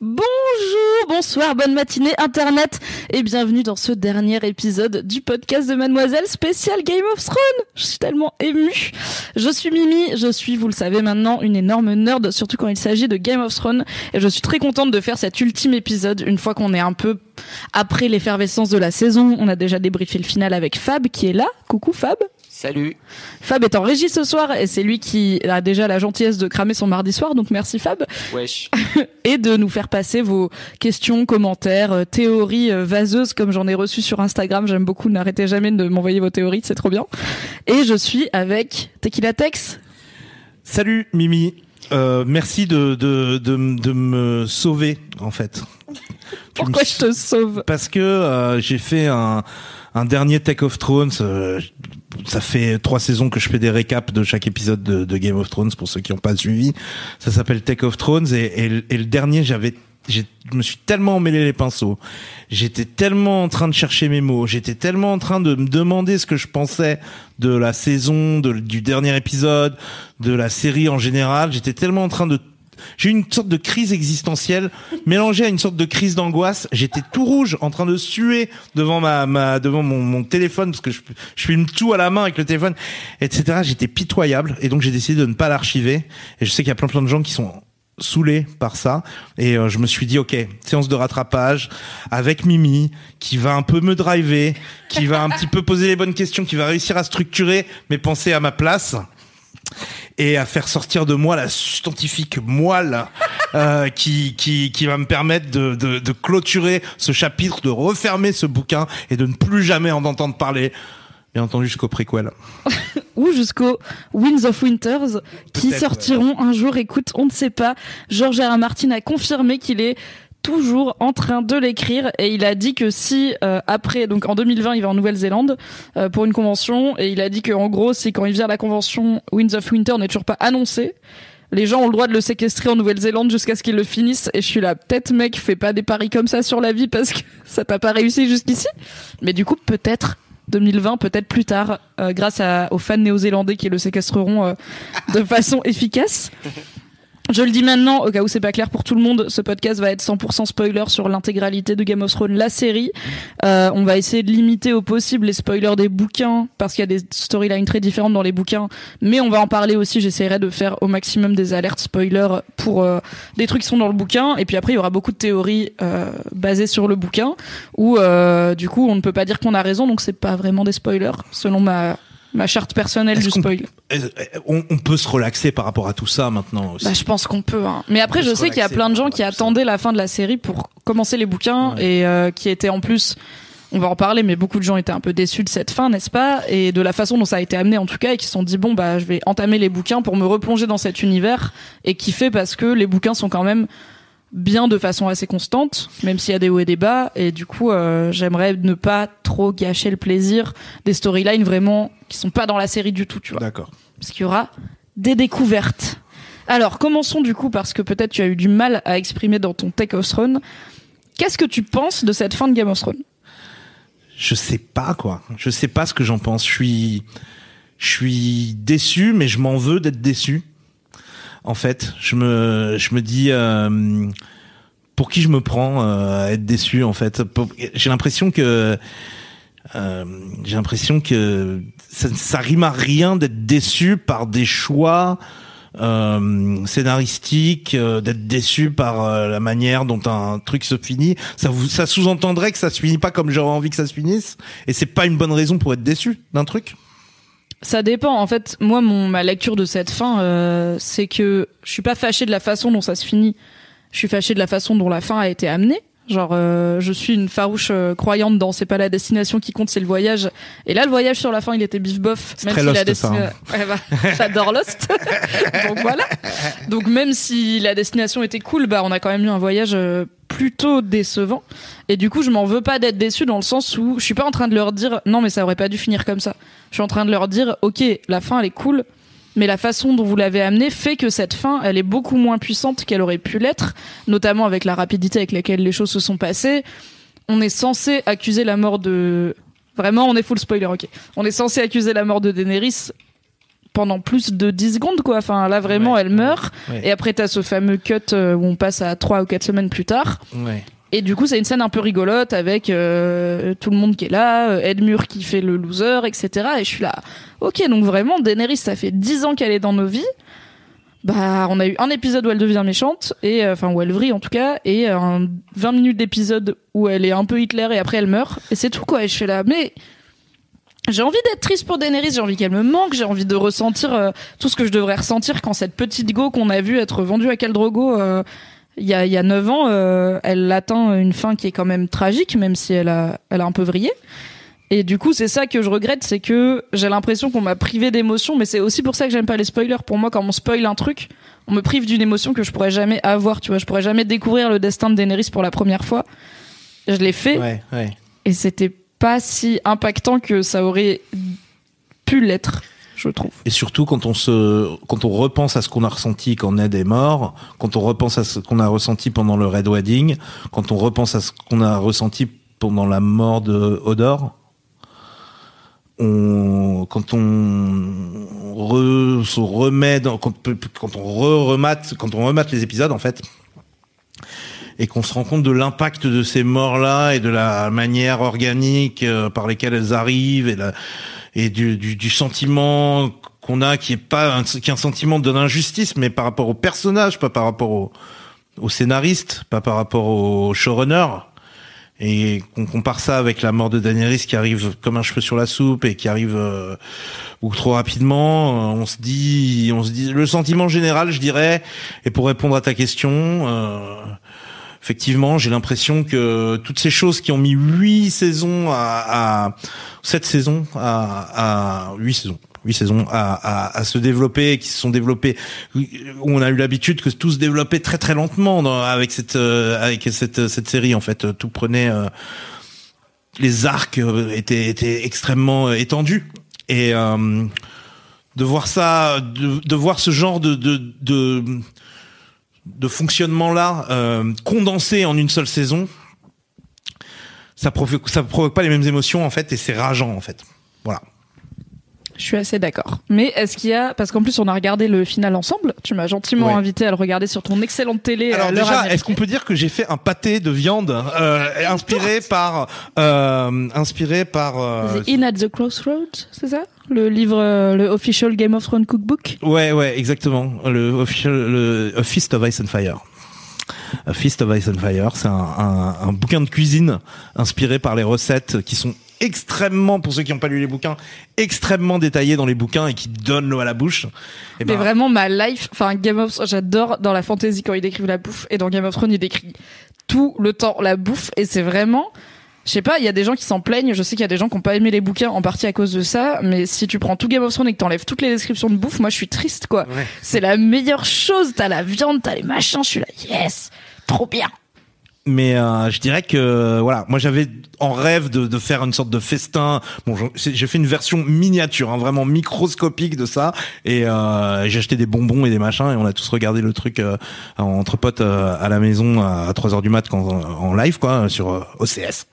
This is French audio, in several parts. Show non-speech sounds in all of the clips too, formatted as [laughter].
Bonjour, bonsoir, bonne matinée Internet et bienvenue dans ce dernier épisode du podcast de Mademoiselle spécial Game of Thrones. Je suis tellement émue. Je suis Mimi, je suis, vous le savez maintenant, une énorme nerd, surtout quand il s'agit de Game of Thrones et je suis très contente de faire cet ultime épisode une fois qu'on est un peu après l'effervescence de la saison. On a déjà débriefé le final avec Fab qui est là. Coucou Fab. Salut. Fab est en régie ce soir et c'est lui qui a déjà la gentillesse de cramer son mardi soir, donc merci Fab. Wesh. [laughs] et de nous faire passer vos questions, commentaires, euh, théories euh, vaseuses comme j'en ai reçu sur Instagram. J'aime beaucoup, n'arrêtez jamais de m'envoyer vos théories, c'est trop bien. Et je suis avec Tequila Tex. Salut Mimi. Euh, merci de, de, de, de me sauver en fait. Pourquoi je te sauve? Parce que euh, j'ai fait un, un dernier Take of Thrones. euh, ça fait trois saisons que je fais des récaps de chaque épisode de, Game of Thrones pour ceux qui n'ont pas suivi. Ça s'appelle Take of Thrones et, le- dernier j'avais je me suis tellement emmêlé les pinceaux. J'étais tellement en train de chercher mes mots. J'étais tellement en train de me demander ce que je pensais de la saison, du dernier épisode, de la série en général. J'étais tellement en train de j'ai eu une sorte de crise existentielle mélangée à une sorte de crise d'angoisse. J'étais tout rouge, en train de suer devant ma, ma devant mon, mon téléphone parce que je, je filme tout à la main avec le téléphone, etc. J'étais pitoyable et donc j'ai décidé de ne pas l'archiver. Et je sais qu'il y a plein plein de gens qui sont saoulés par ça et euh, je me suis dit ok séance de rattrapage avec Mimi qui va un peu me driver qui va un petit peu poser les bonnes questions qui va réussir à structurer mes pensées à ma place et à faire sortir de moi la scientifique moelle euh, qui, qui, qui va me permettre de, de, de clôturer ce chapitre, de refermer ce bouquin et de ne plus jamais en entendre parler. Bien entendu jusqu'au préquel. [laughs] ou jusqu'au Winds of Winters qui sortiront un jour. Écoute, on ne sait pas. George R. R. Martin a confirmé qu'il est toujours en train de l'écrire. Et il a dit que si euh, après donc en 2020 il va en Nouvelle-Zélande euh, pour une convention. Et il a dit que en gros si quand il vient à la convention Winds of Winter n'est toujours pas annoncé. Les gens ont le droit de le séquestrer en Nouvelle-Zélande jusqu'à ce qu'il le finisse et je suis là peut-être mec fais pas des paris comme ça sur la vie parce que [laughs] ça t'a pas réussi jusqu'ici. Mais du coup peut-être 2020 peut-être plus tard euh, grâce à, aux fans néo-zélandais qui le séquestreront euh, de [laughs] façon efficace je le dis maintenant, au cas où c'est pas clair pour tout le monde, ce podcast va être 100% spoiler sur l'intégralité de Game of Thrones, la série. Euh, on va essayer de limiter au possible les spoilers des bouquins, parce qu'il y a des storylines très différentes dans les bouquins, mais on va en parler aussi, j'essaierai de faire au maximum des alertes spoilers pour euh, des trucs qui sont dans le bouquin, et puis après il y aura beaucoup de théories euh, basées sur le bouquin, où euh, du coup on ne peut pas dire qu'on a raison, donc c'est pas vraiment des spoilers, selon ma, ma charte personnelle du spoil. On, on peut se relaxer par rapport à tout ça maintenant aussi. Bah, je pense qu'on peut. Hein. Mais après, On je sais qu'il y a plein de gens qui attendaient la fin de la série pour commencer les bouquins Ouais. et euh, qui étaient en plus. On va en parler, mais beaucoup de gens étaient un peu déçus de cette fin, n'est-ce pas? Et de la façon dont ça a été amené, en tout cas, et qui se sont dit bon bah je vais entamer les bouquins pour me replonger dans cet univers et kiffer parce que les bouquins sont quand même bien de façon assez constante, même s'il y a des hauts et des bas. Et du coup, euh, j'aimerais ne pas trop gâcher le plaisir des storylines vraiment qui sont pas dans la série du tout, tu vois D'accord. parce qu'il y aura des découvertes. Alors, commençons du coup, parce que peut-être tu as eu du mal à exprimer dans ton Take of Thrones. Qu'est-ce que tu penses de cette fin de Game of Thrones? Je sais pas quoi. Je sais pas ce que j'en pense. Je suis, je suis déçu, mais je m'en veux d'être déçu. En fait, je me, je me dis, euh, pour qui je me prends euh, à être déçu en fait. J'ai l'impression que, euh, j'ai l'impression que ça, ça rime à rien d'être déçu par des choix euh, scénaristiques, euh, d'être déçu par la manière dont un truc se finit. Ça, vous, ça sous-entendrait que ça se finit pas comme j'aurais envie que ça se finisse, et c'est pas une bonne raison pour être déçu d'un truc. Ça dépend. En fait, moi, mon ma lecture de cette fin, euh, c'est que je suis pas fâchée de la façon dont ça se finit. Je suis fâchée de la façon dont la fin a été amenée. Genre, euh, je suis une farouche euh, croyante dans c'est pas la destination qui compte, c'est le voyage. Et là, le voyage sur la fin, il était bif bof. C'est très Lost, ça, hein. Ouais, bah, j'adore Lost. [laughs] Donc voilà. Donc même si la destination était cool, bah on a quand même eu un voyage euh, plutôt décevant. Et du coup, je m'en veux pas d'être déçu dans le sens où je suis pas en train de leur dire non mais ça aurait pas dû finir comme ça. Je suis en train de leur dire ok, la fin elle est cool, mais la façon dont vous l'avez amenée fait que cette fin, elle est beaucoup moins puissante qu'elle aurait pu l'être, notamment avec la rapidité avec laquelle les choses se sont passées. On est censé accuser la mort de... Vraiment, on est full spoiler, ok. On est censé accuser la mort de Daenerys pendant plus de 10 secondes, quoi. Enfin, là, vraiment, Ouais, elle meurt. ouais. Et après, t'as ce fameux cut euh, où on passe à 3 ou 4 semaines plus tard. Ouais. Et du coup, c'est une scène un peu rigolote avec euh, tout le monde qui est là, euh, Edmure qui fait le loser, etc. Et je suis là, ok, donc vraiment, Daenerys, ça fait 10 ans qu'elle est dans nos vies. Bah, on a eu un épisode où elle devient méchante, et euh, enfin où elle vrille en tout cas, et un 20 minutes d'épisode où elle est un peu Hitler et après elle meurt, et c'est tout quoi. Et je suis là, mais j'ai envie d'être triste pour Daenerys, j'ai envie qu'elle me manque, j'ai envie de ressentir euh, tout ce que je devrais ressentir quand cette petite go qu'on a vue être vendue à Khal Drogo euh, il y a il y a 9 ans, euh, elle atteint une fin qui est quand même tragique, même si elle a elle a un peu vrillé. Et du coup, c'est ça que je regrette, c'est que j'ai l'impression qu'on m'a privé d'émotion, mais c'est aussi pour ça que j'aime pas les spoilers. Pour moi, quand on spoil un truc, on me prive d'une émotion que je pourrais jamais avoir, tu vois. Je pourrais jamais découvrir le destin de Daenerys pour la première fois. Je l'ai fait, Ouais, ouais. et c'était pas si impactant que ça aurait pu l'être, Et surtout quand on se, quand on repense à ce qu'on a ressenti quand Ned est mort, quand on repense à ce qu'on a ressenti pendant le Red Wedding, quand on repense à ce qu'on a ressenti pendant la mort de Hodor, on, quand on re- se remet quand on re remate, quand on remate les épisodes en fait, et qu'on se rend compte de l'impact de ces morts-là et de la manière organique euh, par lesquelles elles arrivent et, la, et du, du, du sentiment qu'on a qui est pas un, qui est un sentiment d'injustice, mais par rapport au personnage, pas par rapport au, au scénariste, pas par rapport au showrunner. Et qu'on compare ça avec la mort de Daenerys qui arrive comme un cheveu sur la soupe et qui arrive euh, ou trop rapidement, euh, on se dit, on se dit, le sentiment général, je dirais, et pour répondre à ta question, euh, effectivement, j'ai l'impression que toutes ces choses qui ont mis huit saisons à, à sept saisons à, à huit saisons huit saisons à, à, à se développer, qui se sont développées, on a eu l'habitude que tout se développait très très lentement dans- avec cette euh, avec cette cette série en fait, tout prenait euh, les arcs euh, étaient étaient extrêmement euh, étendus. Et euh, de voir ça, de, de voir ce genre de de, de de fonctionnement là condensé en une seule saison, ça provoque ça provoque pas les mêmes émotions en fait et c'est rageant en fait. Voilà. Je suis assez d'accord. Mais est-ce qu'il y a, parce qu'en plus on a regardé le final ensemble, tu m'as gentiment Ouais. invité à le regarder sur ton excellente télé. Alors à l'heure déjà, est-ce qu'on peut dire que j'ai fait un pâté de viande euh, inspiré par euh, inspiré par euh, The In at the Crossroads, c'est ça? Le livre, euh, le official Game of Thrones cookbook? Ouais, ouais, exactement. Le official, le A Feast of Ice and Fire. A Feast of Ice and Fire, c'est un, un, un bouquin de cuisine inspiré par les recettes qui sont extrêmement, pour ceux qui n'ont pas lu les bouquins, extrêmement détaillées dans les bouquins et qui donnent l'eau à la bouche. Et Mais ben, vraiment, ma life, enfin, Game of Thrones, j'adore dans la fantasy quand ils décrivent la bouffe, et dans Game of Thrones, ils décrivent tout le temps la bouffe, et c'est vraiment, je sais pas, il y a des gens qui s'en plaignent, je sais qu'il y a des gens qui ont pas aimé les bouquins en partie à cause de ça, mais si tu prends tout Game of Thrones et que t'enlèves toutes les descriptions de bouffe, moi je suis triste, quoi. Ouais. C'est la meilleure chose, t'as la viande, t'as les machins, je suis là, yes, trop bien. Mais euh, je dirais que voilà, moi j'avais en rêve de, de faire une sorte de festin. Bon, j'ai fait une version miniature, hein, vraiment microscopique de ça, et euh, j'ai acheté des bonbons et des machins, et on a tous regardé le truc euh, entre potes euh, à la maison à 3 heures du mat quand en live quoi sur euh, OCS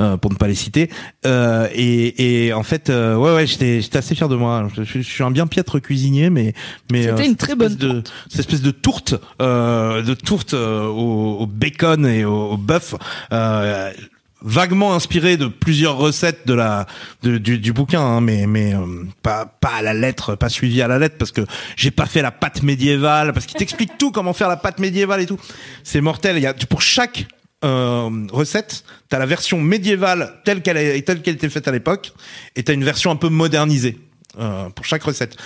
euh, pour ne pas les citer. Euh, et, et en fait, euh, ouais ouais, j'étais j'étais assez fier de moi. Je, je suis un bien piètre cuisinier, mais mais C'était euh, une très espèce bonne de cette espèce de tourte euh, de tourte au, au bacon et au, au bœuf euh, vaguement inspiré de plusieurs recettes de la du bouquin hein, mais mais euh, pas pas à la lettre pas suivi à la lettre parce que j'ai pas fait la pâte médiévale parce qu'il t'explique [laughs] tout comment faire la pâte médiévale et tout c'est mortel il y a pour chaque euh, recette t'as la version médiévale telle qu'elle est telle qu'elle était faite à l'époque et t'as une version un peu modernisée euh, pour chaque recette.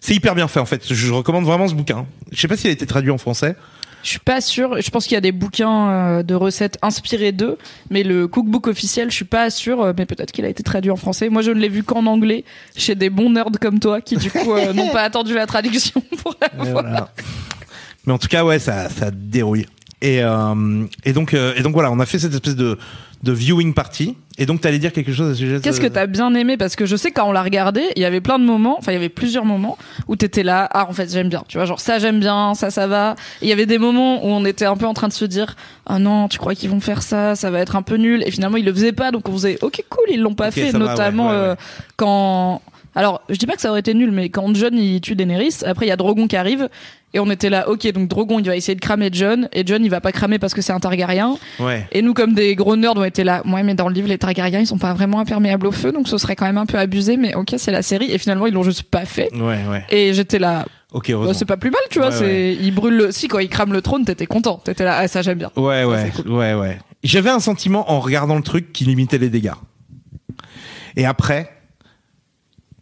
C'est hyper bien fait en fait. Je recommande vraiment ce bouquin. Je sais pas s'il a été traduit en français. Je suis pas sûre. Je pense qu'il y a des bouquins euh, de recettes inspirés d'eux, mais le cookbook officiel, je suis pas sûre. euh, Mais peut-être qu'il a été traduit en français. Moi, je ne l'ai vu qu'en anglais chez des bons nerds comme toi qui du coup euh, n'ont pas attendu la traduction [laughs] pour la voilà. Mais en tout cas, ouais, ça, ça dérouille. Et, euh, et donc, euh, et donc voilà, on a fait cette espèce de, de viewing party. Et donc, t'allais dire quelque chose à ce sujet. de- Qu'est-ce que t'as bien aimé? Parce que je sais quand on l'a regardé, il y avait plein de moments, enfin il y avait plusieurs moments où t'étais là, ah en fait j'aime bien, tu vois, genre ça j'aime bien, ça ça va. Il y avait des moments où on était un peu en train de se dire, ah non, tu crois qu'ils vont faire ça, ça va être un peu nul. Et finalement ils le faisaient pas, donc on faisait, ok cool, ils l'ont pas fait, va, notamment ouais, ouais, ouais. euh, quand. Alors, je dis pas que ça aurait été nul, mais quand John il tue Daenerys, après il y a Drogon qui arrive, et on était là, ok, donc Drogon il va essayer de cramer John, et John il va pas cramer parce que c'est un Targaryen, Ouais. et nous, comme des gros nerds, on était là. Ouais, mais dans le livre, les Targaryens, ils sont pas vraiment imperméables au feu, donc ce serait quand même un peu abusé. Mais ok, c'est la série. Et finalement, ils l'ont juste pas fait. Ouais, ouais. Et j'étais là. Ok, bah, c'est pas plus mal, tu vois. Ouais, c'est, ils brûlent le. Si quand ils crament le trône, t'étais content. T'étais là. Ah, ça j'aime bien. Ouais, Ça, ouais, ouais, ouais. J'avais un sentiment en regardant le truc qui limitait les dégâts. Et après,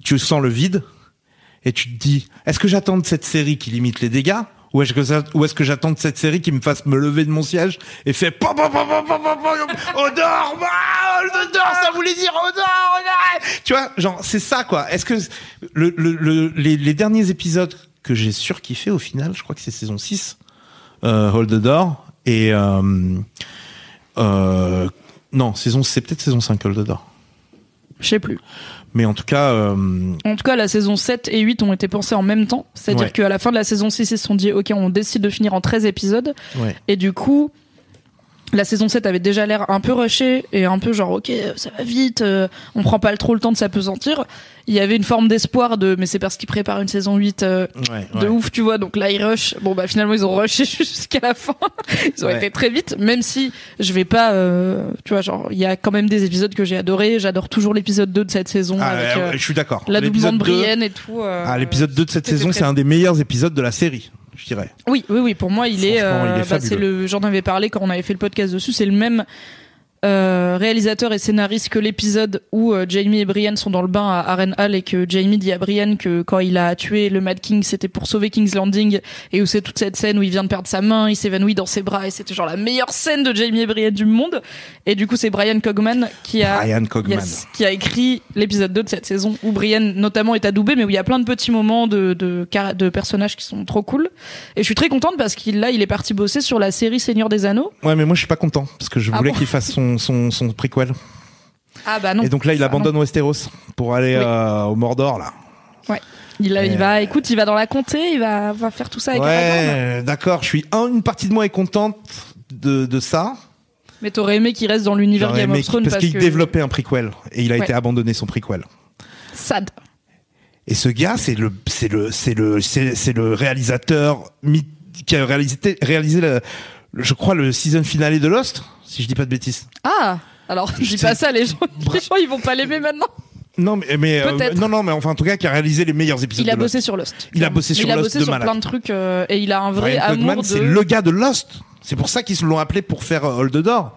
tu sens le vide et tu te dis, est-ce que j'attends de cette série qui limite les dégâts ou est-ce que ou est-ce que j'attends de cette série qui me fasse me lever de mon siège et fait pom, pom, pom, pom, pom, ça voulait dire odeur, odeur. Tu vois, genre c'est ça quoi. Est-ce que le, le, le- les, les derniers épisodes que j'ai surkiffé au final, je crois que c'est saison 6 euh, Hold the Door et euh, euh, non saison c'est peut-être saison 5 Hold the Door Je sais plus. Mais en tout cas euh, En tout cas, la saison 7 et 8 ont été pensées en même temps. C'est-à-dire Ouais. qu'à la fin de la saison 6, ils se sont dit, ok, on décide de finir en 13 épisodes. ouais Et du coup, la saison 7 avait déjà l'air un peu rushée et un peu genre, ok, ça va vite, euh, on prend pas trop le temps de s'apesantir. Il y avait une forme d'espoir de, mais c'est parce qu'ils préparent une saison 8 euh, ouais, de ouais. ouf, tu vois. Donc là, ils rushent. Bon, bah finalement, ils ont rushé [laughs] jusqu'à la fin. Ils ont Ouais. été très vite, même si je vais pas, euh, tu vois, genre, il y a quand même des épisodes que j'ai adorés. J'adore toujours l'épisode 2 de cette saison Ah, avec euh, je suis d'accord l'adoubement de L'épisode 2 Brienne et tout. euh, ah, l'épisode 2 de cette saison c'est un des meilleurs épisodes de la série je dirais Oui, oui, oui. Pour moi, il est. Euh, bah, c'est le. J'en avais parlé quand on avait fait le podcast dessus. C'est le même euh, réalisateur et scénariste que l'épisode où euh, Jamie et Brienne sont dans le bain à Harrenhal et que Jamie dit à Brienne que quand il a tué le Mad King, c'était pour sauver King's Landing et où c'est toute cette scène où il vient de perdre sa main, il s'évanouit dans ses bras et c'était genre la meilleure scène de Jamie et Brienne du monde. Et du coup, c'est Brian Cogman qui a Brian Cogman. Yes, qui a écrit l'épisode 2 de cette saison où Brienne notamment est adoubé mais où il y a plein de petits moments de, de, de personnages qui sont trop cool. Et je suis très contente parce qu'il là il est parti bosser sur la série Seigneur des Anneaux. Ouais mais moi je suis pas content parce que je Ah voulais bon qu'il fasse son son son prequel. Ah bah non. Et donc là il abandonne Westeros pour aller Oui. euh, au Mordor là. Non. il, a- il Et- va écoute il va dans la comté il va, va faire tout ça avec ouais d'accord je suis un- une partie de moi est contente de de ça. Mais t'aurais aimé qu'il reste dans l'univers Game of Thrones parce parce, qu'il que développait un prequel et il a Ouais. été abandonné son prequel. Sad. Et ce gars, c'est le, c'est le, c'est le, c'est le réalisateur qui a réalisé, réalisé le, le- je crois, le season finale de Lost, si je dis pas de bêtises. ah alors je dis pas ça les gens les gens ils vont pas l'aimer maintenant Non, mais, mais euh, non, non, mais enfin, en tout cas, qui a réalisé les meilleurs épisodes. il a de Lost. bossé sur Lost Il a bossé sur il a Lost bossé de sur malade. plein de trucs euh, et il a un vrai Brian amour de c'est le gars de Lost. C'est pour ça qu'ils se l'ont appelé pour faire euh, Hold the Door.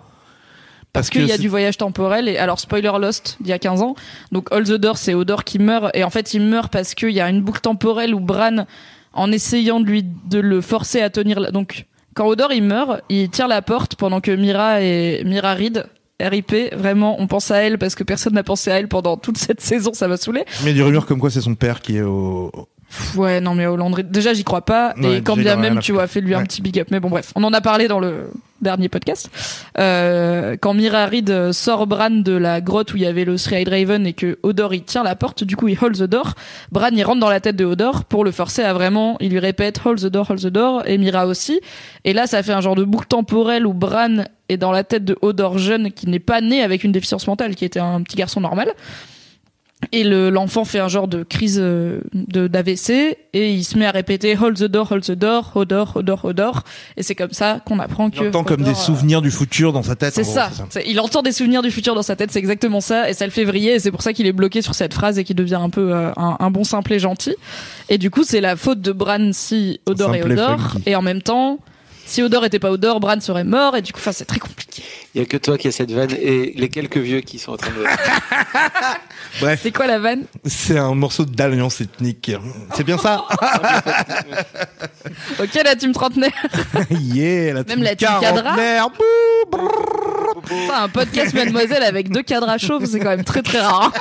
Parce qu'il y a du voyage temporel et alors spoiler Lost d'il y a 15 ans. Donc All the Door c'est Odor qui meurt et en fait il meurt parce qu'il y a une boucle temporelle où Bran en essayant de lui de le forcer à tenir donc quand Odor il meurt, il tire la porte pendant que Mira et Mira Reed RIP, vraiment, on pense à elle parce que personne n'a pensé à elle pendant toute cette [laughs] saison, ça m'a saoulé. Mais il des rumeurs comme quoi c'est son père qui est au. Ouais, non mais Hollande, déjà j'y crois pas. Ouais, et quand bien même tu vois, fais-lui un petit big up. Mais bon bref, on en a parlé dans le dernier podcast. Euh, quand Mira Reed euh, sort Bran de la grotte où il y avait le Three-Eyed Raven et que Hodor il tient la porte, du coup il hold the door. Bran il rentre dans la tête de Hodor pour le forcer à vraiment, il lui répète hold the door, hold the door, et Mira aussi. Et là ça fait un genre de boucle temporelle où Bran est dans la tête de Hodor jeune qui n'est pas né avec une déficience mentale, qui était un petit garçon normal. Et le- l'enfant fait un genre de crise euh, de d'AVC et il se met à répéter hold the door, hold the door, Hodor, Hodor, Hodor. Et c'est comme ça qu'on apprend que. Il entend comme des euh, souvenirs du futur dans sa tête. c'est ça. C'est- Il entend des souvenirs du futur dans sa tête, c'est exactement ça, et ça le fait vriller, et c'est pour ça qu'il est bloqué sur cette phrase et qu'il devient un peu euh, un, un bon simple et gentil. Et du coup, c'est la faute de Bran si Odor et Odor, et en même temps, si Odor était pas Odor, Bran serait mort, et du coup, enfin, c'est très compliqué. Il y a que toi qui as cette vanne et les quelques vieux qui sont en train de. [laughs] Bref, C'est quoi la vanne? C'est un morceau d'alliance ethnique. C'est bien ça? [laughs] Ok, la team trentenaire. [laughs] Yeah, la Même la team quarantenaire. Brrr. Putain, un podcast Mademoiselle avec deux cadres à chauve, c'est quand même très très rare.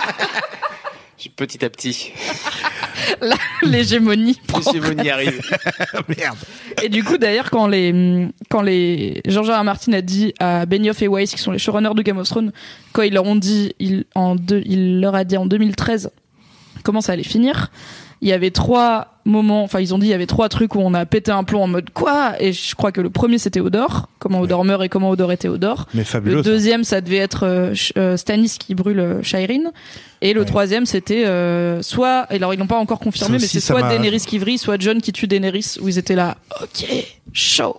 Petit à petit, [laughs] Là, l'hégémonie l'hégémonie arrive. [laughs] Merde. Et du coup, d'ailleurs, quand les, quand les, George R. R. Martin a dit à Benioff et Weiss, qui sont les showrunners de Game of Thrones, quand ils leur ont dit, il, en deux, il leur a dit en 2013 comment ça allait finir, il y avait trois moments, enfin, ils ont dit, il y avait trois trucs où on a pété un plomb en mode quoi? Et je crois que le premier c'était Odor, comment Odor meurt et comment Odor était Odor. Mais fabuleux. Le deuxième, ça devait être euh, euh, Stannis qui brûle euh, Shireen. Et le Ouais. troisième, c'était euh, soit, et alors ils l'ont pas encore confirmé, Ça mais c'est soit Daenerys qui vrille, soit John qui tue Daenerys, où ils étaient là, ok, chaud.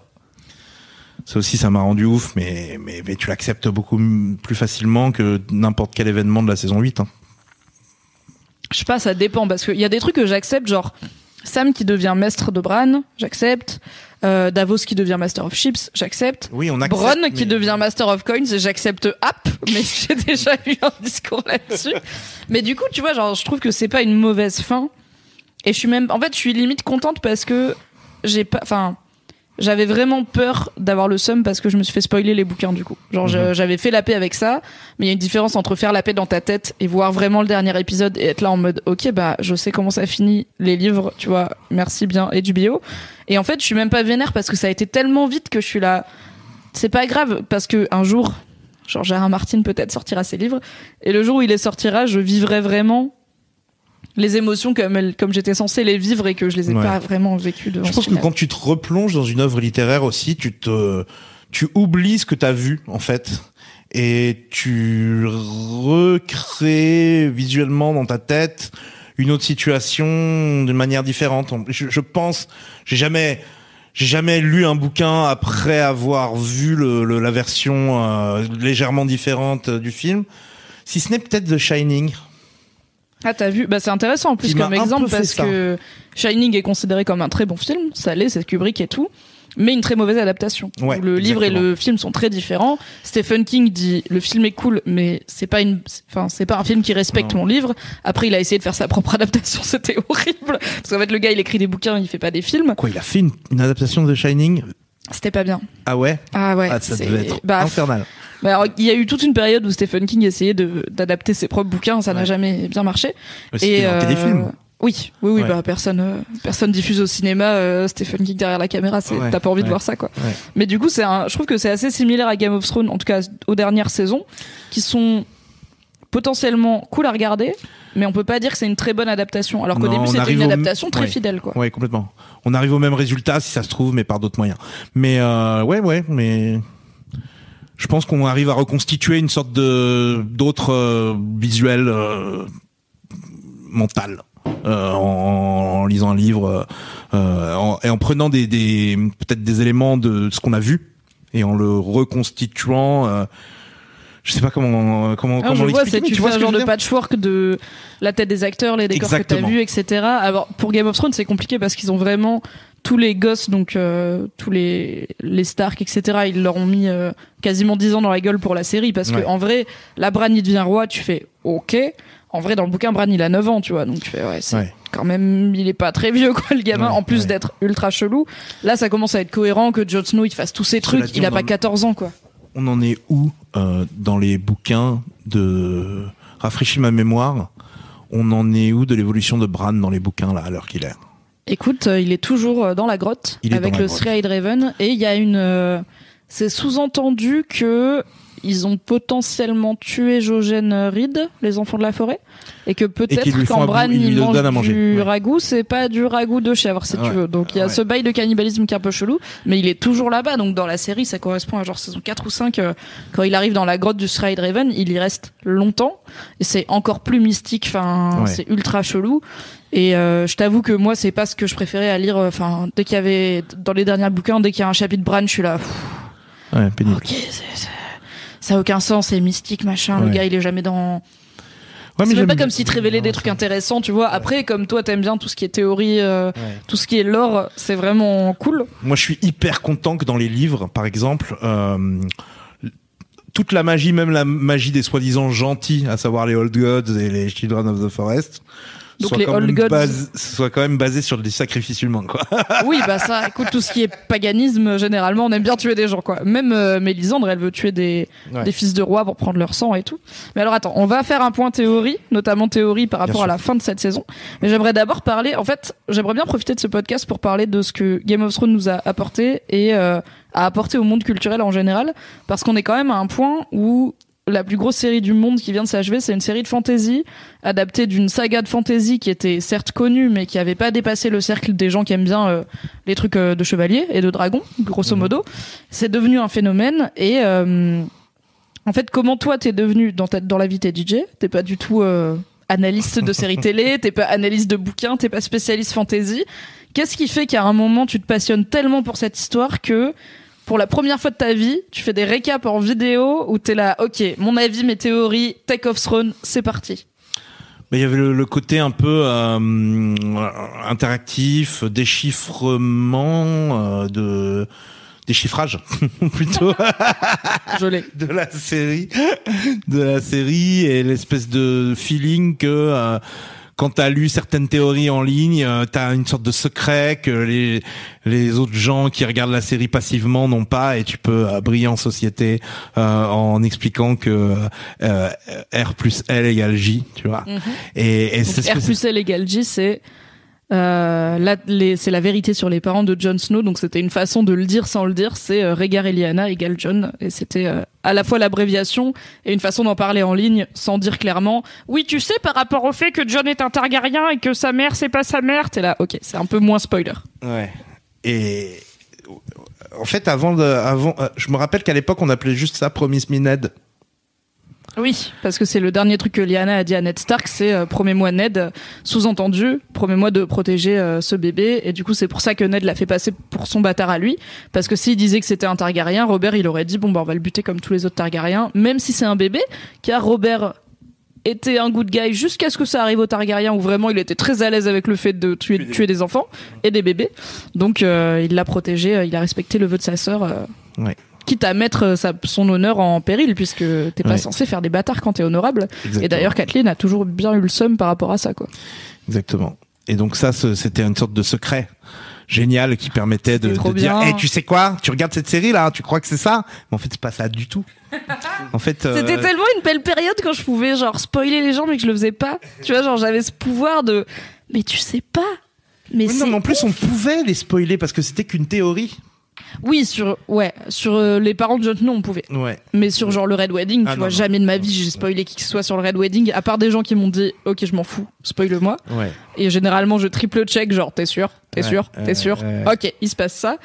Ça aussi, ça m'a rendu ouf, mais, mais, mais tu l'acceptes beaucoup plus facilement que n'importe quel événement de la saison 8. hein. Je sais pas, ça dépend, parce qu'il y a des trucs que j'accepte, genre Sam qui devient maître de Bran, j'accepte. Euh, Davos qui devient Master of Ships, j'accepte. Oui, on accepte. Bronn qui devient Master of Coins, j'accepte app, mais [laughs] j'ai déjà eu un discours là-dessus. Mais du coup, tu vois, genre, je trouve que c'est pas une mauvaise fin. Et je suis même, en fait, je suis limite contente parce que j'ai pas, enfin, j'avais vraiment peur d'avoir le seum parce que je me suis fait spoiler les bouquins du coup. Genre, Mhm. j'avais fait la paix avec ça, mais il y a une différence entre faire la paix dans ta tête et voir vraiment le dernier épisode et être là en mode, ok, bah, je sais comment ça finit, les livres, tu vois, merci bien, HBO. Et en fait, je suis même pas vénère parce que ça a été tellement vite que je suis là. C'est pas grave parce que un jour, genre Gérard Martin peut-être sortira ses livres et le jour où il les sortira, je vivrai vraiment les émotions comme elles- comme j'étais censée les vivre et que je les ai Ouais. pas vraiment vécues devant Je pense que quand tu te replonges dans une œuvre littéraire aussi, tu te, tu oublies ce que tu as vu, en fait. Et tu recrées visuellement dans ta tête une autre situation d'une manière différente. Je, je pense, j'ai jamais, j'ai jamais lu un bouquin après avoir vu le, le- la version euh, légèrement différente du film. Si ce n'est peut-être The Shining. Ah, t'as vu Bah, c'est intéressant en plus comme exemple parce que Shining est considéré comme un très bon film, ça l'est, c'est Kubrick et tout, mais une très mauvaise adaptation. Ouais, le livre et le film sont très différents. Stephen King dit le film est cool, mais c'est pas une, enfin c'est pas un film qui respecte Non. mon livre. Après, il a essayé de faire sa propre [laughs] adaptation, c'était horrible parce qu'en fait le gars il écrit des bouquins, il fait pas des films. Quoi, il a fait une, une adaptation de Shining C'était pas bien. Ah ouais? Ah ouais. Ah, ça devait être bah, infernal. bah, il y a eu toute une période où Stephen King essayait d'adapter ses propres bouquins, ça n'a jamais bien marché. C'était dans euh, téléfilm. Oui, oui, oui, Ouais. bah personne, euh, personne diffuse au cinéma euh, Stephen King derrière la caméra. C'est, Ouais, t'as pas envie de voir ça, quoi. Mais du coup, c'est un, je trouve que c'est assez similaire à Game of Thrones, en tout cas aux dernières saisons, qui sont potentiellement cool à regarder, mais on peut pas dire que c'est une très bonne adaptation. Alors qu'au début, c'était une au- adaptation très ouais. fidèle, quoi. Ouais, complètement. On arrive au même résultat si ça se trouve, mais par d'autres moyens. Mais euh, ouais, ouais, mais je pense qu'on arrive à reconstituer une sorte de d'autres euh, visuels euh, mental euh, en, en lisant un livre euh, euh, en- et en prenant des, des peut-être des éléments de ce qu'on a vu et en le reconstituant. Euh, je sais pas comment comment Alors, comment je vois, c'est tu tu vois fais ce un que genre de patchwork de la tête des acteurs, les décors que Exactement. t'as vus, etc. Alors pour Game of Thrones, c'est compliqué parce qu'ils ont vraiment tous les gosses, donc euh, tous les les Stark, etc. Ils leur ont mis euh, quasiment 10 ans dans la gueule pour la série parce Ouais. que en vrai, la Bran il devient roi, tu fais ok. En vrai, dans le bouquin, Bran il a 9 ans, tu vois, donc tu fais ouais, c'est Ouais. quand même, il est pas très vieux quoi, le gamin. Ouais, en plus ouais. d'être ultra chelou, là ça commence à être cohérent que Jon Snow il fasse tous ces Cela trucs. dit, Il a pas en- 14 ans quoi. On en est où euh, dans les bouquins de rafraîchis ma mémoire on en est où de l'évolution de Bran dans les bouquins là à l'heure qu'il est? Écoute, euh, il est toujours euh, dans la grotte Il avec le. Three-Eyed Raven et il y a une. euh, c'est sous-entendu que ils ont potentiellement tué Jojen Reed, les enfants de la forêt, et que peut-être quand Bran il mange du ouais. ragoût, c'est pas du ragoût de chèvre si Ouais, tu veux. Donc il y a ouais. ce bail de cannibalisme qui est un peu chelou, mais il est toujours là-bas. Donc dans la série, ça correspond à genre saison 4 ou 5 euh, quand il arrive dans la grotte du Three-Eyed Raven, il y reste longtemps et c'est encore plus mystique. Enfin, c'est ultra chelou. Et euh, je t'avoue que moi, c'est pas ce que je préférais à lire. euh, Enfin, dès qu'il y avait dans les derniers bouquins, dès qu'il y a un chapitre Bran, je suis là. pff, ouais pénible ok, c'est- c'est- ça a aucun sens, c'est mystique, machin. Le gars, il est jamais dans. Ouais, c'est même pas comme s'il te révélait des trucs intéressants, tu vois. Après, comme toi, t'aimes bien tout ce qui est théorie, euh, Ouais. tout ce qui est lore, c'est vraiment cool. moi je suis hyper content que dans les livres par exemple euh, toute la magie, même la magie des soi-disant gentils, à savoir les Old Gods et les Children of the Forest, Donc soit les quand Gods- base- soit quand même basé sur des sacrifices humains, quoi. [laughs] Oui, bah ça, écoute, tout ce qui est paganisme, généralement, on aime bien tuer des gens, quoi. Même euh, Mélisandre, elle veut tuer des, Ouais. des fils de roi pour prendre leur sang et tout. Mais alors attends, on va faire un point théorie, notamment théorie par rapport à la fin de cette saison. Mais j'aimerais d'abord parler, en fait, j'aimerais bien profiter de ce podcast pour parler de ce que Game of Thrones nous a apporté et euh, a apporté au monde culturel en général, parce qu'on est quand même à un point où la plus grosse série du monde qui vient de s'achever, c'est une série de fantasy adaptée d'une saga de fantasy qui était certes connue, mais qui avait pas dépassé le cercle des gens qui aiment bien euh, les trucs euh, de chevaliers et de dragons, grosso modo. C'est devenu un phénomène et euh, en fait, comment toi t'es devenu dans ta, dans la vie t'es DJ, t'es pas du tout euh, analyste de séries [laughs] télé, t'es pas analyste de bouquins, t'es pas spécialiste fantasy. Qu'est-ce qui fait qu'à un moment tu te passionnes tellement pour cette histoire que pour la première fois de ta vie, tu fais des récaps en vidéo où t'es là, ok, mon avis, mes théories, Take of Throne, c'est parti. Il y avait le, le côté un peu euh, interactif, déchiffrement euh, de déchiffrage [laughs] plutôt [laughs] Je l'ai. de la série, de la série et l'espèce de feeling que euh, quand t'as lu certaines théories en ligne, euh, t'as une sorte de secret que les les autres gens qui regardent la série passivement n'ont pas et tu peux euh, briller en société euh, en expliquant que euh, R plus L égale J, tu vois. Et, et c'est R plus L égale J, c'est euh, c'est la vérité sur les parents de Jon Snow, donc c'était une façon de le dire sans le dire, c'est euh, Rhaegar et Lyanna égale Jon, et c'était euh, à la fois l'abréviation et une façon d'en parler en ligne sans dire clairement oui tu sais par rapport au fait que Jon est un Targaryen et que sa mère c'est pas sa mère, t'es là ok c'est un peu moins spoiler. Ouais. Et en fait, avant, de, avant, euh, je me rappelle qu'à l'époque, on appelait juste ça Promise Me Ned. Oui, parce que c'est le dernier truc que Lyanna a dit à Ned Stark, c'est euh, promets-moi Ned, sous-entendu, promets-moi de protéger euh, ce bébé. Et du coup, c'est pour ça que Ned l'a fait passer pour son bâtard à lui, parce que s'il disait que c'était un Targaryen, Robert il aurait dit bon bah on va le buter comme tous les autres Targaryens, même si c'est un bébé, car Robert était un good guy jusqu'à ce que ça arrive au Targaryen où vraiment il était très à l'aise avec le fait de tuer, tuer des enfants et des bébés. Donc euh, il l'a protégé, euh, il a respecté le vœu de sa sœur. euh, Ouais. Quitte à mettre euh, sa- son honneur en péril, puisque t'es pas Ouais. censé faire des bâtards quand t'es honorable. Exactement. Et d'ailleurs, Kathleen a toujours bien eu le seum par rapport à ça, quoi. Exactement. Et donc ça, c'était une sorte de secret génial qui permettait de, de dire, bien. Eh, tu sais quoi, tu regardes cette série là, tu crois que c'est ça, mais en fait c'est pas ça du tout. En fait, euh, C'était tellement une belle période quand je pouvais, genre, spoiler les gens, mais que je le faisais pas. Tu vois, genre, j'avais ce pouvoir de, mais tu sais pas. Mais oui, non, mais en plus on pouvait les spoiler parce que c'était qu'une théorie. Oui, sur, ouais, sur euh, les parents de Jon Snow, on pouvait. Ouais. Mais sur genre le Red Wedding, Ah, tu non, vois, non. jamais de ma vie j'ai spoilé qui que ce soit sur le Red Wedding, à part des gens qui m'ont dit, ok, je m'en fous, spoil-le-moi. Ouais. Et généralement, je triple check, genre, t'es sûr, t'es Ouais, sûr, t'es sûr. Ok, il se passe ça.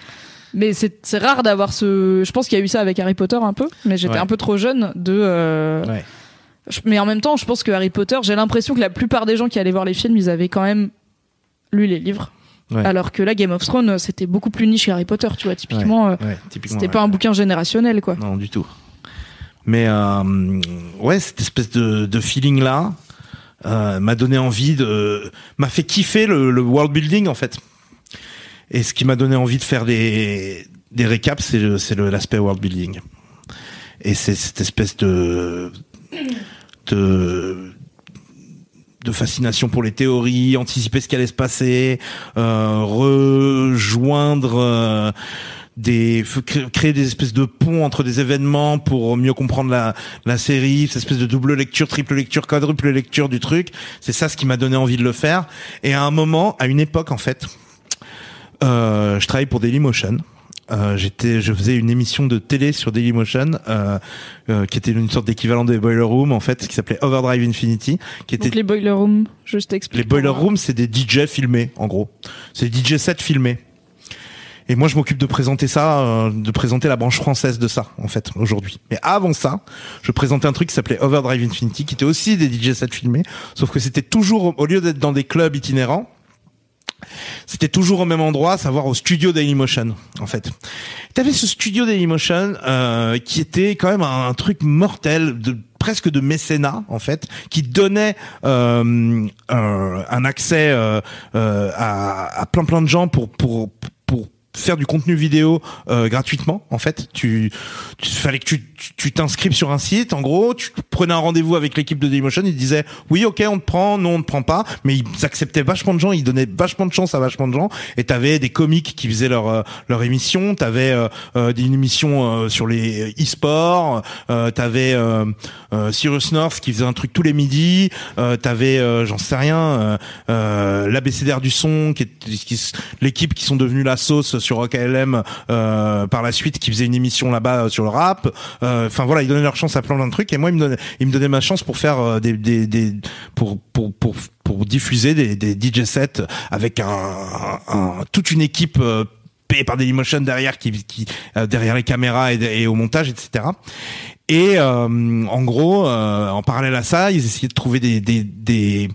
Mais c'est c'est rare d'avoir ce. Je pense qu'il y a eu ça avec Harry Potter un peu, mais j'étais un peu trop jeune de. euh, Mais en même temps, je pense que Harry Potter, j'ai l'impression que la plupart des gens qui allaient voir les films, ils avaient quand même lu les livres. Ouais. Alors que là, Game of Thrones, c'était beaucoup plus niche qu'Harry Potter, tu vois. Typiquement, euh, Ouais, c'était pas un bouquin générationnel, quoi. Non, du tout. Mais euh, ouais, cette espèce de, de feeling là euh, m'a donné envie de, m'a fait kiffer le, le world building en fait. Et ce qui m'a donné envie de faire des des récaps, c'est c'est l'aspect world building. Et c'est cette espèce de de de fascination pour les théories, anticiper ce qui allait se passer, euh, rejoindre euh, des créer des espèces de ponts entre des événements pour mieux comprendre la la série, cette espèce de double lecture, triple lecture, quadruple lecture du truc. C'est ça ce qui m'a donné envie de le faire. Et à un moment, à une époque en fait, euh, je travaillais pour Dailymotion. Euh, j'étais, je faisais une émission de télé sur Dailymotion, euh, euh, qui était une sorte d'équivalent des Boiler Room en fait, qui s'appelait Overdrive Infinity, qui était Donc les boiler rooms, juste explique. les boiler rooms, c'est des DJ filmés, en gros. C'est des DJ sets filmés. Et moi, je m'occupe de présenter ça, euh, de présenter la branche française de ça, en fait, aujourd'hui. Mais avant ça, je présentais un truc qui s'appelait Overdrive Infinity, qui était aussi des DJ sets filmés, sauf que c'était toujours, au lieu d'être dans des clubs itinérants, c'était toujours au même endroit, à savoir au studio Dailymotion, en fait. T'avais ce studio Dailymotion euh, qui était quand même un, truc mortel, de presque de mécénat en fait, qui donnait euh, un, un accès euh, euh, à, à plein plein de gens pour pour faire du contenu vidéo euh, gratuitement en fait. Tu, tu fallait que tu t'inscrives sur un site en gros. Tu prenais un rendez-vous avec l'équipe de Dailymotion. Ils disaient oui ok on te prend. Non on te prend pas. Mais ils acceptaient vachement de gens. Ils donnaient vachement de chance à vachement de gens. Et t'avais des comiques qui faisaient leur euh, leur émission. T'avais euh, euh, une émission euh, sur les e-sports. T'avais Cyrus North qui faisait un truc tous les midis. T'avais j'en sais rien l'ABCDR du son qui qui- l'équipe qui sont devenus la sauce sur Rock euh, par la suite qui faisait une émission là-bas euh, sur le rap. Euh, enfin voilà ils donnaient leur chance à plein de trucs et moi ils me donnaient ils me donnaient ma chance pour faire des, des, pour pour pour pour diffuser des, DJ sets avec un, toute une équipe payée par Dailymotion derrière qui, derrière les caméras et, au montage etc et en gros en parallèle à ça ils essayaient de trouver des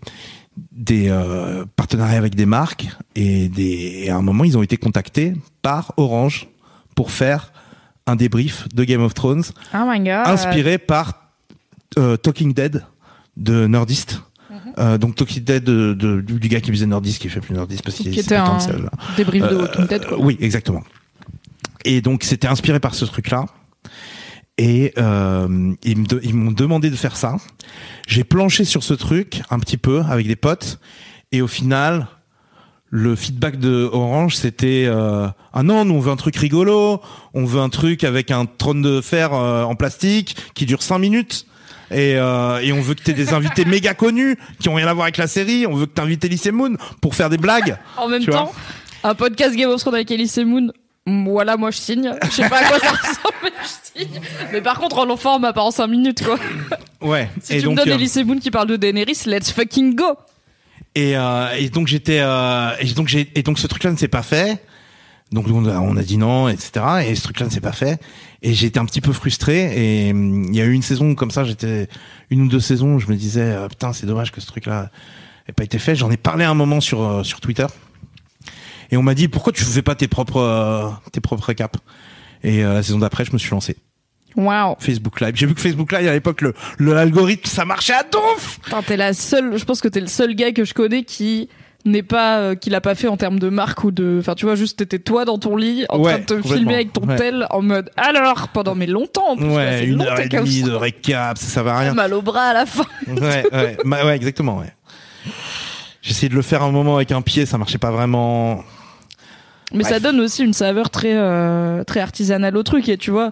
des euh, partenariats avec des marques et, des, et à un moment ils ont été contactés par Orange pour faire un débrief de Game of Thrones Oh my god. inspiré par euh, Talking Dead de Nordist. Mhm. Euh, donc Talking Dead de, de- du gars qui faisait Nordist qui fait plus Nordist parce qu'il était un celle-là. débrief de Walking Dead, quoi. Oui, exactement. Et donc c'était inspiré par ce truc-là. Et euh, ils me de- ils m'ont demandé de faire ça. J'ai planché sur ce truc un petit peu avec des potes. Et au final, le feedback de Orange, c'était euh, ah non, nous on veut un truc rigolo, on veut un truc avec un trône de fer euh, en plastique qui dure cinq minutes. Et, euh, et on veut que t'aies des invités méga connus qui ont rien à voir avec la série. On veut que t'invites Elise Moon pour faire des blagues. En même temps, un podcast Game of Thrones avec Elise et Moon, voilà, moi je signe. Je sais pas à quoi ça [laughs] ressemble, mais je signe. Mais par contre, en long format, pas en 5 minutes, quoi. [laughs] Ouais. Si tu me donnes euh, Elise et Moon qui parle de Daenerys, let's fucking go. Et, euh, et donc j'étais euh, et donc j'ai et donc ce truc-là ne s'est pas fait. Donc on a, on a dit non, etc. Et ce truc-là ne s'est pas fait. Et été un petit peu frustré. Et hum, il y a eu une saison comme ça, j'étais une ou deux saisons, où je me disais euh, putain c'est dommage que ce truc-là ait pas été fait. J'en ai parlé à un moment sur euh, sur Twitter. Et on m'a dit pourquoi tu fais pas tes propres euh, tes propres récaps? Et euh, la saison d'après, je me suis lancé Waouh. Facebook Live. J'ai vu que Facebook Live à l'époque le le algorithme ça marchait à donf. T'es la seule, je pense que t'es le seul gars que je connais qui n'est pas, euh, qui l'a pas fait en termes de marque ou de, enfin, tu vois, juste t'étais toi dans ton lit, en Ouais, train de te filmer avec ton Ouais. tel, en mode, alors, pendant mais longtemps, en plus, Ouais, une heure et demie de récap, ça, ça va rien. Mal au bras à la fin. ouais, [laughs] ouais, Ma- ouais, exactement, ouais. Essayé de le faire un moment avec un pied, ça marchait pas vraiment. Mais ça donne aussi une saveur très euh, très artisanale au truc. Et tu vois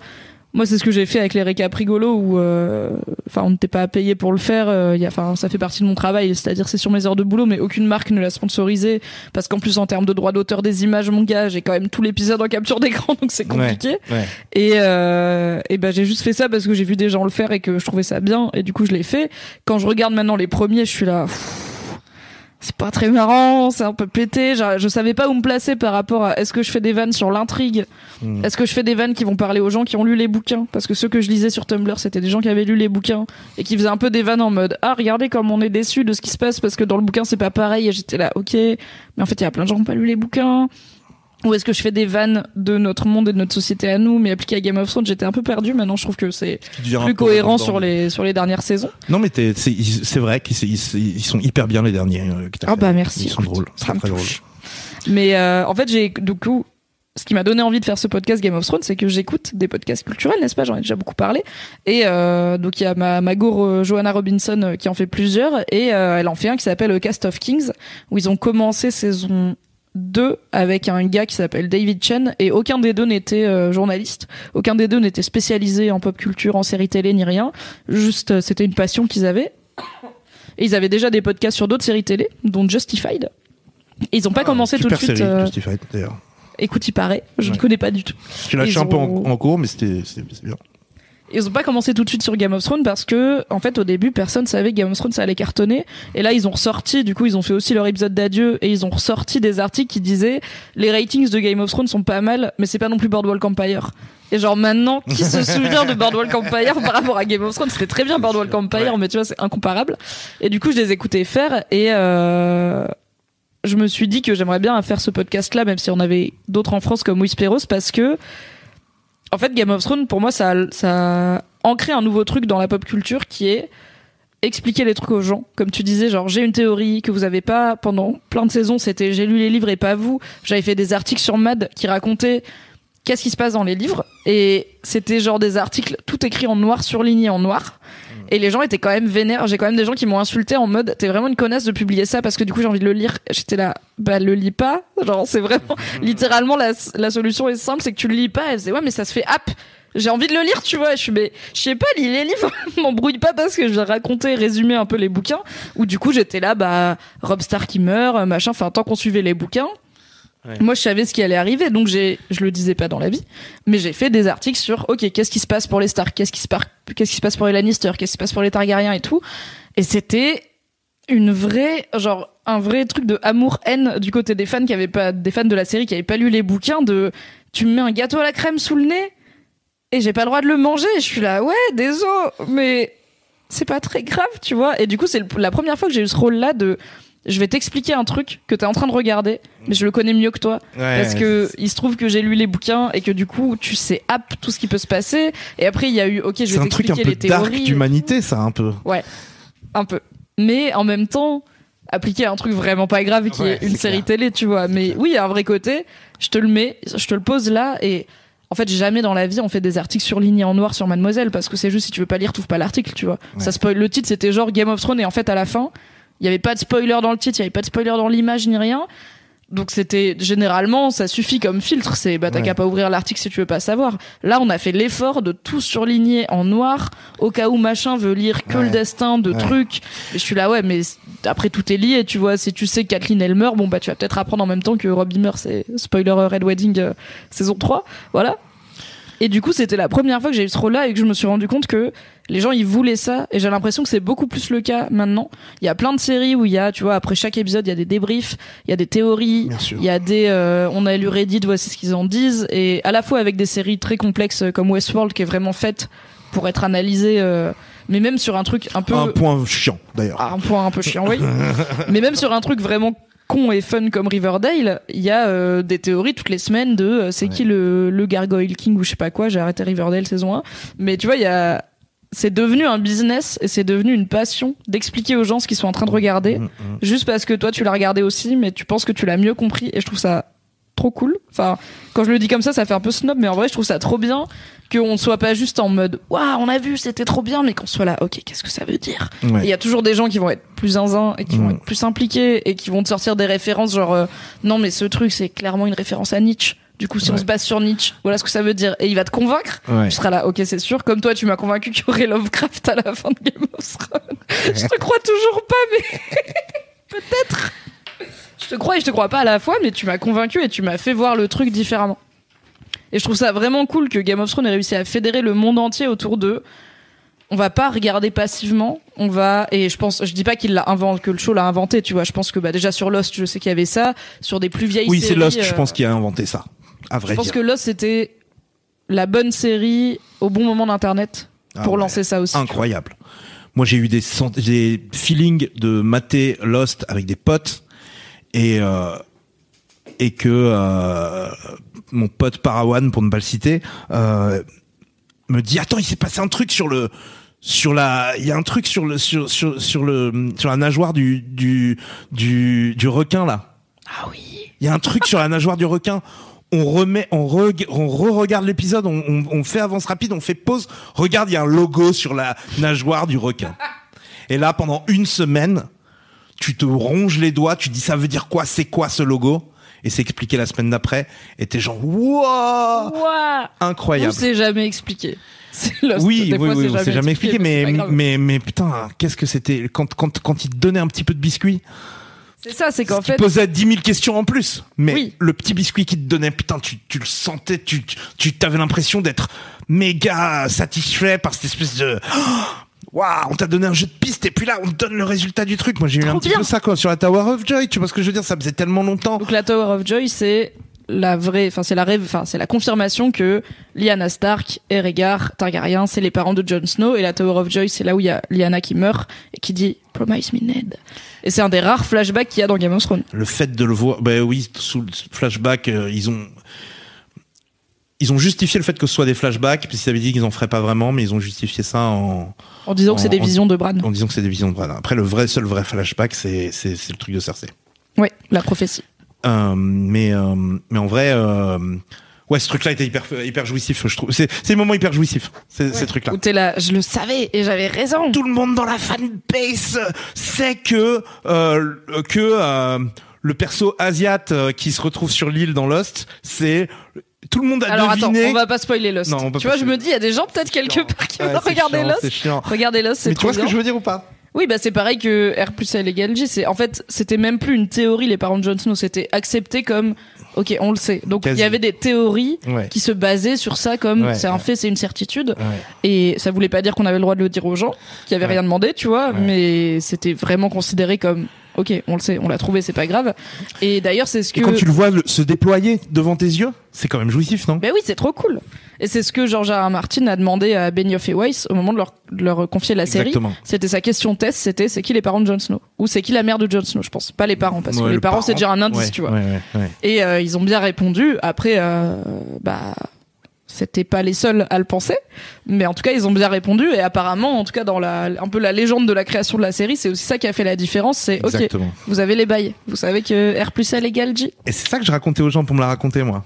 moi c'est ce que j'ai fait avec les récaps rigolos où euh, enfin on n'était pas payé pour le faire euh, enfin ça fait partie de mon travail. C'est-à-dire c'est sur mes heures de boulot mais aucune marque ne l'a sponsorisé. Parce qu'en plus en termes de droit d'auteur des images mon gars j'ai quand même tout l'épisode en capture d'écran [laughs] donc c'est compliqué. Ouais. et euh, et ben j'ai juste fait ça parce que j'ai vu des gens le faire et que je trouvais ça bien. Et du coup je l'ai fait. Quand je regarde maintenant les premiers je suis là pff, c'est pas très marrant, c'est un peu pété. Je, je savais pas où me placer par rapport à est-ce que je fais des vannes sur l'intrigue, Mm. est-ce que je fais des vannes qui vont parler aux gens qui ont lu les bouquins, parce que ceux que je lisais sur Tumblr c'était des gens qui avaient lu les bouquins et qui faisaient un peu des vannes en mode ah regardez comme on est déçu de ce qui se passe parce que dans le bouquin c'est pas pareil et j'étais là ok mais en fait il y a plein de gens qui ont pas lu les bouquins. Ou est-ce que je fais des vannes de notre monde et de notre société à nous, mais appliquées à Game of Thrones J'étais un peu perdu. Maintenant, je trouve que c'est plus cohérent sur les sur les dernières saisons. Non, mais t'es- c'est c'est vrai qu'ils ils, ils sont hyper bien les derniers. euh, Ah bah merci. Ils sont drôles, Ça très me très drôles. Mais euh, en fait, j'ai du coup, ce qui m'a donné envie de faire ce podcast Game of Thrones, c'est que j'écoute des podcasts culturels, n'est-ce pas? J'en ai déjà beaucoup parlé. Et euh, donc il y a ma, ma goure euh, Johanna Robinson euh, qui en fait plusieurs, et euh, elle en fait un qui s'appelle Cast of Kings, où ils ont commencé saison 2 avec un gars qui s'appelle David Chen, et aucun des deux n'était euh, journaliste, aucun des deux n'était spécialisé en pop culture, en série télé ni rien. Juste, euh, c'était une passion qu'ils avaient. Et ils avaient déjà des podcasts sur d'autres séries télé, dont Justified. Et ils ont pas commencé tout de Ah, suite. série, euh, Justified, d'ailleurs. Écoute, il paraît. Je Ouais. ne connais pas du tout. J'ai lâché ils un peu en, en cours, mais c'était bien. Ils ont pas commencé tout de suite sur Game of Thrones parce que, en fait, au début, personne savait que Game of Thrones ça allait cartonner. Et là, ils ont ressorti, du coup, ils ont fait aussi leur épisode d'adieu et ils ont ressorti des articles qui disaient les ratings de Game of Thrones sont pas mal, mais c'est pas non plus Boardwalk Empire. Et genre maintenant, qui se souvient de Boardwalk Empire par rapport à Game of Thrones? C'était très bien Boardwalk Empire, Ouais. mais tu vois, c'est incomparable. Et du coup, je les écoutais faire et euh, je me suis dit que j'aimerais bien faire ce podcast-là, même si on avait d'autres en France comme Whisperos, parce que en fait, Game of Thrones, pour moi, ça, ça a ancré un nouveau truc dans la pop culture qui est expliquer les trucs aux gens. Comme tu disais, genre j'ai une théorie que vous avez pas pendant plein de saisons. C'était j'ai lu les livres et pas vous. J'avais fait des articles sur Mad qui racontaient qu'est-ce qui se passe dans les livres et c'était genre des articles tout écrit en noir surligné en noir. Et les gens étaient quand même vénères. J'ai quand même des gens qui m'ont insulté en mode t'es vraiment une connasse de publier ça parce que du coup j'ai envie de le lire. J'étais là bah le lis pas. Genre c'est vraiment [laughs] littéralement la, la solution est simple c'est que tu le lis pas. Elle disait ouais mais ça se fait app j'ai envie de le lire, tu vois. Je suis, mais je sais pas, lis les livres, [laughs] m'embrouille pas parce que je vais raconter, résumer un peu les bouquins. Ou du coup, j'étais là, bah, Rob Stark qui meurt, machin. Enfin, tant qu'on suivait les bouquins, Moi, je savais ce qui allait arriver, donc j'ai, je le disais pas dans la vie, mais j'ai fait des articles sur, ok, qu'est-ce qui se passe pour les Stark, qu'est-ce qui se passe, qu'est-ce qui se passe pour les Lannister, qu'est-ce qui se passe pour les Targaryens et tout? Et c'était une vraie, genre, un vrai truc de amour-haine du côté des fans qui avaient pas, des fans de la série qui avaient pas lu les bouquins de, tu me mets un gâteau à la crème sous le nez et j'ai pas le droit de le manger. Je suis là, ouais, désolé, mais c'est pas très grave, tu vois. Et du coup, c'est la première fois que j'ai eu ce rôle-là de, je vais t'expliquer un truc que t'es en train de regarder, mais je le connais mieux que toi. parce que il se trouve que j'ai lu les bouquins et que du coup, tu sais, hop, tout ce qui peut se passer. Et après, il y a eu, ok, je C'est vais un truc un t'expliquer peu les dark théories. d'humanité, ça, un peu. un peu. Mais en même temps, appliquer à un truc vraiment pas grave qui Ouais, est une c'est série clair. télé, tu vois. Mais oui, il y a un vrai côté. Je te le mets, je te le pose là et en fait, jamais dans la vie on fait des articles surlignés en noir sur Mademoiselle parce que c'est juste si tu veux pas lire, trouve pas l'article, tu vois. Ça spoil. Le titre c'était genre Game of Thrones et en fait à la fin, il y avait pas de spoiler dans le titre, il y avait pas de spoiler dans l'image ni rien. Donc c'était généralement ça suffit comme filtre, c'est bah t'as Ouais. qu'à pas ouvrir l'article si tu veux pas savoir. Là on a fait l'effort de tout surligner en noir au cas où machin veut lire que Ouais. le destin de Ouais. trucs. Et je suis là ouais mais après tout est lié, tu vois, si tu sais que Kathleen elle meurt, bon bah tu vas peut-être apprendre en même temps que Robbie meurt, c'est spoiler euh, Red Wedding euh, saison 3, voilà. Et du coup, c'était la première fois que j'ai eu ce rôle-là et que je me suis rendu compte que les gens ils voulaient ça et j'ai l'impression que c'est beaucoup plus le cas maintenant. Il y a plein de séries où il y a, tu vois, après chaque épisode, il y a des débriefs, il y a des théories, il y a des euh, on a lu Reddit, voici ce qu'ils en disent et à la fois avec des séries très complexes comme Westworld qui est vraiment faite pour être analysée euh, mais même sur un truc un peu Un point chiant, d'ailleurs. à un point un peu chiant, oui. [laughs] Mais même sur un truc vraiment con et fun comme Riverdale, il y a euh, des théories toutes les semaines de euh, c'est qui le, le Gargoyle King ou je sais pas quoi. J'ai arrêté Riverdale saison 1. Mais tu vois, il y a. C'est devenu un business et c'est devenu une passion d'expliquer aux gens ce qu'ils sont en train de regarder. Mm, mm. Juste parce que toi, tu l'as regardé aussi, mais tu penses que tu l'as mieux compris. Et je trouve ça trop cool. Enfin, quand je le dis comme ça, ça fait un peu snob, mais en vrai, je trouve ça trop bien qu'on soit pas juste en mode waouh, on a vu, c'était trop bien, mais qu'on soit là, ok, qu'est-ce que ça veut dire Ouais. il y a toujours des gens qui vont être plus zinzin et qui vont Mm. être plus impliqués et qui vont te sortir des références genre euh, non mais ce truc c'est clairement une référence à Nietzsche. Du coup, si on se base sur Nietzsche, voilà ce que ça veut dire. Et il va te convaincre. Ouais. Tu seras là, ok, c'est sûr. Comme toi, tu m'as convaincu qu'il y aurait Lovecraft à la fin de Game of Thrones. [laughs] je te crois toujours pas, mais [laughs] peut-être. Je te crois et je te crois pas à la fois, mais tu m'as convaincu et tu m'as fait voir le truc différemment. Et je trouve ça vraiment cool que Game of Thrones ait réussi à fédérer le monde entier autour de. On va pas regarder passivement, on va et je pense, je dis pas qu'il l'a inventé, que le show l'a inventé, tu vois. Je pense que bah déjà sur Lost, je sais qu'il y avait ça, sur des plus vieilles Oui, séries. c'est Lost, je euh, pense, qui a inventé ça. À vrai je pense dire. que Lost c'était la bonne série au bon moment d'internet Ah pour ouais. lancer ça aussi. Incroyable. Moi, j'ai eu des, des feelings de mater Lost avec des potes et euh, et que euh, mon pote Parawan, pour ne pas le citer, euh, me dit attends, il s'est passé un truc sur le sur la il y a un truc sur le sur sur sur le sur la nageoire du du du du requin là. Ah oui. Il y a un truc sur la nageoire du requin. On remet, on, reg- on re-regarde l'épisode, on, on, on fait avance rapide, on fait pause. Regarde, il y a un logo sur la nageoire du requin. Et là, pendant une semaine, tu te ronges les doigts, tu dis ça veut dire quoi, c'est quoi ce logo? Et c'est expliqué la semaine d'après. Et t'es genre, wow, Ouah. incroyable. Ou c'est jamais expliqué. [laughs] Oui, oui, fois, oui, c'est jamais expliqué, mais, mais, mais putain, qu'est-ce que c'était? Quand, quand, quand il te donnait un petit peu de biscuit c'est ça, c'est qu'en fait, posait 10 000 questions en plus. Mais Oui. le petit biscuit qui te donnait, putain, tu, tu le sentais, tu, tu, tu t'avais l'impression d'être méga satisfait par cette espèce de, waouh, on t'a donné un jeu de piste et puis là, on te donne le résultat du truc. Moi, j'ai eu un petit peu ça, quoi, sur la Tower of Joy. Tu vois ce que je veux dire? Ça faisait tellement longtemps. Donc la Tower of Joy, c'est la vraie, enfin c'est la rêve, enfin c'est la confirmation que Lyanna Stark et Rhaegar Targaryen, c'est les parents de Jon Snow et la Tower of Joy, c'est là où il y a Lyanna qui meurt et qui dit Promise me Ned. Et c'est un des rares flashbacks qu'il y a dans Game of Thrones. Le fait de le voir, ben oui, sous le flashback, euh, ils ont, ils ont justifié le fait que ce soit des flashbacks, puis ils avaient dit qu'ils en feraient pas vraiment, mais ils ont justifié ça en, En disant que c'est des visions de Bran. en disant que c'est des visions de Bran. Après, le vrai, seul vrai flashback, c'est, c'est, c'est le truc de Cersei. Ouais, la prophétie. Euh, mais, euh, mais en vrai, euh, ouais, ce truc-là était hyper, hyper jouissif, je trouve. C'est, c'est le moment hyper jouissif, ces, ces trucs-là. Où t'es là, je le savais et j'avais raison. Tout le monde dans la fanbase sait que, euh, que, euh, le perso asiate euh, qui se retrouve sur l'île dans Lost, c'est, tout le monde a Alors attends, deviné. on va pas spoiler Lost. Non, on va tu pas vois, je me dis, il y a des gens peut-être quelque part qui Ouais, vont regarder chiant, Lost. c'est chiant. Regardez Lost, c'est Mais tu trop vois ce que je veux dire ou pas? Oui, bah c'est pareil que R plus L égale J. C'est en fait, c'était même plus une théorie. Les parents de Jon Snow, c'était accepté comme, ok, on le sait. Donc il y avait des théories Ouais. qui se basaient sur ça, comme Ouais, c'est un ouais. fait, c'est une certitude. Ouais. Et ça voulait pas dire qu'on avait le droit de le dire aux gens qui avaient Ouais. rien demandé, tu vois. Ouais. Mais c'était vraiment considéré comme, ok, on le sait, on l'a trouvé, c'est pas grave. Et d'ailleurs, c'est ce que. Et quand tu le vois le- se déployer devant tes yeux, c'est quand même jouissif, non? Ben oui, c'est trop cool. Et c'est ce que George R. R. Martin a demandé à Benioff et Weiss au moment de leur, de leur confier la série. C'était sa question test, c'était c'est qui les parents de Jon Snow? Ou c'est qui la mère de Jon Snow, je pense. Pas les parents, parce que les le parents, c'est déjà un indice, Ouais, tu vois. ouais, ouais, ouais. Et euh, ils ont bien répondu. Après, euh, bah, c'était pas les seuls à le penser, mais en tout cas, ils ont bien répondu. Et apparemment, en tout cas, dans la, un peu la légende de la création de la série, c'est aussi ça qui a fait la différence. C'est ok, vous avez les bails, vous savez que R plus L égale J. Et c'est ça que je racontais aux gens pour me la raconter, moi.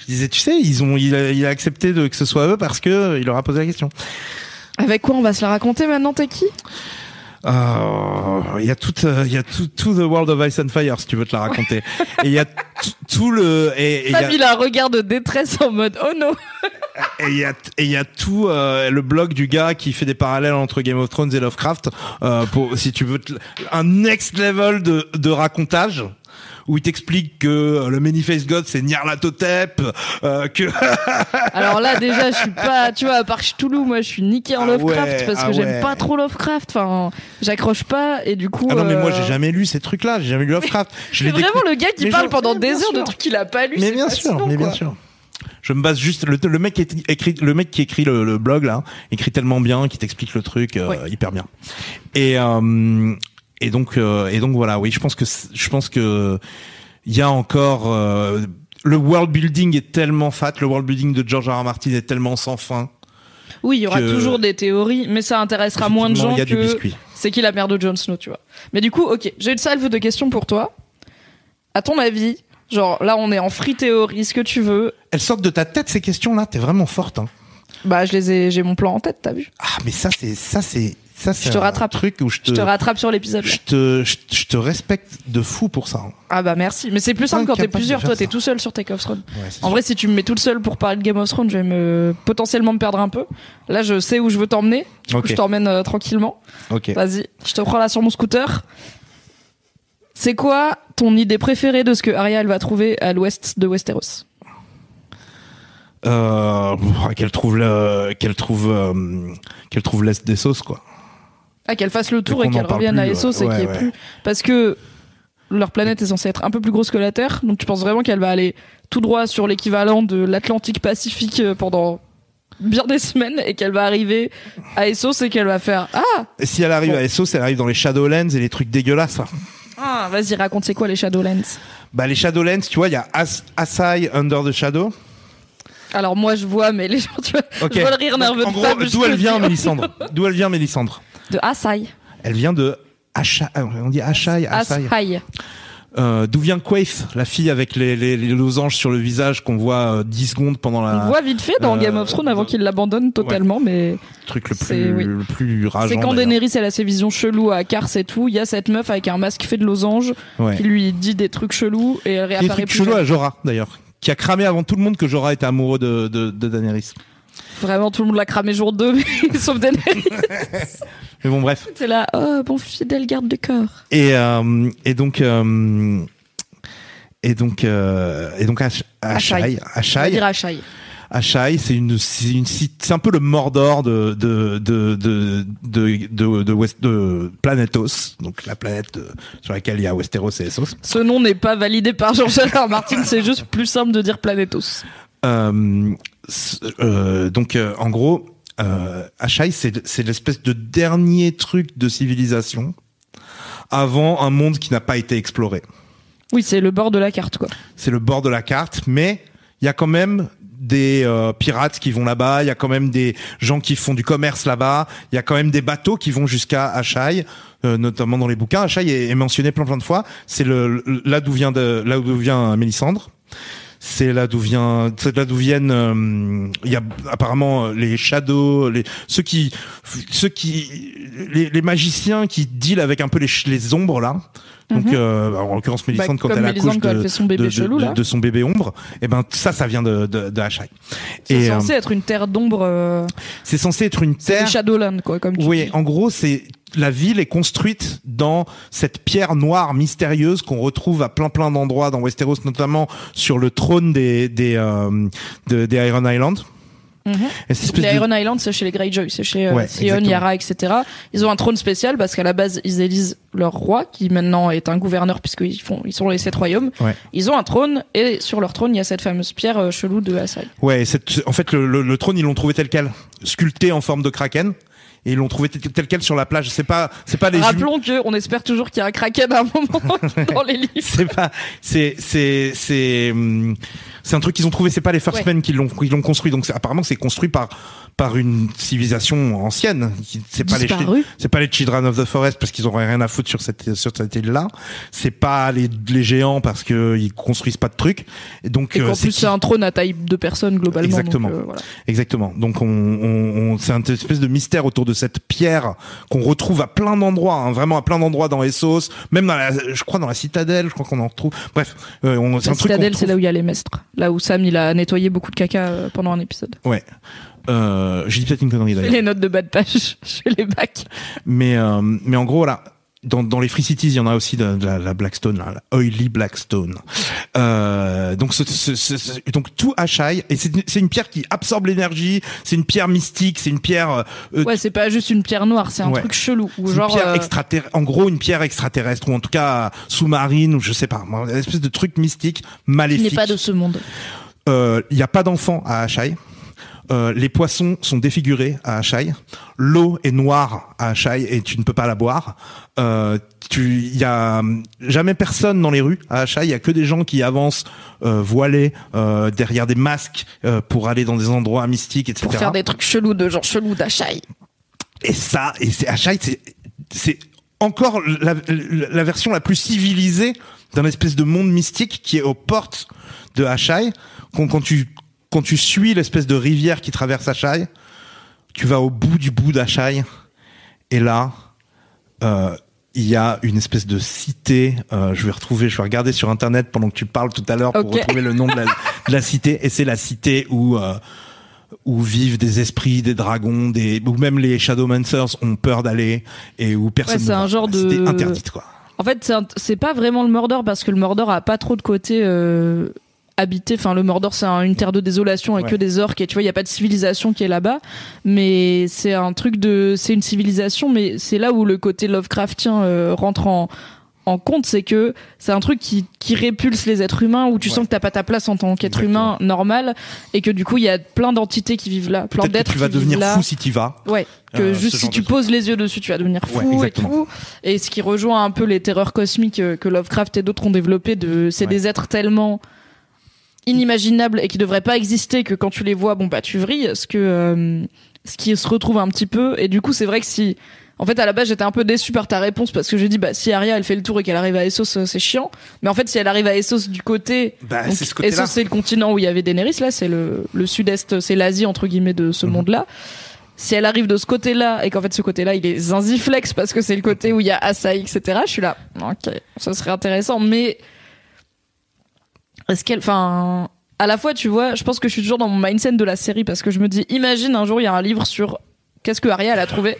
Je disais, tu sais, ils ont, il a, il a accepté de, que ce soit eux parce que il leur a posé la question. Avec quoi on va se la raconter maintenant T'es qui? Euh, Il y a tout, euh, il y a tout, tout the world of ice and fire si tu veux te la raconter. et il y a tout- le, et et il y a- Fab, il a un regard de détresse en mode oh no. [laughs] et il y a, et il y a tout euh, le blog du gars qui fait des parallèles entre Game of Thrones et Lovecraft. Euh, pour, si tu veux, te- un next level de, de racontage. Où il t'explique que euh, le Many-Face God c'est Nyarlathotep, euh, que [laughs] Alors là déjà je suis pas, tu vois, à part Cthulhu, moi je suis niqué en Ah Lovecraft ouais, parce que ah j'aime ouais. pas trop Lovecraft. Enfin, j'accroche pas et du coup. Ah non mais moi euh, j'ai jamais lu ces trucs-là, j'ai jamais lu Lovecraft. [laughs] C'est vraiment le gars qui Mais parle je- pendant des heures de trucs qu'il a pas lu. Mais bien sûr, mais bien quoi. sûr. Je me base juste le, le mec qui écrit le mec qui écrit le, le blog là écrit tellement bien qu'il t'explique le truc euh, Ouais. hyper bien. Et euh, et donc euh, et donc voilà, oui, je pense que je pense que il y a encore euh, le world building est tellement fat, le world building de George R. R. Martin est tellement sans fin. Oui, il y aura que- toujours des théories, mais ça intéressera moins de gens il y a du que biscuit. c'est qui la mère de Jon Snow, tu vois. Mais du coup, ok, j'ai une salve de questions pour toi. À ton avis, genre là on est en free théorie, ce que tu veux. Elles sortent de ta tête ces questions là, t'es vraiment forte hein. Bah je les ai, j'ai mon plan en tête, t'as vu Ah mais ça c'est ça c'est ça c'est Je te un rattrape. truc où je te Je te rattrape sur l'épisode. je te je, je te respecte de fou pour ça. Ah bah merci. Mais c'est plus simple quand t'es plusieurs. Toi t'es tout seul sur Take of Throne. Ouais, c'est En vrai, si tu me mets toute seule pour parler de Game of Thrones, je vais me potentiellement me perdre un peu. Là, je sais où je veux t'emmener. Du coup, je t'emmène euh, tranquillement. Ok. Vas-y, je te prends là sur mon scooter. C'est quoi ton idée préférée de ce que Arya elle va trouver à l'ouest de Westeros? Euh, qu'elle trouve le, qu'elle trouve, euh, qu'elle trouve l'est des sauces quoi. Ah, qu'elle fasse le tour et qu'elle revienne à Essos et qu'il y ait plus. Parce que leur planète est censée être un peu plus grosse que la Terre, donc tu penses vraiment qu'elle va aller tout droit sur l'équivalent de l'Atlantique Pacifique euh, pendant bien des semaines et qu'elle va arriver à Essos et qu'elle va faire Ah Et si elle arrive Bon. à Essos, elle arrive dans les Shadowlands et les trucs dégueulasses. hein. Ah, vas-y, raconte, c'est quoi les Shadowlands? Bah les Shadowlands, tu vois, il y a As Asai Under the Shadow. Alors moi je vois, mais les gens, tu vois, Ok. je vois le rire nerveux en de gros, d'où elle le vient. Mélissandre? D'où elle vient, Mélissandre? De Asai. Elle vient de Asha, euh, on dit Ashai, Asai. Asai. Euh, D'où vient Quaith, la fille avec les, les, les losanges sur le visage qu'on voit euh, 10 secondes pendant On la le voit vite fait dans euh, Game of Thrones avant qu'il l'abandonne totalement, mais truc le plus, oui. le plus rageant. c'est quand. Daenerys elle a ses visions cheloues à Kars et tout, il y a cette meuf avec un masque fait de losanges Ouais. qui lui dit des trucs chelous et elle réapparaît truc plus chelou jamais. à Jorah d'ailleurs, qui a cramé avant tout le monde que Jorah était amoureux de, de, de Daenerys. Vraiment tout le monde l'a cramé jour 2 [laughs] sauf Daenerys. [laughs] Mais bon bref. C'est là, oh bon fidèle garde du corps. Et euh, et donc euh, et donc euh, et donc dire Ashai. Ashai c'est une c'est une c'est un peu le Mordor de de de de de de, de, West, de Planetos donc la planète euh, sur laquelle il y a Westeros et Essos. Ce nom n'est pas validé par. R. Martin, c'est juste plus simple de dire Planetos. Euh, euh, donc en gros euh, Ashai c'est l'espèce de dernier truc de civilisation avant un monde qui n'a pas été exploré. Oui, c'est le bord de la carte quoi. c'est le bord de la carte, mais il y a quand même des euh, pirates qui vont là-bas, il y a quand même des gens qui font du commerce là-bas, il y a quand même des bateaux qui vont jusqu'à Achaï, euh, notamment dans les bouquins. Achaï est, est mentionné plein plein de fois. C'est le- là d'où vient de là d'où vient Mélisandre. C'est là d'où vient, c'est là d'où viennent. euh, Il y a apparemment euh, les shadows, les ceux qui, ceux qui, les, les magiciens qui deal avec un peu les, les ombres là. Donc, euh, en l'occurrence, Mélisandre quand comme elle Mélisandre accouche quand elle de, fait son bébé de, chelou, là. de son bébé ombre, et ben ça, ça vient de de, de. C'est Et euh, censé être une terre d'ombre. euh, c'est censé être une C'est terre. des Shadowlands, quoi, comme tu Oui, dis. en gros, c'est la ville est construite dans cette pierre noire mystérieuse qu'on retrouve à plein plein d'endroits dans Westeros, notamment sur le trône des des euh, de- des Iron Island. Espèce Les de- Iron Island, c'est chez les Greyjoy, c'est chez euh, Ouais, Sion. Yara, etc. Ils ont un trône spécial parce qu'à la base, ils élisent leur roi, qui maintenant est un gouverneur puisqu'ils font, ils sont les sept royaumes. Ouais. Ils ont un trône et sur leur trône, il y a cette fameuse pierre euh, chelou de Asai. Ouais, cette, en fait, le, le, le trône, ils l'ont trouvé tel quel, sculpté en forme de kraken, et ils l'ont trouvé tel, quel sur la plage. C'est pas, c'est pas les. Rappelons que on espère toujours qu'il y a un kraken à un moment [laughs] dans les livres. C'est pas, c'est, c'est, c'est, hum, c'est un truc qu'ils ont trouvé. C'est pas les First. Men qui l'ont, qui l'ont construit. Donc, apparemment, c'est construit par, par une civilisation ancienne. C'est pas les, c'est pas les Children of the Forest parce qu'ils auraient rien à foutre sur cette, sur cette île-là. C'est pas les, les géants parce que ils construisent pas de trucs. Et donc, Et euh, c'est plus, c'est un trône à taille de personne globalement. Exactement. donc, euh, voilà. Exactement. Donc on, on, on- c'est une espèce de mystère autour de cette pierre qu'on retrouve à plein d'endroits, hein, vraiment à plein d'endroits dans Essos, même dans la, je crois dans la citadelle, je crois qu'on en retrouve. Bref, euh, on, c'est La un truc qu'on citadelle, c'est là où il y a les mestres. Là où Sam, il a nettoyé beaucoup de caca euh, pendant un épisode. Ouais. Euh, j'ai dit peut-être une connerie d'ailleurs. les notes de bas de page, [laughs] je fais les bacs. Mais euh, mais en gros voilà. Dans, dans les Free Cities, il y en a aussi de, de la, la Blackstone, là, la Oily Blackstone. Euh, donc, ce, ce- ce- donc tout Achai, et c'est une- pierre qui absorbe l'énergie. C'est une pierre mystique. C'est une pierre euh, Ouais, c'est pas juste une pierre noire, c'est un Ouais. truc chelou. Ou genre, une pierre euh, extraterrestre, en gros une pierre extraterrestre ou en tout cas sous-marine ou je sais pas, une espèce de truc mystique qui maléfique. n'est pas de ce monde. Euh, Il y a pas d'enfants à Achai. Euh, les poissons sont défigurés à Achai. L'eau est noire à Achai et tu ne peux pas la boire. Euh, tu, il y a hum, jamais personne dans les rues à Achai. Il y a que des gens qui avancent euh, voilés euh, derrière des masques euh, pour aller dans des endroits mystiques, etc. Pour faire des trucs chelous de genre chelous d'Achai. Et ça, et c'est Achai, c'est c'est encore la, la, la version la plus civilisée d'un espèce de monde mystique qui est aux portes de Achai. Quand, quand tu quand tu suis l'espèce de rivière qui traverse Achai, tu vas au bout du bout d'Achai, et là, euh, il y a une espèce de cité. euh, je vais retrouver, je vais regarder sur internet pendant que tu parles tout à l'heure pour Ok. retrouver le nom de la, de la cité. Et c'est la cité où euh, où vivent des esprits, des dragons, des où même les Shadowmancers ont peur d'aller et où personne. Ouais, c'est un genre de- interdite quoi. En fait, c'est pas vraiment le Mordor parce que le Mordor a pas trop de côté euh, habité. Enfin, le Mordor, c'est un- une terre de désolation avec Ouais. que des orques et tu vois, il y a pas de civilisation qui est là-bas. Mais c'est un truc de, c'est une civilisation, mais c'est là où le côté Lovecraftien euh, rentre en en compte, c'est que c'est un truc qui, qui répulse les êtres humains, où tu Ouais. sens que t'as pas ta place en tant qu'être humain normal, et que du coup il y a plein d'entités qui vivent là, plein d'êtres tu vas qui devenir fou si tu vas. Ouais, que Euh, juste si tu poses les yeux dessus, tu vas devenir fou Ouais, et tout. Et ce qui rejoint un peu les terreurs cosmiques euh, que Lovecraft et d'autres ont développé de, c'est Ouais. des êtres tellement inimaginables et qui devraient pas exister que quand tu les vois, bon bah tu vrilles, ce que, euh, ce qui se retrouve un petit peu. Et du coup, c'est vrai que si, en fait, à la base, j'étais un peu déçu par ta réponse parce que j'ai dit, bah, si Arya, elle fait le tour et qu'elle arrive à Essos, euh, c'est chiant. Mais en fait, si elle arrive à Essos du côté, Bah, donc, c'est ce côté-là. Essos, c'est le continent où il y avait Daenerys, là, c'est le, le sud-est, c'est l'Asie, entre guillemets, de ce Mhm. monde-là. Si elle arrive de ce côté-là, et qu'en fait, ce côté-là, il est zinziflex parce que c'est le côté où il y a Asai, etc., je suis là, ok, ça serait intéressant, mais est-ce qu'elle, enfin, à la fois, tu vois, je pense que je suis toujours dans mon mindset de la série parce que je me dis, imagine un jour, il y a un livre sur qu'est-ce que Arya, elle a trouvé.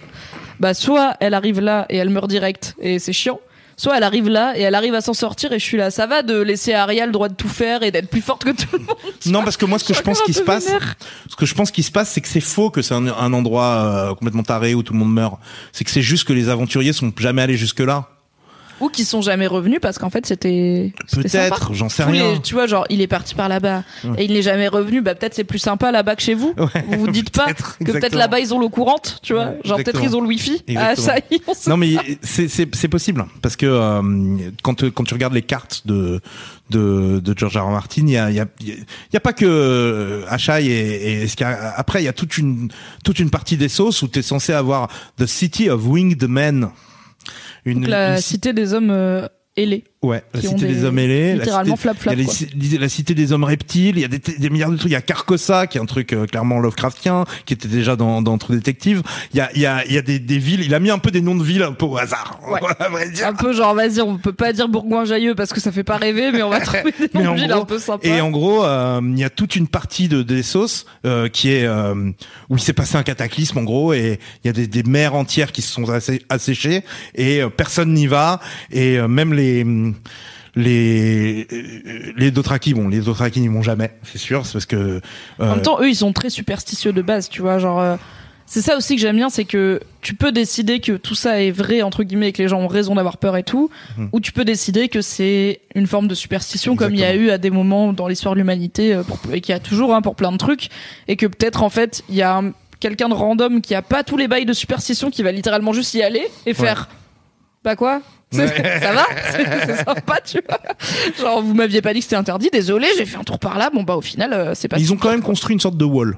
Bah, soit elle arrive là et elle meurt direct et c'est chiant. Soit elle arrive là et elle arrive à s'en sortir et je suis là. Ça va de laisser Arya le droit de tout faire et d'être plus forte que tout le monde? [laughs] Non, parce que moi, ce que Je pense qui se passe, ce que je pense qui se passe, c'est que c'est faux que c'est un, un endroit euh, complètement taré où tout le monde meurt. C'est que c'est juste que les aventuriers sont jamais allés jusque là. Ou qui sont jamais revenus parce qu'en fait c'était. Peut-être, j'en sais rien. les- tu vois, genre, il est parti par là-bas Ouais. et il n'est jamais revenu. Bah, peut-être c'est plus sympa là-bas que chez vous. Ouais, Vous vous dites pas que peut-être là-bas ils ont l'eau courante, tu vois. Ouais, genre, peut-être ils ont le wifi. Ah, ça Non mais c'est possible parce que euh, quand quand tu regardes les cartes de de de George R. R. Martin, il y a il y a y a pas que euh, Achai et, et après il y a toute une toute une partie des sauces où tu es censé avoir the city of winged men. Une, Donc, la une- cité des hommes euh, ailés. ouais, la cité des, des- hommes ailés, la littéralement flap flap, il y a les quoi. ci- la cité des hommes reptiles, il y a des, des milliards de trucs, il y a Carcosa qui est un truc euh, clairement Lovecraftien qui était déjà dans dans True Detective. Il y a il y a il y a des des villes, il a mis un peu des noms de villes un peu au hasard. Ouais. [laughs] à vrai dire. Un peu genre, vas-y, on peut pas dire Bourgoin-Jailleux parce que ça fait pas rêver, mais on va [laughs] trouver des noms de villes gros- un peu sympas. Et en gros, euh, il y a toute une partie de des sauces euh, qui est euh, où il s'est passé un cataclysme en gros, et il y a des, des mers entières qui se sont assé- asséchées et euh, personne n'y va, et euh, même les les euh, les Dothraki, bon, les Dothraki n'y vont jamais, c'est sûr, c'est parce que euh, En même temps, eux, ils sont très superstitieux de base, tu vois. Genre, euh, c'est ça aussi que j'aime bien, c'est que tu peux décider que tout ça est vrai, entre guillemets, et que les gens ont raison d'avoir peur et tout, Mhm. ou tu peux décider que c'est une forme de superstition, comme il y a eu à des moments dans l'histoire de l'humanité, euh, pour- et qu'il y a toujours hein, pour plein de trucs, et que peut-être, en fait, il y a un- quelqu'un de random qui a pas tous les bails de superstition, qui va littéralement juste y aller et faire. Bah quoi? Ça va C'est sympa, tu vois. Genre, vous m'aviez pas dit que c'était interdit, désolé, j'ai fait un tour par là. Bon, bah, au final, euh, c'est pas ils ont quand même construit une sorte de wall.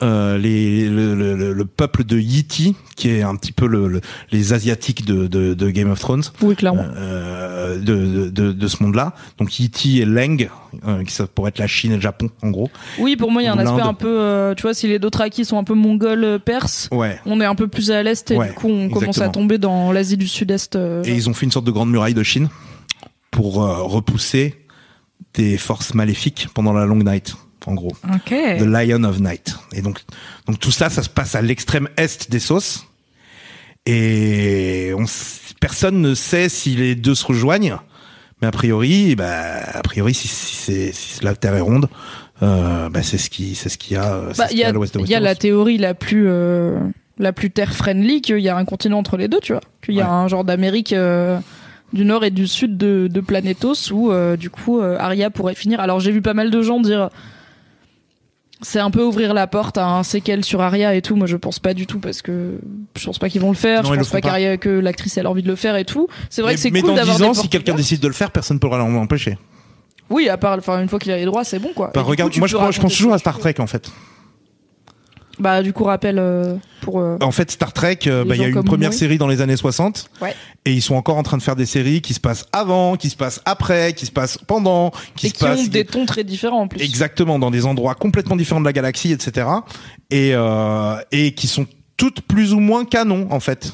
Euh, les, le, le, le- le peuple de Yiti, qui est un petit peu le, le- les asiatiques de, de, de Game of Thrones, Oui, clairement. euh, de, de, de ce monde-là. Donc Yiti et Leng, euh, qui ça pourrait être la Chine et le Japon, en gros. Oui, pour moi, il y a un aspect un peu, euh, tu vois, si les Dothraki sont un peu mongols euh, perses, Ouais. on est un peu plus à l'est et Ouais, du coup, on commence à tomber dans l'Asie du Sud-Est. euh, Et ils ont fait une sorte de grande muraille de Chine pour euh, repousser des forces maléfiques pendant la Long Night, en gros. Ok. The Lion of Night. Et donc, donc tout ça, ça se passe à l'extrême est des sauces. Et on, personne ne sait si les deux se rejoignent. Mais a priori, bah, a priori, si, si, si la Terre est ronde, euh, bah, c'est ce qui, c'est ce qu'il y a, Bah, il y a, à l'ouest de il y a la théorie la plus, euh, la plus terre-friendly qu'il y a un continent entre les deux, tu vois. Qu'il y a Ouais. un genre d'Amérique euh, du nord et du sud de, de Planetos où, du coup, Arya pourrait finir. Alors, j'ai vu pas mal de gens dire. C'est un peu ouvrir la porte à un séquel sur Arya et tout. Moi, je pense pas du tout parce que je pense pas qu'ils vont le faire. Non, je pense pas, qu'Arya- que l'actrice ait envie de le faire et tout. C'est vrai mais que c'est mais cool dans d'avoir 10 des ans, si quelqu'un décide de le faire, personne ne pourra l'empêcher. Oui, à part, enfin, une fois qu'il a les droits, c'est bon, quoi. Bah, regarde, coup, moi, je, pense- je pense raconter toujours à Star Trek, en fait. Bah, du coup, rappel euh, pour. euh, En fait, Star Trek, euh, bah, il y a eu une première moi. série dans les années 60. Ouais. Et ils sont encore en train de faire des séries qui se passent avant, qui se passent après, qui se passent pendant, qui et se qui passent. ont des tons très différents en plus. Exactement, dans des endroits complètement différents de la galaxie, etc. Et, euh, et qui sont toutes plus ou moins canons, en fait.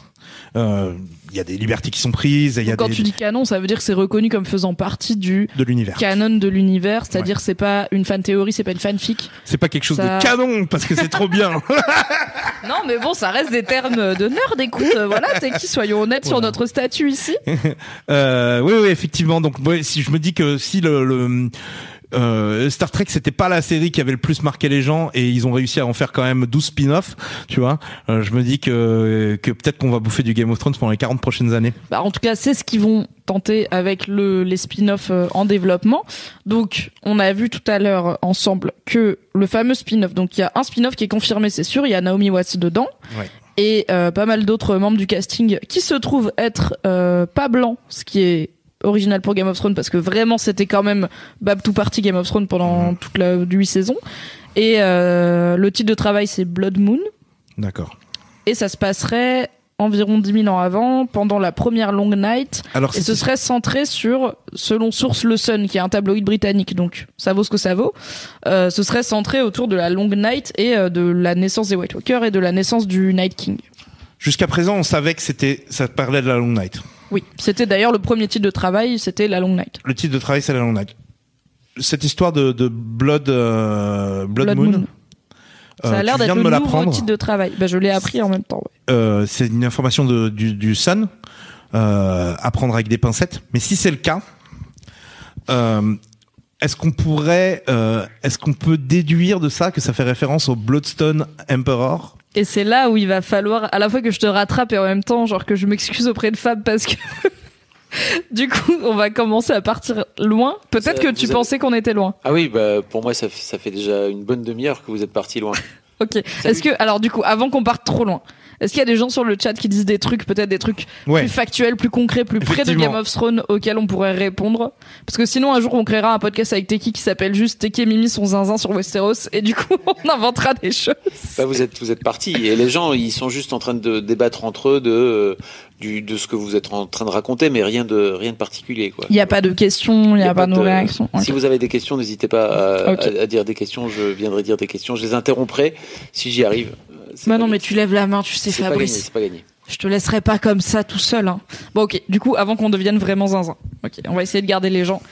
Euh, y a des libertés qui sont prises, et il y a Quand des, tu dis canon, ça veut dire que c'est reconnu comme faisant partie du de l'univers. canon de l'univers, c'est-à-dire c'est pas une fan théorie, c'est pas une fanfic. C'est pas quelque chose Ça- de canon, parce que c'est trop bien. [laughs] Non, mais bon, ça reste des termes de nerd. Écoute, euh, voilà, t'es qui Soyons honnêtes sur notre statut ici. [laughs] Euh, oui, oui, effectivement. Donc, ouais, si je me dis que si le, le euh, Star Trek c'était pas la série qui avait le plus marqué les gens et ils ont réussi à en faire quand même 12 spin-offs, tu vois, euh, je me dis que que peut-être qu'on va bouffer du Game of Thrones pendant les 40 prochaines années. Bah, en tout cas, c'est ce qu'ils vont tenter avec le, les spin-offs euh, en développement. Donc, on a vu tout à l'heure ensemble que le fameux spin-off, donc il y a un spin-off qui est confirmé, c'est sûr, il y a Naomi Watts dedans. Ouais. Et euh, pas mal d'autres membres du casting qui se trouvent être euh, pas blancs, ce qui est original pour Game of Thrones parce que vraiment c'était quand même Bab tout party Game of Thrones pendant Mhm. toute la huit saisons. Et euh, le titre de travail c'est Blood Moon D'accord. et ça se passerait environ 10 000 ans avant, pendant la première Long Night, Alors et ce serait centré sur, selon Source Le Sun, qui est un tabloïd britannique, donc ça vaut ce que ça vaut, euh, ce serait centré autour de la Long Night et euh, de la naissance des White Walkers et de la naissance du Night King. jusqu'à présent on savait que c'était ça parlait de la Long Night. Oui, c'était d'ailleurs le premier titre de travail, c'était la Long Night. Le titre de travail c'est la Long Night. Cette histoire de, de Blood euh, Blood, Moon. Ça euh, a l'air d'être le nouveau titre de travail. Bah, je l'ai appris en même temps. ouais. Euh, c'est une information de, du, du Sun, euh, à prendre avec des pincettes. Mais si c'est le cas, euh, est-ce qu'on pourrait, euh, est-ce qu'on peut déduire de ça que ça fait référence au Bloodstone Emperor? Et c'est là où il va falloir à la fois que je te rattrape et en même temps genre que je m'excuse auprès de Fab parce que [laughs] Du coup, on va commencer à partir loin. Peut-être que tu avez- pensais qu'on était loin. Ah oui, bah, pour moi, ça, fait- ça fait déjà une bonne demi-heure que vous êtes parti loin. [laughs] Ok. Est-ce que, alors du coup, avant qu'on parte trop loin, est-ce qu'il y a des gens sur le chat qui disent des trucs, peut-être des trucs Ouais. plus factuels, plus concrets, plus près de. Game of Thrones auxquels on pourrait répondre Parce que sinon, un jour, on créera un podcast avec Teki qui s'appelle juste Teki et Mimi sont zinzin sur Westeros et du coup, [laughs] on inventera des choses. Bah, vous êtes, vous êtes parti et les gens, ils sont juste en train de débattre entre eux de, euh, du, de ce que vous êtes en train de raconter, mais rien de, rien de particulier, quoi. Il n'y a pas de questions, il n'y a, pas de de- réactions. Si vous avez des questions, n'hésitez pas à, Ok. à- à dire des questions. Je viendrai dire des questions. Je les interromprai si j'y arrive. Euh, Bah non, gagné. mais tu lèves la main, tu sais, c'est pas gagné. Fabrice. C'est pas gagné. Je te laisserai pas comme ça tout seul. Hein. Bon, ok. Du coup, avant qu'on devienne vraiment zinzin. Ok, on va essayer de garder les gens.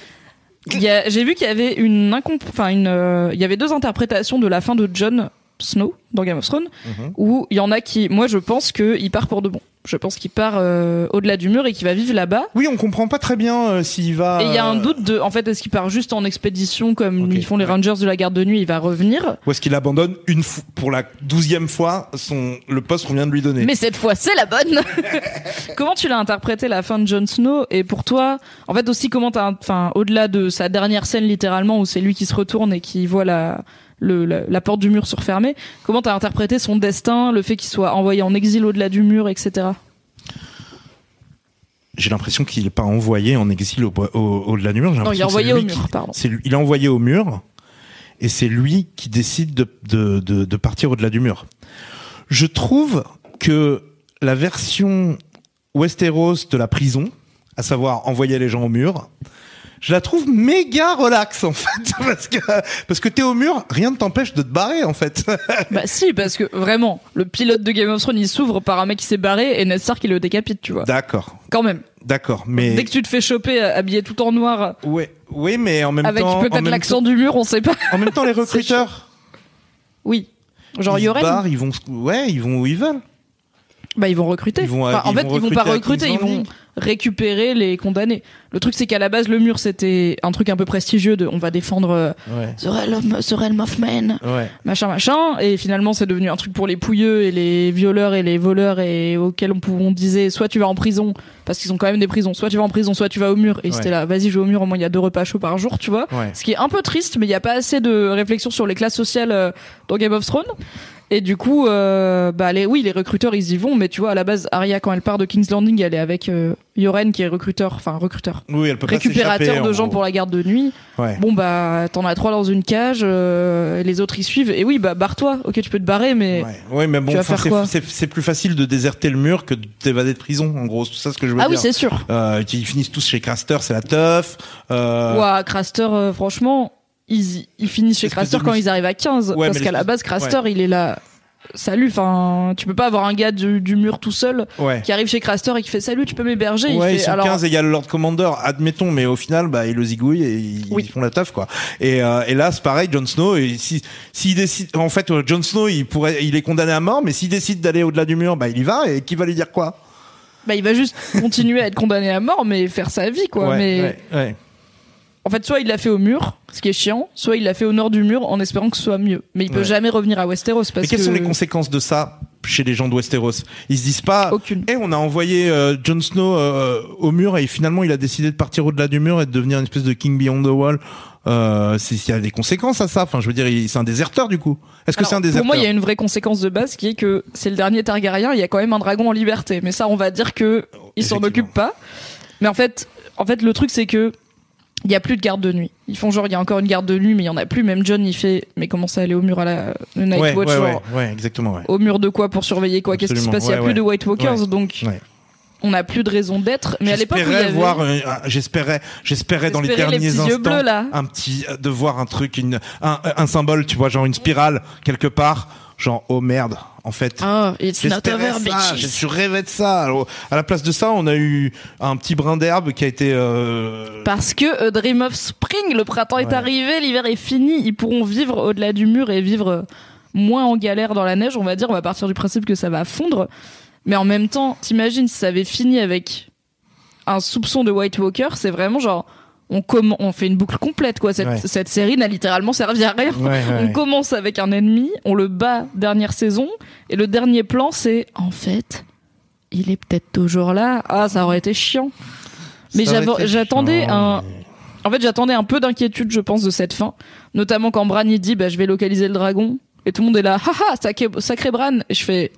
Il J'ai vu qu'il y avait une incomp- enfin une, euh, il y avait deux interprétations de la fin de Jon Snow dans Game of Thrones, Mhm. où il y en a qui, moi, je pense qu'il part pour de bon. Je pense qu'il part euh, au-delà du mur et qu'il va vivre là-bas. Oui, on comprend pas très bien euh, s'il va. Et il y a un euh, doute de, en fait, est-ce qu'il part juste en expédition comme ils font les. Rangers de la garde de nuit, il va revenir? Ou est-ce qu'il abandonne une fou- pour la douzième fois son le poste qu'on vient de lui donner? Mais cette fois, c'est la bonne. [laughs] comment tu l'as interprété la fin de Jon Snow? Et pour toi, en fait aussi comment t'as, enfin, au-delà de sa dernière scène littéralement où c'est lui qui se retourne et qui voit la le, la, la porte du mur se refermer, comment t'as interprété son destin, le fait qu'il soit envoyé en exil au-delà du mur, etc. J'ai l'impression qu'il est pas envoyé en exil au, au, au-delà du mur. Non, il est envoyé au mur, qui- pardon. Il est envoyé au mur et c'est lui qui décide de, de, de, de partir au-delà du mur. Je trouve que la version Westeros de la prison, à savoir envoyer les gens au mur, je la trouve méga relax en fait [laughs] parce que parce que t'es au mur, rien ne t'empêche de te barrer en fait. bah [laughs] si, parce que vraiment, le pilote de Game of Thrones il s'ouvre par un mec qui s'est barré et Ned Stark il le décapite, tu vois. D'accord, Quand même. d'accord, mais Dès que tu te fais choper euh, habillé tout en noir ouais, oui, mais en même avec temps, en peut-être l'accent temps- du mur, on sait pas. en même temps les [laughs] recruteurs, Oui. Genre ils Yoren. barrent, ils vont, ouais, ils vont où ils veulent. Bah ils vont recruter. Ils vont, Enfin, en fait, vont ils vont pas recruter ils vont. Récupérer les condamnés. Le truc c'est qu'à la base le mur c'était un truc un peu prestigieux de on va défendre euh, Ouais, The Realm, The Realm of Men, ouais. machin machin et finalement c'est devenu un truc pour les pouilleux et les violeurs et les voleurs et auxquels on, disait soit tu vas en prison parce qu'ils ont quand même des prisons, soit tu vas en prison, soit tu vas au mur et Ouais. c'était là vas-y je vais au mur au moins il y a deux repas chauds par jour, tu vois. Ce qui est un peu triste, mais il n'y a pas assez de réflexion sur les classes sociales euh, dans Game of Thrones. Et du coup, euh, bah les, oui, les recruteurs, ils y vont, mais tu vois, à la base, Arya, quand elle part de King's Landing, elle est avec euh, Yoren, qui est recruteur, enfin recruteur, Oui, elle peut récupérateur de en gens gros. pour la garde de nuit. Ouais. Bon, bah, t'en as trois dans une cage, euh, les autres, ils suivent. Et oui, bah, barre-toi. Ok, tu peux te barrer, mais... Ouais. ouais, mais bon, c'est- plus facile de déserter le mur que de t'évader de prison, en gros. C'est ça ce que je veux Ah oui, dire. c'est sûr. euh, ils finissent tous chez Craster, c'est la teuf. Euh, Ouah, Craster, euh, franchement, ils, ils finissent chez Craster quand ils arrivent à 15. Ouais, parce qu'à la base, Craster, il est là. Salut, enfin, tu peux pas avoir un gars du, du mur tout seul ouais. qui arrive chez Craster et qui fait salut, tu peux m'héberger. Il Ouais, fait, ils sont alors, 15 et il y a le Lord Commander, admettons, mais au final, bah, ils le zigouillent et ils, Oui. ils font la teuf, quoi. Et, euh, et là, c'est pareil, Jon Snow, et si, s'il décide, en fait, euh, Jon Snow, il pourrait, il est condamné à mort, mais s'il décide d'aller au-delà du mur, bah, il y va, et qui va lui dire quoi? bah, il va juste continuer à être condamné à mort, mais faire sa vie, quoi. ouais, mais ouais, ouais. En fait, soit il l'a fait au mur, ce qui est chiant, soit il l'a fait au nord du mur en espérant que ce soit mieux. Mais il peut Ouais. jamais revenir à Westeros parce Mais quelles que sont les conséquences de ça chez les gens de Westeros? Ils se disent pas, aucune. Eh, on a envoyé euh, Jon Snow euh, au mur et finalement il a décidé de partir au-delà du mur et de devenir une espèce de King Beyond the Wall. Euh, il y a des conséquences à ça. Enfin, je veux dire, c'est un déserteur du coup. Est-ce que c'est un déserteur? Pour moi, il y a une vraie conséquence de base qui est que c'est le dernier Targaryen, il y a quand même un dragon en liberté. Mais ça, on va dire que il s'en occupe pas. Mais en fait, en fait, le truc c'est que il y a plus de garde de nuit. Ils font genre il y a encore une garde de nuit, mais il y en a plus. Même John, il fait mais comment ça aller au mur à la le Night ouais, Watch ouais, genre, ouais, exactement. Au mur de quoi pour surveiller quoi? Qu'est-ce qui se passe? Il y a plus de White Walkers, donc on n'a plus de raison d'être. Mais à l'époque, avait... euh, un- j'espérais, j'espérais dans les derniers instants bleus, là. un petit, de voir un truc, une, un, un symbole, tu vois, genre une spirale quelque part, genre oh merde, en fait. Oh, it's not J'espérais ça, je rêvais de ça. Alors, à la place de ça, on a eu un petit brin d'herbe qui a été. Euh... Parce que A Dream of Spring, le printemps est arrivé, l'hiver est fini, ils pourront vivre au-delà du mur et vivre euh, moins en galère dans la neige, on va dire, on va partir du principe que ça va fondre. Mais en même temps, t'imagines si ça avait fini avec un soupçon de White Walker, c'est vraiment genre on, fait une boucle complète quoi. Cette, Ouais. cette série n'a littéralement servi à rien. Ouais, On commence avec un ennemi, on le bat dernière saison, et le dernier plan c'est en fait, il est peut-être toujours là. Ah, ça aurait été chiant. Mais j'attendais un- En fait, j'attendais un peu d'inquiétude, je pense, de cette fin. Notamment quand Bran il dit, bah, je vais localiser le dragon. Et tout le monde est là, haha, sacré, sacré Bran. Et je fais,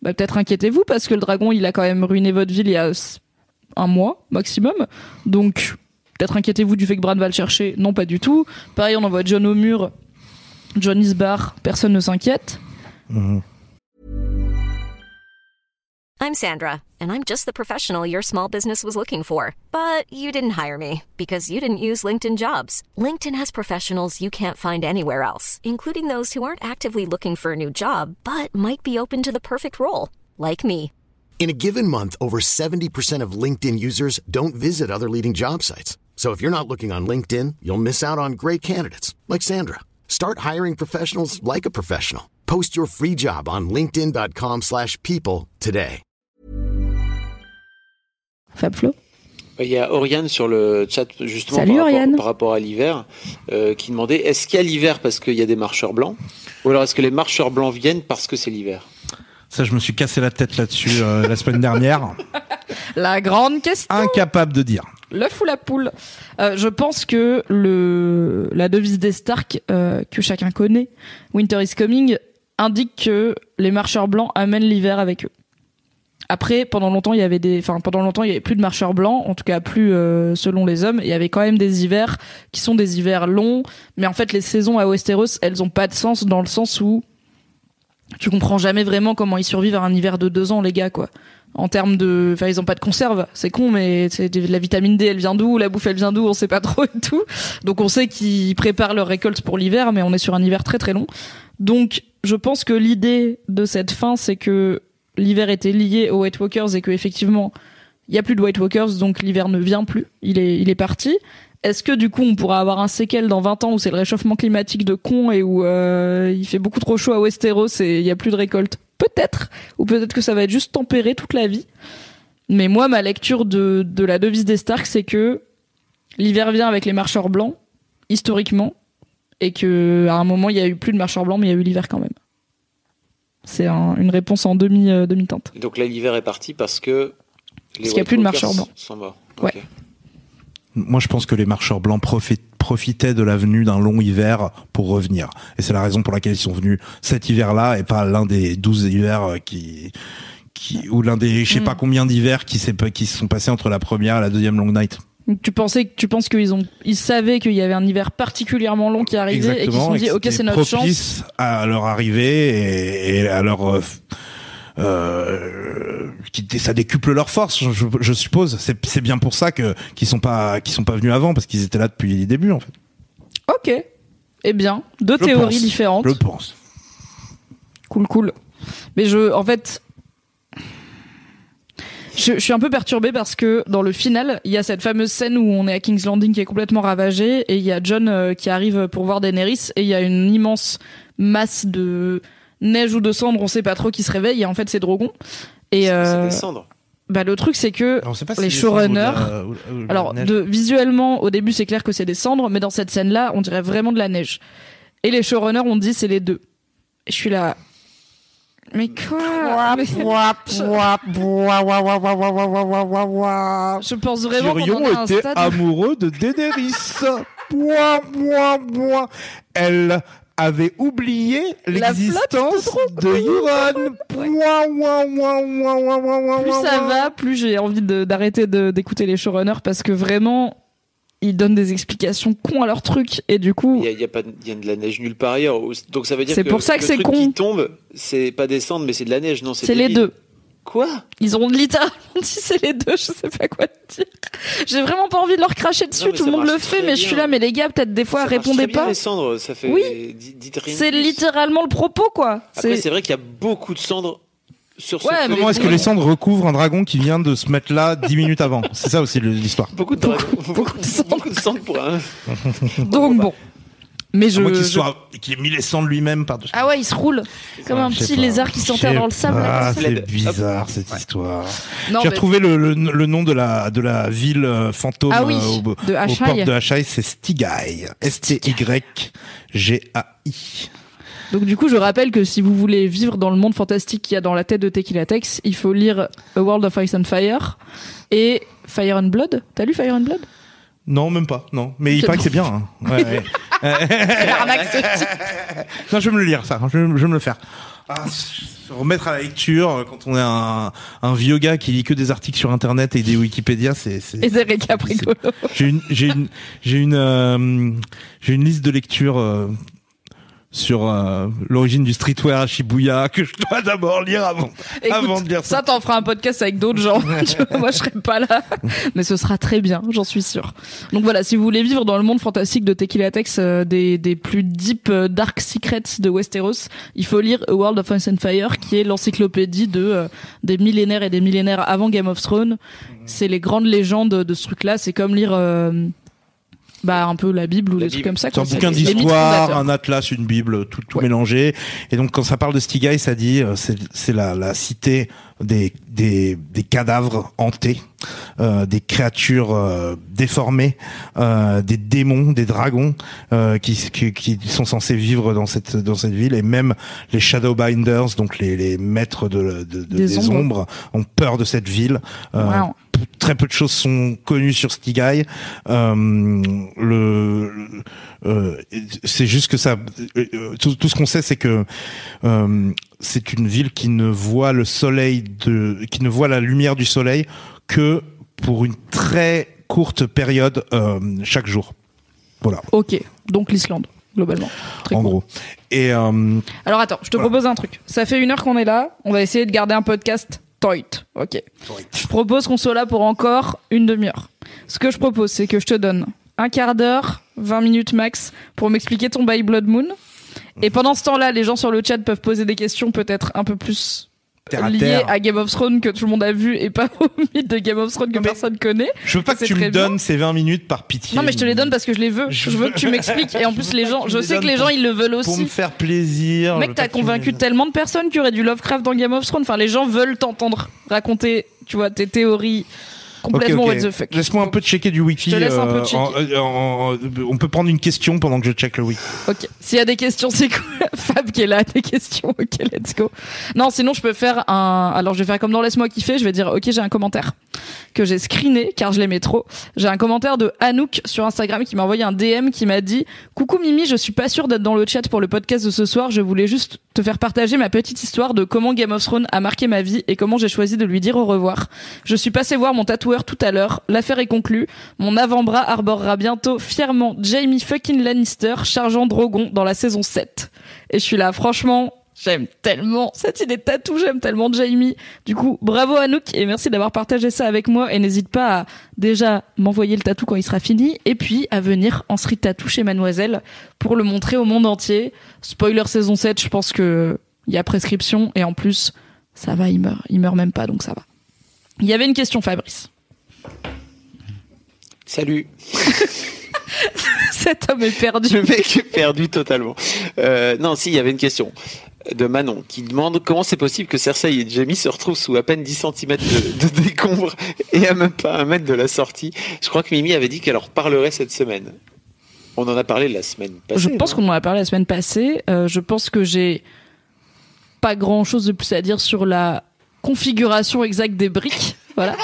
bah, peut-être inquiétez-vous parce que le dragon, il a quand même ruiné votre ville il y a un mois, maximum. Donc, peut-être inquiétez-vous du fait que Bran va le chercher. Non, pas du tout. Pareil, on envoie John au mur. John Isbar, personne ne s'inquiète. Mhm. I'm Sandra, and I'm just the professional your small business was looking for. But you didn't hire me because you didn't use LinkedIn jobs. LinkedIn has professionals you can't find anywhere else, including those who aren't actively looking for a new job but might be open to the perfect role, like me. In a given month, over 70% of LinkedIn users don't visit other leading job sites. So if you're not looking on LinkedIn, you'll miss out on great candidates like Sandra. Start hiring professionals like a professional. Post your free job on linkedin.com/people slash people today. Fab Flo. Il y a Oriane sur le chat justement Salut, par, rapport, Oriane. par rapport à l'hiver euh, qui demandait est-ce qu'il y a l'hiver parce qu'il y a des marcheurs blancs? Ou alors est-ce que les marcheurs blancs viennent parce que c'est l'hiver? Ça, je me suis cassé la tête là-dessus euh, la semaine dernière. [laughs] La grande question. Incapable de dire. L'œuf ou la poule Euh, Je pense que le la devise des Stark euh, que chacun connaît, Winter is coming, indique que les marcheurs blancs amènent l'hiver avec eux. Après, pendant longtemps, il y avait des, enfin pendant longtemps, il y avait plus de marcheurs blancs, en tout cas plus euh, selon les hommes. Il y avait quand même des hivers qui sont des hivers longs, mais en fait, les saisons à Westeros, elles ont pas de sens dans le sens où tu comprends jamais vraiment comment ils survivent à un hiver de deux ans, les gars, quoi. En termes de enfin ils ont pas de conserve. C'est con mais c'est la vitamine D elle vient d'où? La bouffe elle vient d'où? On sait pas [laughs] trop et tout. Donc on sait qu'ils préparent leur récolte pour l'hiver mais on est sur un hiver très très long. Donc je pense que l'idée de cette fin c'est que l'hiver était lié aux White Walkers et que effectivement il y a plus de White Walkers donc l'hiver ne vient plus. Il est il est parti est-ce que du coup on pourra avoir un séquel dans 20 ans où c'est le réchauffement climatique de con et où euh, il fait beaucoup trop chaud à Westeros et il y a plus de récolte? Peut-être, ou peut-être que ça va être juste tempéré toute la vie. Mais moi, ma lecture de, de la devise des Stark, c'est que l'hiver vient avec les marcheurs blancs, historiquement, et que à un moment il y a eu plus de marcheurs blancs, mais il y a eu l'hiver quand même. C'est un- une réponse en demi euh, demi teinte. Donc là l'hiver est parti parce que les Parce qu'il y a plus de marcheurs blancs. sont morts. Ouais. Ok. Moi, je pense que les marcheurs blancs profi- profitaient de la venue d'un long hiver pour revenir. Et c'est la raison pour laquelle ils sont venus cet hiver-là et pas l'un des douze hivers euh, qui, qui, ou l'un des, je sais Mm. pas combien d'hivers qui se sont passés entre la première et la deuxième long night. Tu pensais tu penses qu'ils ont ils savaient qu'il y avait un hiver particulièrement long qui arrivait et qu'ils se sont dit ok c'est notre chance. à leur arrivée et, et à leur euh, euh, qui, ça décuple leur force, je, suppose. C'est, bien pour ça que qu'ils sont pas qu'ils sont pas venus avant parce qu'ils étaient là depuis les débuts en fait. Ok. Eh bien, deux Je théories pense. différentes. Je pense. Cool, cool. Mais je, en fait, je, je suis un peu perturbée parce que dans le final, il y a cette fameuse scène où on est à King's Landing qui est complètement ravagée et il y a John euh, qui arrive pour voir Daenerys et il y a une immense masse de neige ou de cendres, on sait pas trop qui se réveille et en fait c'est Drogon. Et euh, des cendres. bah le truc c'est que Alors, on sait pas Les si cendres ou de la- showrunners- ou- ou de la alors, de, visuellement, au début, c'est clair que c'est des cendres, mais dans cette scène-là, on dirait vraiment de la neige. Et les showrunners ont dit c'est les deux. Et je suis là. Mais quoi Je pense vraiment qu'on était stade. amoureux de Daenerys. Mouah, mouah, mouah. Elle avait oublié l'existence de mouah, Plus ça va, plus j'ai envie de- d'arrêter de- d'écouter les showrunners parce que vraiment, ils donnent des explications cons à leur truc et du coup, Il y a, il y a pas y a de la neige nulle part ailleurs. Donc ça veut dire C'est que pour ça que le c'est truc con. qui tombe, c'est pas des cendres, mais c'est de la neige. Non, c'est les deux. Quoi Ils ont littéralement [laughs] dit c'est les deux, je sais pas quoi te dire. J'ai vraiment pas envie de leur cracher dessus, Non, tout le monde le fait, mais je suis bien. là, mais les gars, peut-être des fois, Ça répondez très bien, pas. Les cendres, ça fait. Oui. C'est littéralement le propos, quoi. Après, C'est vrai qu'il y a beaucoup de cendres sur ce Ouais, Comment est-ce que les cendres recouvrent un dragon qui vient de se mettre là dix minutes avant? C'est ça aussi l'histoire. Beaucoup de dragons. [laughs] beaucoup de cendres. beaucoup de cendres pour un. donc bon. Mais je. À moins qu'il je- soit, qu'il ait mis les cendres lui-même par-dessus. Ah ouais, il se roule comme un petit pas. lézard qui s'enterre dans le sable. ça. c'est bizarre cette histoire. Non, J'ai mais- retrouvé le, le, le nom de la de la ville euh, fantôme Ah oui, euh, au, de portes de Ashai, c'est Stigai. S T Y G A I. Donc du coup, je rappelle que si vous voulez vivre dans le monde fantastique qu'il y a dans la tête de Tequila Tex, il faut lire A World of Ice and Fire et Fire and Blood. T'as lu Fire and Blood? Non, même pas. Non, mais il C'est paraît que c'est bien. hein. [laughs] Ouais, ouais. [laughs] non, je vais me le lire, ça. Je vais, je vais me le faire. Ah, se remettre à la lecture euh, quand on est un, un vieux gars qui lit que des articles sur Internet et des Wikipédia, c'est. c'est- Et des récaps c'est- rigolos. J'ai une, j'ai une, j'ai une, euh, j'ai une liste de lecture euh, sur euh, l'origine du streetwear à Shibuya [laughs] que je dois d'abord lire avant, Écoute, avant de lire ça. ça, t'en feras un podcast avec d'autres gens. [laughs] Moi, je serai pas là, mais ce sera très bien, j'en suis sûr. Donc voilà, si vous voulez vivre dans le monde fantastique de Tequila Tex, euh, des, des plus deep euh, dark secrets de Westeros, il faut lire A World of Ice and Fire, qui est l'encyclopédie de euh, des millénaires et des millénaires avant Game of Thrones. C'est les grandes légendes de ce truc-là. C'est comme lire euh, bah un peu la Bible ou La des trucs Bible. comme ça. C'est un bouquin d'histoire, un atlas, une bible, tout, tout Ouais. mélangé. Et donc quand ça parle de Stigai, ça dit euh, c'est c'est la, la cité des, des, des cadavres hantés, euh, des créatures euh, déformées, euh, des démons, des dragons euh, qui, qui, qui sont censés vivre dans cette dans cette ville. Et même les Shadowbinders, donc les, les maîtres de, de- de- Des des, ombres. ombres. ont peur de cette ville. Euh, Wow. Très peu de choses sont connues sur Stigai. Euh, le, euh, c'est juste que ça. euh, tout, tout ce qu'on sait, c'est que euh, c'est une ville qui ne voit le soleil de, qui ne voit la lumière du soleil que pour une très courte période chaque jour. Voilà, Ok, donc l'Islande globalement. Très en cool. gros. Et Alors attends, je te propose un truc. Ça fait une heure qu'on est là. On va essayer de garder un podcast tight. Ok. Je propose qu'on soit là pour encore une demi-heure. Ce que je propose, c'est que je te donne un quart d'heure, 20 minutes max, pour m'expliquer ton By Blood Moon. Et pendant ce temps-là, les gens sur le chat peuvent poser des questions peut-être un peu plus terre à terre. à Game of Thrones que tout le monde a vu et pas au [laughs] mythe de Game of Thrones que mais- personne connaît. Je veux pas que tu me bien. donnes ces 20 minutes par pitié. Non mais je te les donne parce que je les veux. Je Je veux que tu [laughs] m'expliques et en plus les gens, je sais que les gens pour- ils le veulent pour aussi. me faire plaisir. Mec, t'as convaincu tellement de personnes qu'il y aurait du Lovecraft dans Game of Thrones. Enfin, les gens veulent t'entendre raconter, tu vois, tes théories complètement what the fuck. Laisse-moi un peu checker du wiki. Je te laisse un peu checker. en- en- en- on peut prendre une question pendant que je check le wiki. Ok. S'il y a des questions, c'est cool. Fab qui est là, des questions. Ok, let's go. Non, sinon, je peux faire un. Alors, je vais faire comme dans Laisse-moi kiffer. Je vais dire, ok, j'ai un commentaire que j'ai screené car je l'aimais trop. J'ai un commentaire de Anouk sur Instagram qui m'a envoyé un DM qui m'a dit Coucou Mimi, je suis pas sûre d'être dans le chat pour le podcast de ce soir. Je voulais juste te faire partager ma petite histoire de comment Game of Thrones a marqué ma vie et comment j'ai choisi de lui dire au revoir. Je suis passé voir mon tatoueur tout à l'heure. L'affaire est conclue. Mon avant-bras arborera bientôt fièrement Jamie fucking Lannister chargeant Drogon dans la saison 7. Et je suis là, franchement, j'aime tellement cette idée de tatou, j'aime tellement Jamie. Du coup, bravo Anouk et merci d'avoir partagé ça avec moi et n'hésite pas à déjà m'envoyer le tatou quand il sera fini et puis à venir en street tattoo chez Mademoiselle pour le montrer au monde entier. Spoiler saison 7, je pense que il y a prescription et en plus, ça va, il meurt, il meurt même pas donc ça va. Il y avait une question Fabrice. Salut. [laughs] [laughs] Cet homme est perdu. Le mec est perdu totalement. Euh, non, si, il y avait une question de Manon qui demande comment c'est possible que Cersei et Jamie se retrouvent sous à peine 10 cm de, de décombres et à même pas un mètre de la sortie. Je crois que Mimi avait dit qu'elle en reparlerait cette semaine. On en a parlé la semaine passée. Je pense qu'on en a parlé la semaine passée. Euh, je pense que j'ai pas grand chose de plus à dire sur la configuration exacte des briques. [laughs] Voilà.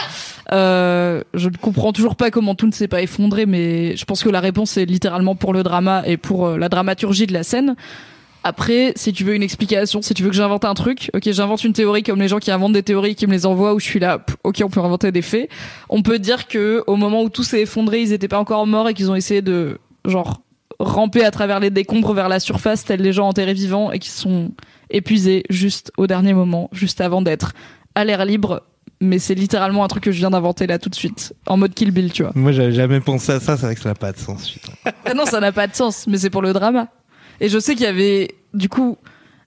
Euh, je ne comprends toujours pas comment tout ne s'est pas effondré, mais je pense que la réponse est littéralement pour le drama et pour euh, la dramaturgie de la scène. Après, si tu veux une explication, si tu veux que j'invente un truc, ok, j'invente une théorie comme les gens qui inventent des théories et qui me les envoient où je suis là, ok, on peut inventer des faits. On peut dire que au moment où tout s'est effondré, ils étaient pas encore morts et qu'ils ont essayé de, genre, ramper à travers les décombres vers la surface, tels les gens enterrés vivants et qui sont épuisés juste au dernier moment, juste avant d'être à l'air libre. Mais c'est littéralement un truc que je viens d'inventer là tout de suite, en mode Kill Bill, tu vois. Moi, j'avais jamais pensé à ça, c'est vrai que ça n'a pas de sens. putain. Ah non, ça n'a pas de sens, mais c'est pour le drama. Et je sais qu'il y avait, du coup,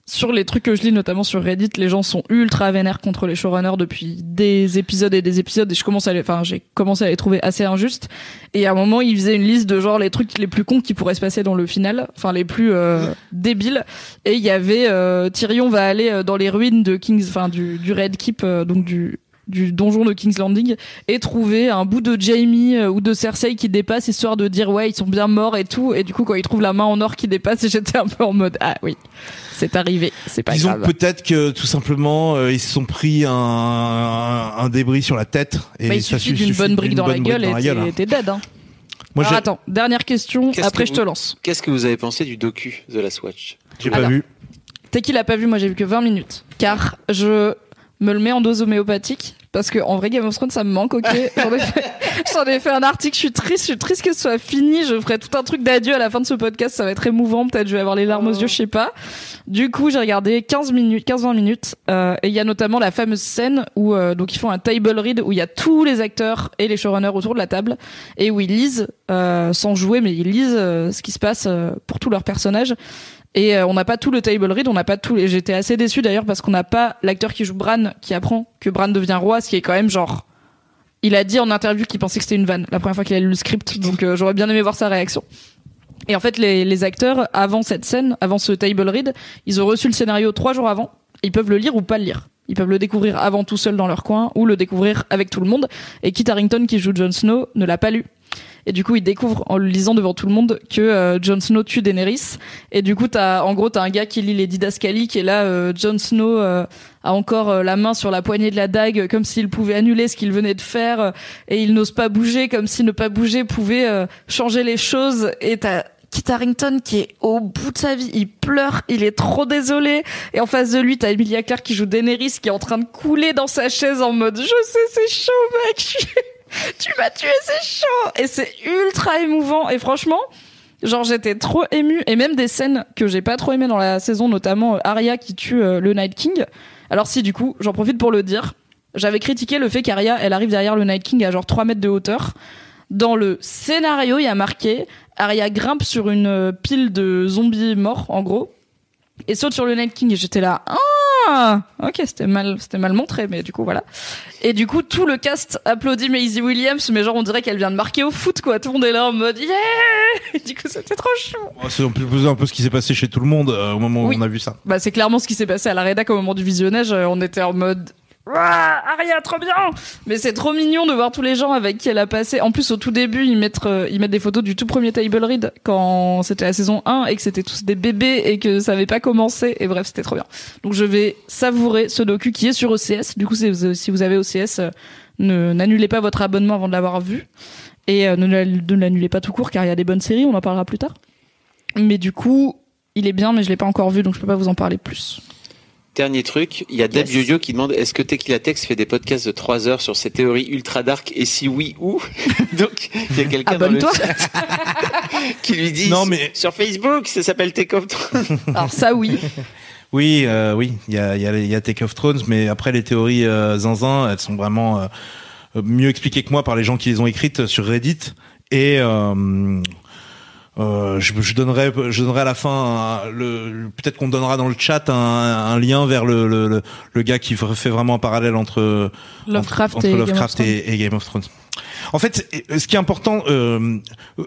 sur les trucs que je lis, notamment sur Reddit, les gens sont ultra vénères contre les showrunners depuis des épisodes et des épisodes, et je commence à les, enfin, j'ai commencé à les trouver assez injustes. Et à un moment, ils faisaient une liste de genre les trucs les plus cons qui pourraient se passer dans le final, enfin, les plus euh, débiles. Et il y avait euh, Tyrion va aller euh, dans les ruines de Kings, enfin, du, du Red Keep, euh, donc du du donjon de King's Landing et trouver un bout de Jamie euh, ou de Cersei qui dépasse histoire de dire ouais ils sont bien morts et tout et du coup quand ils trouvent la main en or qui dépasse [laughs] j'étais un peu en mode ah oui c'est arrivé c'est pas Disons grave peut-être que tout simplement euh, ils se sont pris un, un, un débris sur la tête et Bah, il ça suffit su- d'une bonne brique dans la bonne gueule brique dans et la gueule, t'es- hein. t'es dead hein. Moi Alors attends dernière question après que je te lance Qu'est-ce que vous avez pensé du docu The Last Watch? J'ai pas Alors. vu. T'es qu'il a pas vu, moi j'ai vu que 20 minutes. Car je me le mets en dose homéopathique. Parce que en vrai Game of Thrones ça me manque ok. [laughs] J'en ai, fait, ai fait un article je suis triste je suis triste que ce soit fini. Je ferai tout un truc d'adieu à la fin de ce podcast ça va être émouvant. Peut-être je vais avoir les larmes aux yeux je sais pas. Du coup j'ai regardé 15 minutes 15-20 minutes euh, et il y a notamment la fameuse scène où euh, donc ils font un table read où il y a tous les acteurs et les showrunners autour de la table et où ils lisent euh, sans jouer mais ils lisent euh, ce qui se passe euh, pour tous leurs personnages et euh, on n'a pas tout le table read, on n'a pas tout. Et j'étais assez déçu d'ailleurs parce qu'on n'a pas l'acteur qui joue Bran qui apprend que Bran devient roi, ce qui est quand même genre. Il a dit en interview qu'il pensait que c'était une vanne la première fois qu'il a lu le script, donc euh, j'aurais bien aimé voir sa réaction. Et en fait, les, les acteurs, avant cette scène, avant ce table read, ils ont reçu le scénario trois jours avant. Ils peuvent le lire ou pas le lire. Ils peuvent le découvrir avant tout seul dans leur coin ou le découvrir avec tout le monde. Et Kit Harington, qui joue Jon Snow, ne l'a pas lu. Et du coup, il découvre en le lisant devant tout le monde que euh, Jon Snow tue Daenerys. Et du coup, t'as, en gros, t'as un gars qui lit les didascalies et là, euh, Jon Snow euh, a encore euh, la main sur la poignée de la dague, comme s'il pouvait annuler ce qu'il venait de faire, euh, et il n'ose pas bouger, comme si ne pas bouger pouvait euh, changer les choses. Et t'as Kit Harington qui est au bout de sa vie, il pleure, il est trop désolé. Et en face de lui, t'as Emilia Clarke qui joue Daenerys, qui est en train de couler dans sa chaise en mode, je sais, c'est chaud, mec. Tu m'as tué, c'est chaud. Et c'est ultra émouvant. Et franchement, genre j'étais trop émue. Et même des scènes que j'ai pas trop aimées dans la saison, notamment euh, Arya qui tue euh, le Night King. Alors si, du coup, j'en profite pour le dire. J'avais critiqué le fait qu'Arya, elle arrive derrière le Night King à genre 3 mètres de hauteur. Dans le scénario, il y a marqué Arya grimpe sur une euh, pile de zombies morts, en gros, et saute sur le Night King. Et j'étais là, ah, ok, c'était mal, c'était mal montré, mais du coup voilà. Et du coup, tout le cast applaudit Maisie Williams, mais genre on dirait qu'elle vient de marquer au foot, quoi. Tout le monde est là en mode yeah. Et du coup, c'était trop chou. Oh, C'est un peu, un peu ce qui s'est passé chez tout le monde euh, au moment Oui. où on a vu ça. Bah, c'est clairement ce qui s'est passé à la rédac au moment du visionnage. Euh, On était en mode. Ouah, Aria, trop bien Mais c'est trop mignon de voir tous les gens avec qui elle a passé. En plus, au tout début, ils mettent, euh, ils mettent des photos du tout premier Table Read quand c'était la saison 1 et que c'était tous des bébés et que ça avait pas commencé. Et bref, c'était trop bien. Donc je vais savourer ce docu qui est sur OCS. Du coup, si vous- avez OCS, euh, ne n'annulez pas votre abonnement avant de l'avoir vu. Et euh, ne la- ne l'annulez pas tout court car il y a des bonnes séries, on en parlera plus tard. Mais du coup, il est bien, mais je l'ai pas encore vu, donc je peux pas vous en parler plus. Dernier truc, il y a Deb Yes. Yo-Yo qui demande est-ce que Tequila Tex fait des podcasts de 3 heures sur ces théories ultra dark et si oui, où [laughs] Donc, il y a quelqu'un dans le chat [laughs] qui lui dit Non, mais- sur Facebook, ça s'appelle Take Off Thrones. [laughs] Alors ça, oui. Oui, euh, oui, il y a, il y, a, il y a Take of Thrones, mais après les théories euh, zinzin, elles sont vraiment euh, mieux expliquées que moi par les gens qui les ont écrites sur Reddit. Et euh, euh, je, je donnerai, je donnerai à la fin un- le, peut-être qu'on donnera dans le chat un, un lien vers le, le, le, le gars qui fait vraiment un parallèle entre Lovecraft entre, et entre Game of Lovecraft Thrones. et, et Game of Thrones. En fait, ce qui est important, euh,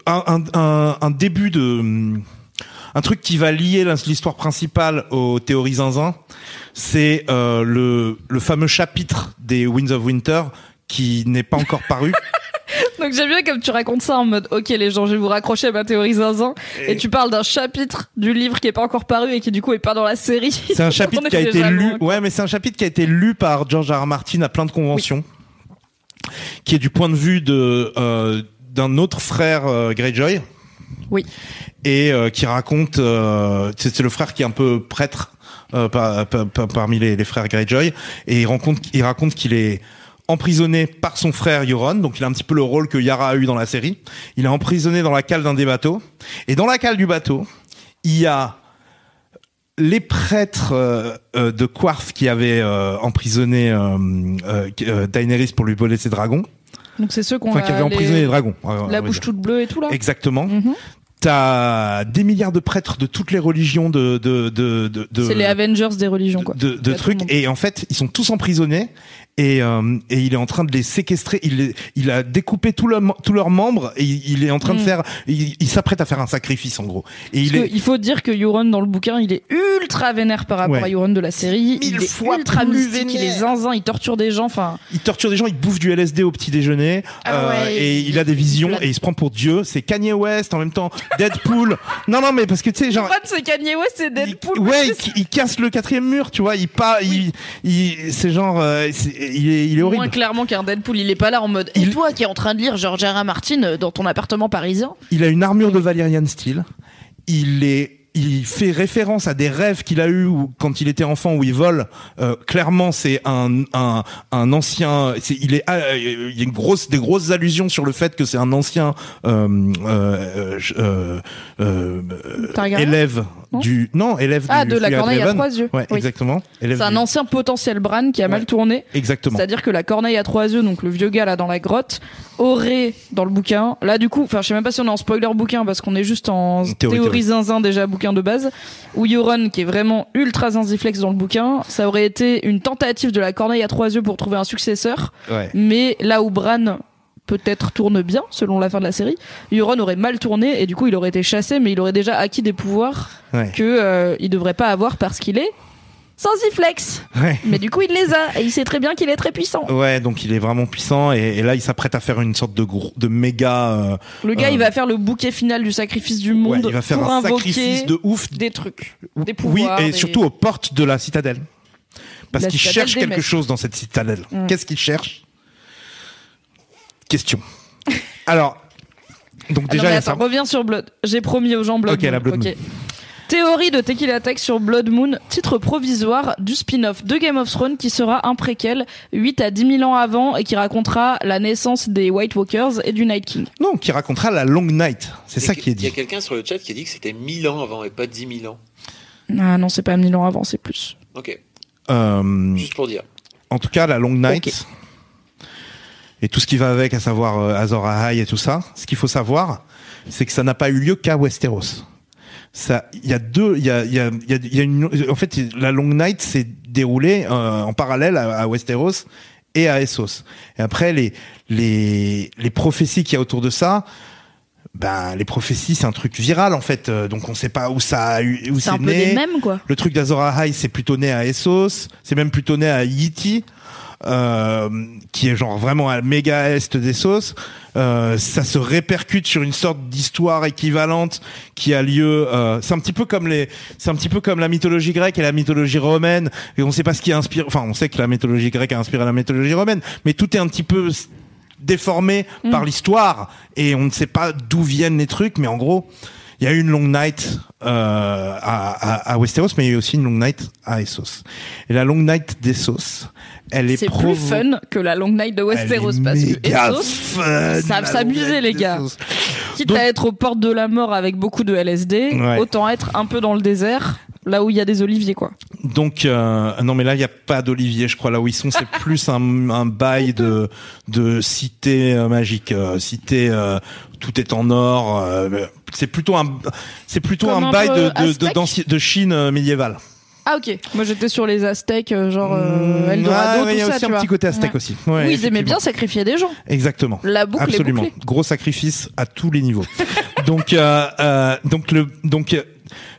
un, un, un, un début de un truc qui va lier l'histoire principale aux théories zinzin, c'est euh, le, le fameux chapitre des Winds of Winter qui n'est pas encore paru. [laughs] Donc j'aime bien comme tu racontes ça en mode ok les gens je vais vous raccrocher à ma théorie zinzin et, tu parles d'un chapitre du livre qui est pas encore paru et qui du coup est pas dans la série. C'est un chapitre [laughs] qui a été lu. loin. Ouais, mais c'est un chapitre qui a été lu par George R. R. Martin à plein de conventions, qui est du point de vue de euh, d'un autre frère euh, Greyjoy. Oui. Et euh, qui raconte, c'est le frère qui est un peu prêtre par- par- par- parmi les, les frères Greyjoy, et il raconte, il raconte qu'il est emprisonné par son frère Euron, donc il a un petit peu le rôle que Yara a eu dans la série. Il est emprisonné dans la cale d'un des bateaux, et dans la cale du bateau, il y a les prêtres euh, euh, de Quarth qui avaient euh, emprisonné Daenerys pour lui voler ses dragons, Donc c'est ceux qu'on enfin qui avaient emprisonné les dragons. la bouche dire. toute bleue et tout là. Exactement. Mhm. T'as des milliards de prêtres de toutes les religions de de de de, de- C'est les Avengers des religions quoi. de, de trucs et en fait ils sont tous emprisonnés et, euh, et il est en train de les séquestrer. Il, les- il a découpé tous leurs tous leurs membres et il, il est en train de Mm. faire. Il, il s'apprête à faire un sacrifice en gros. Et il est il faut dire que Euron dans le bouquin, il est ultra vénère par rapport Ouais. à Euron de la série. Mille il est fois ultra plus mystique, il est zinzin, il torture des gens. Enfin, il torture des gens, il bouffe du LSD au petit déjeuner Ah ouais, euh, et il a des visions et il se prend pour Dieu. C'est Kanye West en même temps, Deadpool. [laughs] non non mais parce que tu sais genre. C'est Kanye West, c'est Deadpool. Il- ouais, il, il casse le quatrième mur, tu vois. Il pas, il, il, c'est genre, euh, il est, il est horrible. Moins clairement qu'un Deadpool, il est pas là en mode. Et toi qui es en train de lire George R. R. Martin euh, dans ton appartement parisien? Il a une armure de Valerian Steel. Il est il fait référence à des rêves qu'il a eu quand il était enfant où il vole. Euh, clairement, c'est un, un, un ancien. il est, ah, il y a une grosse, des grosses allusions sur le fait que c'est un ancien euh, euh, euh, euh, euh, élève Non du non élève Ah, du de la corneille à trois yeux. Ouais, Oui. exactement. C'est un du- ancien potentiel Bran qui a mal tourné. Exactement. C'est-à-dire que la corneille à trois yeux, donc le vieux gars là dans la grotte, aurait dans le bouquin, là du coup, enfin je sais même pas si on est en spoiler bouquin parce qu'on est juste en théorie. zinzin déjà bouquin de base, où Euron qui est vraiment ultra zinziflex dans le bouquin, ça aurait été une tentative de la corneille à trois yeux pour trouver un successeur, Ouais. mais là où Bran peut-être tourne bien selon la fin de la série, Euron aurait mal tourné et du coup il aurait été chassé mais il aurait déjà acquis des pouvoirs Ouais. que euh, il devrait pas avoir parce qu'il est Zanziflex. Ouais. Mais du coup, il les a et il sait très bien qu'il est très puissant. Ouais, donc il est vraiment puissant et, et là il s'apprête à faire une sorte de gros, de méga. euh, Le gars, Euh, il va faire le bouquet final du sacrifice du ouais, monde il va faire pour un sacrifice de ouf. des trucs, des oui, pouvoirs. et des- surtout aux portes de la citadelle. Parce qu'il cherche quelque chose dans cette citadelle. Mm. Qu'est-ce qu'il cherche? Question. Alors, donc Ah non, déjà attends, ça. reviens sur Blood. J'ai promis aux gens Blood Ok, Moon. la Blood. Théorie de Tequila Tech sur Blood Moon, titre provisoire du spin-off de Game of Thrones qui sera un préquel 8 à 10 000 ans avant et qui racontera la naissance des White Walkers et du Night King. Non, qui racontera la Long Night. C'est ça qui est Il y a dit. quelqu'un sur le chat qui a dit que c'était 1000 ans avant et pas 10 000 ans. Ah non, c'est pas 1000 ans avant, c'est plus. Ok, Euh, juste pour dire. en tout cas, la Long Night. Et tout ce qui va avec, à savoir euh, Azor Ahai et tout ça. Ce qu'il faut savoir, c'est que ça n'a pas eu lieu qu'à Westeros. Ça, il y a deux, il y a, il y a, il y a, y a une, en fait, la Long Night s'est déroulée euh, en parallèle à, à Westeros et à Essos. Et après, les, les, les prophéties qu'il y a autour de ça, ben, les prophéties, c'est un truc viral, en fait. Euh, Donc, on sait pas où ça a eu, où C'est peu né. des mêmes, quoi. Le truc d'Azor Ahai, c'est plutôt né à Essos, c'est même plutôt né à Yiti, euh, qui est genre vraiment à méga est d'Essos. Euh, ça se répercute sur une sorte d'histoire équivalente qui a lieu. Euh, c'est un petit peu comme les, c'est un petit peu comme la mythologie grecque et la mythologie romaine. Et on sait pas ce qui inspire. Enfin, on sait que la mythologie grecque a inspiré la mythologie romaine, mais tout est un petit peu déformé Mm. par l'histoire et on ne sait pas d'où viennent les trucs. Mais en gros, il y a eu une long night euh, à, à, à Westeros, mais il y a eu aussi une long night à Essos. Et la long night d'Essos, elle est, C'est plus fun que la Long Night de Westeros est parce que Essos, savent s'amuser, les gars. quitte Donc- à être aux portes de la mort avec beaucoup de LSD, Ouais. autant être un peu dans le désert, là où il y a des oliviers, quoi. Donc euh, non mais là il y a pas d'Olivier je crois là où ils sont c'est [laughs] plus un, un bail de de cité euh, magique euh, cité euh, tout est en or euh, c'est plutôt un c'est plutôt Comme un un bail de de, de, Chine euh, médiévale. Ah ok, moi j'étais sur les Aztèques, euh, genre euh, Mmh, Eldorado, ouais, ouais, il y a tout ça, aussi tu un vois. petit côté aztèque Ouais. aussi. Ouais, oui, ils aimaient bien sacrifier des gens. Exactement. La boucle Absolument. est. Gros sacrifice à tous les niveaux. [laughs] donc, euh, euh, donc le, donc,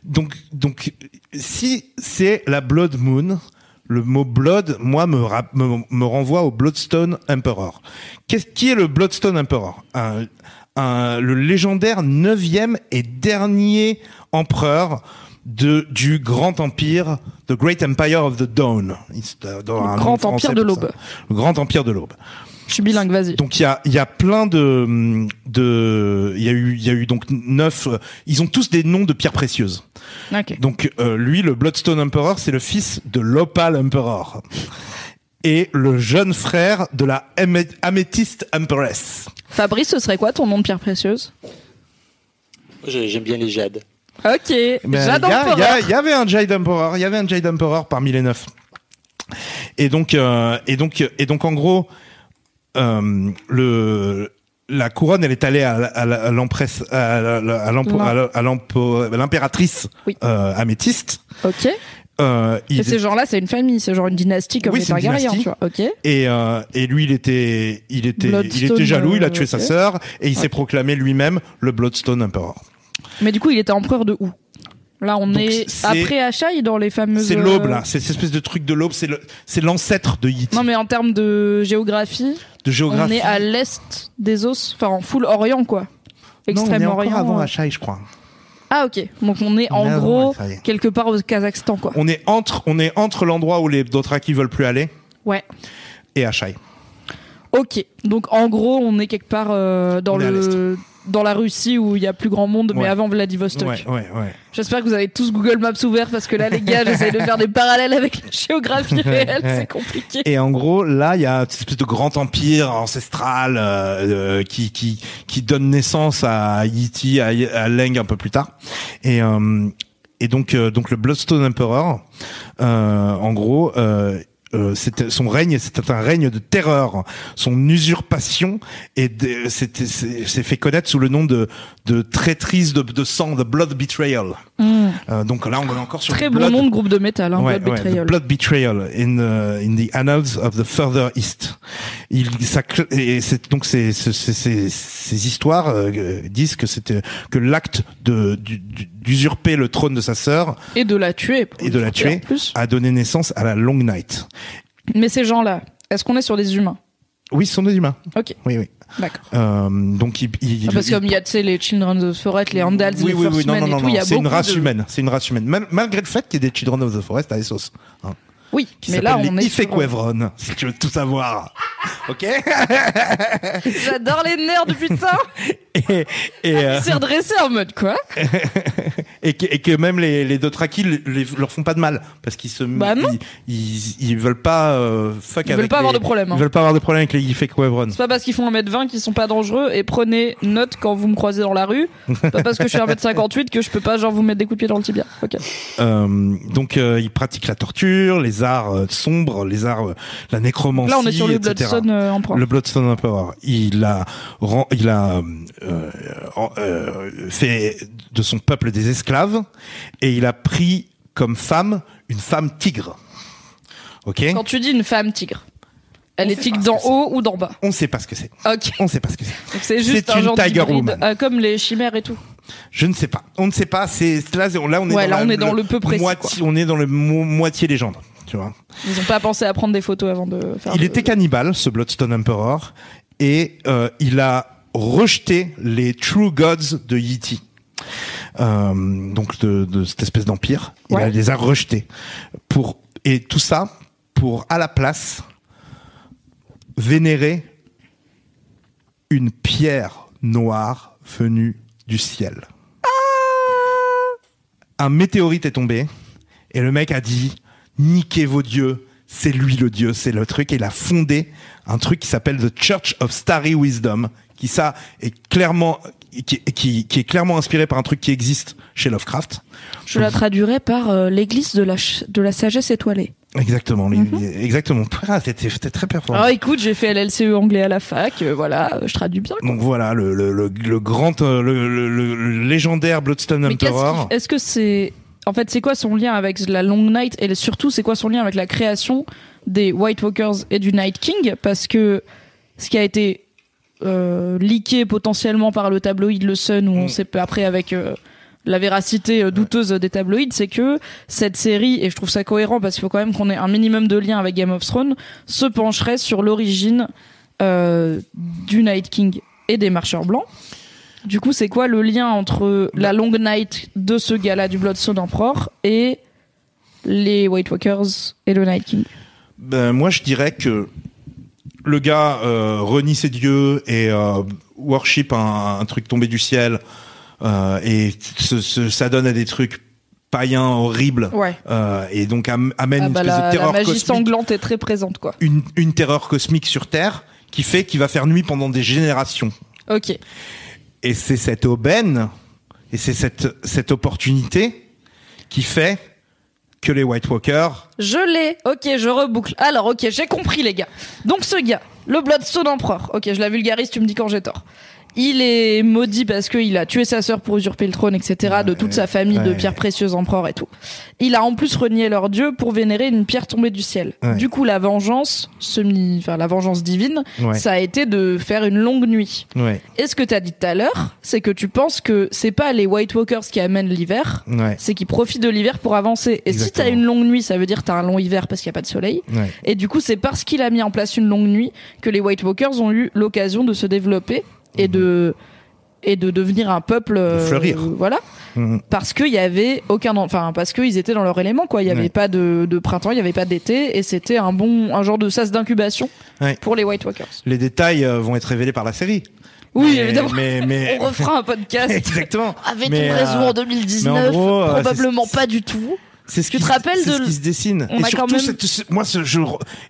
donc, donc, si c'est la Blood Moon, le mot Blood, moi, me, me, me renvoie au Bloodstone Emperor. Qu'est-ce qui est le Bloodstone Emperor? Un, un- Le légendaire neuvième et dernier empereur de, du grand empire, The Great Empire of the Dawn. Dans Le grand empire de l'aube. Le grand empire de l'aube. Je suis bilingue, vas-y. Donc il y a il y a plein de de il y a eu il y a eu donc neuf euh, ils ont tous des noms de pierres précieuses. Ok. Donc euh, lui le Bloodstone Emperor c'est le fils de l'Opal Emperor et le jeune frère de la Amé- Amethyst Empress. Fabrice, ce serait quoi ton nom de pierre précieuse? J'ai- J'aime bien les jades. Ok, Ben, Il y, j'adore a- il y avait un Jade Emperor, il y avait un Jade Emperor parmi les neuf. Et donc euh, et donc et donc en gros euh, le la couronne, elle est allée à, à à l'empresse, à l'impératrice Oui. euh, Améthyste. Ok. Euh, il Et ces gens-là, c'est une famille, c'est genre une dynastie comme Oui, les Targaryens, tu vois. Ok. Et, euh, et lui, il était, il était, il était jaloux. Il a euh, tué sa sœur et il s'est proclamé lui-même le Bloodstone Emperor. Mais du coup, il était empereur de où? Là, on Donc, est après Achai dans les fameuses. C'est l'aube euh, là. C'est cette espèce de truc de l'aube. C'est le, c'est l'ancêtre de Yiti. Non, mais en termes de géographie, de géographie. on est à l'est des os, enfin en full Orient, quoi. non, on est Extrême-Orient. encore avant. Achai, je crois. Ah, ok. Donc on est en gros quelque part au Kazakhstan, quoi. On est entre, on est entre l'endroit où les Dothraki veulent plus aller Ouais. et Achai. Ok. Donc en gros, on est quelque part euh, dans On est à le dans la Russie où il y a plus grand monde, mais avant Vladivostok. Ouais, ouais, ouais. J'espère que vous avez tous Google Maps ouvert parce que là, les gars, j'essaie de faire des parallèles avec la géographie réelle, c'est compliqué. Et en gros, là, il y a cette espèce de grand empire ancestral euh, euh, qui, qui qui donne naissance à Yiti, à, à Leng un peu plus tard. Et euh, et donc euh, donc le Bloodstone Emperor, euh, en gros. Euh, c'était son règne, c'était un règne de terreur. Son usurpation et c'est fait connaître sous le nom de de traîtrise de, de sang, de blood betrayal. Hmm. Euh, donc là, on est encore sur Très le bon blood, nom de groupe de métal, hein, Ouais, Blood ouais, Betrayal. the Blood Betrayal in in the annals of the further east. Il ça et c'est donc ces ces ces- ces- ces histoires euh, disent que c'était que l'acte de du- du- d'usurper le trône de sa sœur Et de la tuer. et de la tuer plus. a donné naissance à la Long Night. Mais ces gens-là, est-ce qu'on est sur des humains? Oui, ce sont des humains. Ok, Oui, oui. D'accord. Euh, donc il, il- Ah, parce il- que comme il y a, tu sais, les Children of the Forest, les Andals, oui, les oui, First oui, non, Men non, et non, tout, il y non, a c'est une beaucoup race de- humaine. C'est une race humaine. Mal- malgré le fait qu'il y ait des Children of the Forest à Essos. Hein, Oui, qui mais là, on les est si tu veux tout savoir. ok [laughs] J'adore les nerds, putain [laughs] et, et, euh, Il s'est redressé en mode quoi [laughs] et, que, et que même les, les Dothraki les, leur font pas de mal parce qu'ils se Bah non. ils, ils, ils veulent pas euh, fuck Ils avec veulent pas les- avoir de problème, hein. Ils veulent pas avoir de problème avec les Ifequevron. C'est pas parce qu'ils font 1m20 qu'ils sont pas dangereux et prenez note quand vous me croisez dans la rue. Pas parce que je suis 1m58 que je peux pas genre vous mettre des coups de pied dans le tibia. Ok. Euh, donc euh, ils pratiquent la torture, les arts euh, sombres, les arts, euh, la nécromancie, Là on est sur le etc. Bloodstone euh, Emperor. Le Bloodstone Emperor. Il a, il a euh, euh, fait de son peuple des esclaves et il a pris comme femme une femme tigre. Ok? Quand tu dis une femme tigre, elle On est tigre d'en haut ou d'en bas? On sait pas ce que c'est. Ok. On sait pas ce que c'est. C'est juste un une genre Tiger Woman. euh, comme les chimères et tout. Je ne sais pas. On ne sait pas. C'est là, là, on est Ouais, dans là, la- on est dans le peu précis, Moitié, on est dans le mo- moitié légende. Tu vois. Ils ont pas pensé à prendre des photos avant de faire. Il était cannibale, ce Bloodstone Emperor, et euh, il a rejeté les True Gods de Yiti. Euh, donc de, de cette espèce d'empire, il a- les a rejetés pour et tout ça pour à la place vénérer une pierre noire venue du ciel. Un météorite est tombé et le mec a dit niquez vos dieux, c'est lui le dieu, c'est le truc. Et il a fondé un truc qui s'appelle The Church of Starry Wisdom, qui ça est clairement qui, qui, qui est clairement inspiré par un truc qui existe chez Lovecraft. Je la traduirais par euh, l'église de la de la sagesse étoilée. Exactement, les- exactement. [laughs] Ah, t'étais très performant. Ah écoute, j'ai fait LLCE anglais à la fac, euh, voilà, euh, je traduis bien. quoi. Donc voilà, le, le, le, le grand, le, le- le- le légendaire Bloodstone Emperor. est-ce que c'est en fait c'est quoi son lien avec la Long Night et surtout c'est quoi son lien avec la création des White Walkers et du Night King? Parce que ce qui a été euh, leaké potentiellement par le tabloïd Le Sun ou on Mm. sait après avec euh, la véracité euh, douteuse des tabloïds, c'est que cette série, et je trouve ça cohérent parce qu'il faut quand même qu'on ait un minimum de lien avec Game of Thrones, se pencherait sur l'origine euh, du Night King et des Marcheurs Blancs. Du coup, c'est quoi le lien entre la Long Night de ce gars-là du Bloodstone Emperor et les White Walkers et le Night King? Ben, moi, je dirais que le gars euh, renie ses dieux et euh, worship un, un truc tombé du ciel euh, et ça donne à des trucs païens horribles Ouais. et donc am- amène Ah une bah, espèce la, de la terreur magie cosmique, sanglante est très présente, quoi. une, une terreur cosmique sur Terre qui fait qu'il va faire nuit pendant des générations. Ok. Et c'est cette aubaine et c'est cette, opportunité qui fait que les White Walkers Je l'ai. Ok, je reboucle. Alors, ok, j'ai compris, les gars. Donc, ce gars, le Bloodstone Emperor. Ok, je la vulgarise, tu me dis quand j'ai tort. Il est maudit parce qu'il a tué sa sœur pour usurper le trône, etc. de toute sa famille de pierres précieuses empereurs et tout. Il a en plus renié leur dieu pour vénérer une pierre tombée du ciel. Du coup, la vengeance semi, enfin la vengeance divine, ça a été de faire une longue nuit. Et ce que t'as dit tout à l'heure, c'est que tu penses que c'est pas les White Walkers qui amènent l'hiver, c'est qu'ils profitent de l'hiver pour avancer. Et si t'as une longue nuit, ça veut dire t'as un long hiver parce qu'il y a pas de soleil. Et du coup, c'est parce qu'il a mis en place une longue nuit que les White Walkers ont eu l'occasion de se développer et de et de devenir un peuple euh, fleurir. voilà Mhm. parce qu'il y avait aucun enfin parce qu'ils étaient dans leur élément quoi il y avait Ouais. pas de, de printemps il y avait pas d'été et c'était un bon un genre de sas d'incubation Ouais. pour les White Walkers Les détails euh, vont être révélés par la série. oui Mais- évidemment Mais, mais... [laughs] on refera un podcast [laughs] Exactement. avait-on Mais, raison euh, en 2019 mais en gros, euh, probablement pas du tout C'est ce Tu qui te rappelles c'est de ce qui se dessine. On et a surtout, quand même- cette- moi, ce, je,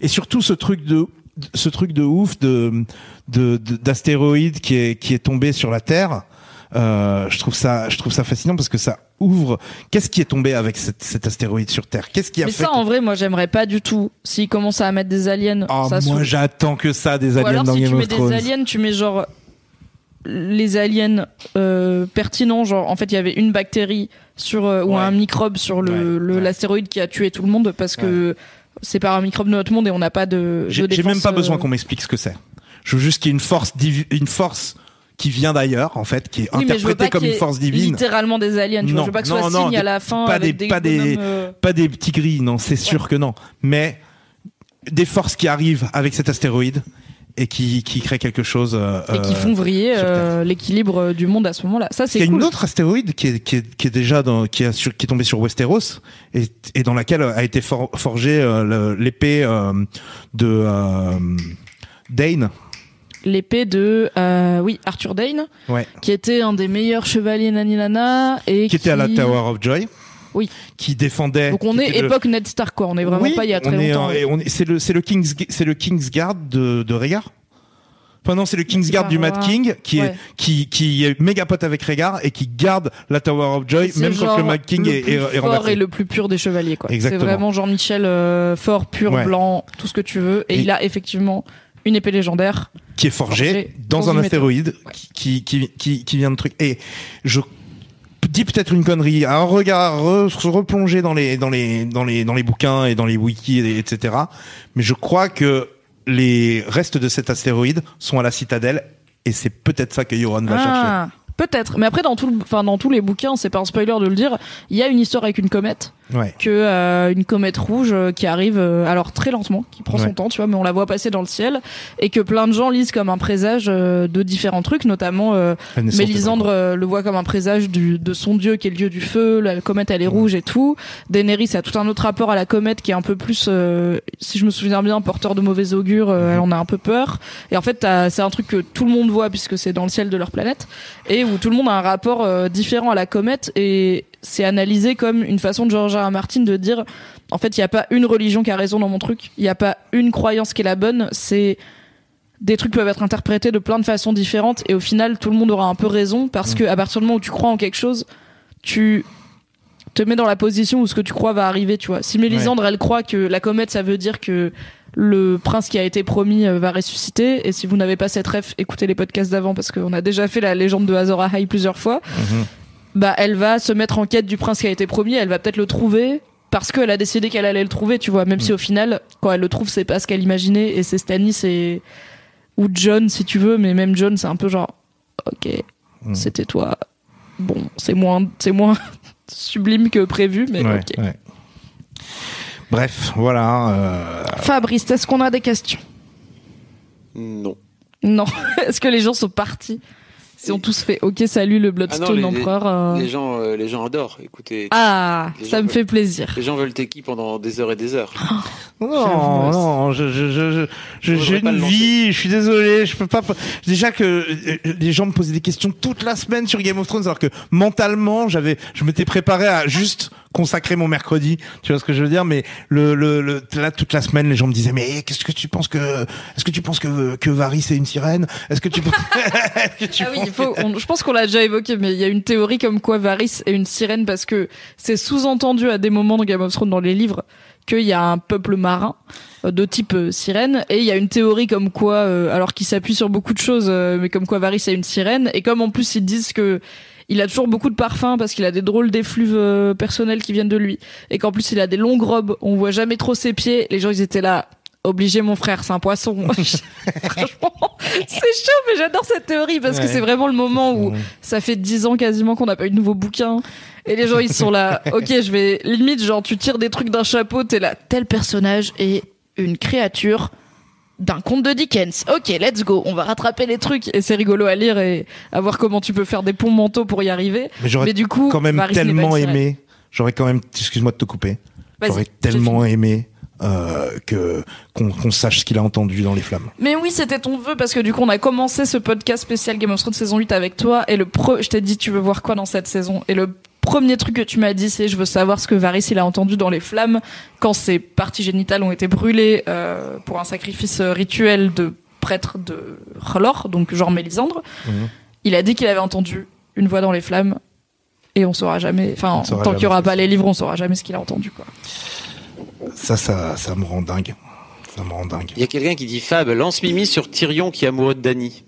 et surtout ce truc de, ce truc de ouf de, de, de- d'astéroïde qui est, qui est tombé sur la Terre. Euh, je trouve ça, je trouve ça fascinant parce que ça ouvre. Qu'est-ce qui est tombé avec cet, cet astéroïde sur Terre? Qu'est-ce qui a mais fait ça que- en vrai moi j'aimerais pas du tout s'ils commencent à mettre des aliens Ah, ça moi, j'attends que ça des Ou aliens alors dans si Game tu mets des aliens, tu mets genre les aliens euh, pertinents, genre en fait il y avait une bactérie sur euh, ou Ouais. un microbe sur le Ouais, le- ouais. l'astéroïde qui a tué tout le monde parce que c'est par un microbe de notre monde et on n'a pas de, J'ai même pas besoin euh, qu'on m'explique ce que c'est. Je veux juste qu'il y ait une force, une force qui vient d'ailleurs, en fait, qui est oui, pas comme une force divine. Littéralement des aliens, tu vois. Non, Je veux pas que ce non, soit non, signe à des- la fin pas avec des- des, pas des- bonhommes, euh, pas des petits gris, non, c'est sûr que non. Mais des forces qui arrivent avec cet astéroïde et qui, qui créent quelque chose. euh, et qui euh, font vriller sur Terre. euh, l'équilibre du monde à ce moment-là. Ça Il y c'est a cool. une autre astéroïde qui est, qui est, qui est déjà dans, qui, a sur, qui est tombée sur Westeros et, et dans laquelle a été for, forgée euh, l'épée euh, de euh, Dane. L'épée de euh, oui Arthur Dane, Ouais. qui était un des meilleurs chevaliers Naninana et Qui était à la Tower of Joy. Oui. Qui défendait. Donc on est était le- époque Ned Stark quoi, on est vraiment Oui, pas il y a très est longtemps. c'est le le Kings c'est le Kingsguard de de Rhaegar. Enfin non, c'est le Kingsguard du Mad. King qui Ouais. est qui qui est méga pote avec Rhaegar et qui garde la Tower of Joy même quand le Mad King le est, est, est fort et le plus pur des chevaliers quoi. C'est vraiment Jean-Michel euh, fort, pur, Ouais. blanc, tout ce que tu veux et, Et- il a effectivement une épée légendaire. qui est forgé, Forgé dans, dans un astéroïde Ouais. qui, qui, qui, qui vient de truc. Et je dis peut-être une connerie, un regard, re- se replonger dans les, dans les, dans les, dans les bouquins et dans les wikis, et- etc. Mais je crois que les restes de cet astéroïde sont à la citadelle et c'est peut-être ça que Yoron va chercher. Ah, peut-être. Mais après dans tout enfin dans tous les bouquins, c'est pas un spoiler de le dire, il y a une histoire avec une comète Ouais. que euh, une comète rouge euh, qui arrive euh, alors très lentement, qui prend son temps, tu vois, mais on la voit passer dans le ciel et que plein de gens lisent comme un présage euh, de différents trucs, notamment euh, Mélisandre le voit comme un présage du, de son dieu qui est le dieu du feu, la comète elle est rouge et tout. Daenerys a tout un autre rapport à la comète qui est un peu plus, euh, si je me souviens bien, porteur de mauvais augure, euh, elle en a un peu peur. Et en fait c'est un truc que tout le monde voit puisque c'est dans le ciel de leur planète et où tout le monde a un rapport euh, différent à la comète et c'est analysé comme une façon de George R. R. Martin de dire en fait il n'y a pas une religion qui a raison dans mon truc, il n'y a pas une croyance qui est la bonne, c'est des trucs peuvent être interprétés de plein de façons différentes. Et au final tout le monde aura un peu raison parce que à partir du moment où tu crois en quelque chose tu te mets dans la position où ce que tu crois va arriver tu vois. Si Mélisandre elle croit que la comète ça veut dire que le prince qui a été promis euh, va ressusciter et si vous n'avez pas cette ref écoutez les podcasts d'avant parce qu'on a déjà fait la légende de Azor Ahai plusieurs fois. Mhm. Bah elle va se mettre en quête du prince qui a été promis elle va peut-être le trouver parce qu'elle a décidé qu'elle allait le trouver tu vois même si au final quand elle le trouve c'est pas ce qu'elle imaginait et c'est Stannis et ou John si tu veux mais même John c'est un peu genre ok Mhm. c'était toi bon c'est moins c'est moins [laughs] sublime que prévu mais Ouais, ok ouais. Bref, voilà. euh, Fabrice est-ce qu'on a des questions? Non. non [laughs] est-ce que les gens sont partis? Si on tous fait ok salut le Ah non, Bloodstone les, empereur euh. les gens, euh, les gens adorent. Écoutez, ah ça me veulent- fait plaisir les gens veulent tes qui pendant des heures et des heures. [laughs] J'avoue, Non, non, je, je, je, j'ai une vie, je suis désolé, je peux pas. Déjà que euh, les gens me posaient des questions toute la semaine sur Game of Thrones, alors que mentalement, j'avais, je m'étais préparé à juste consacrer mon mercredi. Tu vois ce que je veux dire Mais le, le, le, là, toute la semaine, les gens me disaient, mais qu'est-ce que tu penses que, est-ce que tu penses que que Varys est une sirène? Est-ce que tu, penses- [laughs] [laughs] est-ce que tu Ah oui, penses il faut, on- je pense qu'on l'a déjà évoqué, mais il y a une théorie comme quoi Varys est une sirène parce que c'est sous-entendu à des moments de Game of Thrones dans les livres qu'il y a un peuple marin euh, de type euh, sirène et il y a une théorie comme quoi euh, alors qu'il s'appuie sur beaucoup de choses euh, mais comme quoi Varys a une sirène et comme en plus ils disent que il a toujours beaucoup de parfums parce qu'il a des drôles d'effluves euh, personnels qui viennent de lui. Et qu'en plus il a des longues robes. On voit jamais trop ses pieds. Les gens ils étaient là obligé mon frère c'est un poisson. [laughs] Franchement c'est chaud mais j'adore cette théorie parce que c'est vraiment le moment où ça fait dix ans quasiment qu'on n'a pas eu de nouveau bouquin et les gens ils sont là [laughs] ok je vais limite genre tu tires des trucs d'un chapeau t'es là. Tel personnage est une créature d'un conte de Dickens. Ok, let's go. On va rattraper les trucs et c'est rigolo à lire et à voir comment tu peux faire des ponts mentaux pour y arriver. Mais j'aurais du coup, quand même tellement aimé. J'aurais quand même, excuse-moi de te couper. J'aurais tellement aimé euh, que qu'on sache ce qu'il a entendu dans les flammes. Mais oui, c'était ton vœu parce que du coup, on a commencé ce podcast spécial Game of Thrones saison 8 avec toi et le pre... je t'ai dit tu veux voir quoi dans cette saison? Et le premier truc que tu m'as dit c'est je veux savoir ce que Varys il a entendu dans les flammes quand ses parties génitales ont été brûlées euh, pour un sacrifice rituel de prêtre de R'hllor, donc genre Mélisandre. Mhm. Il a dit qu'il avait entendu une voix dans les flammes et on saura jamais enfin tant qu'il y aura pas les livres, on saura jamais ce qu'il a entendu quoi. Ça, ça, ça me rend dingue. Ça me rend dingue. Il y a quelqu'un qui dit Fab, lance Mimi sur Tyrion qui est amoureux de Dany.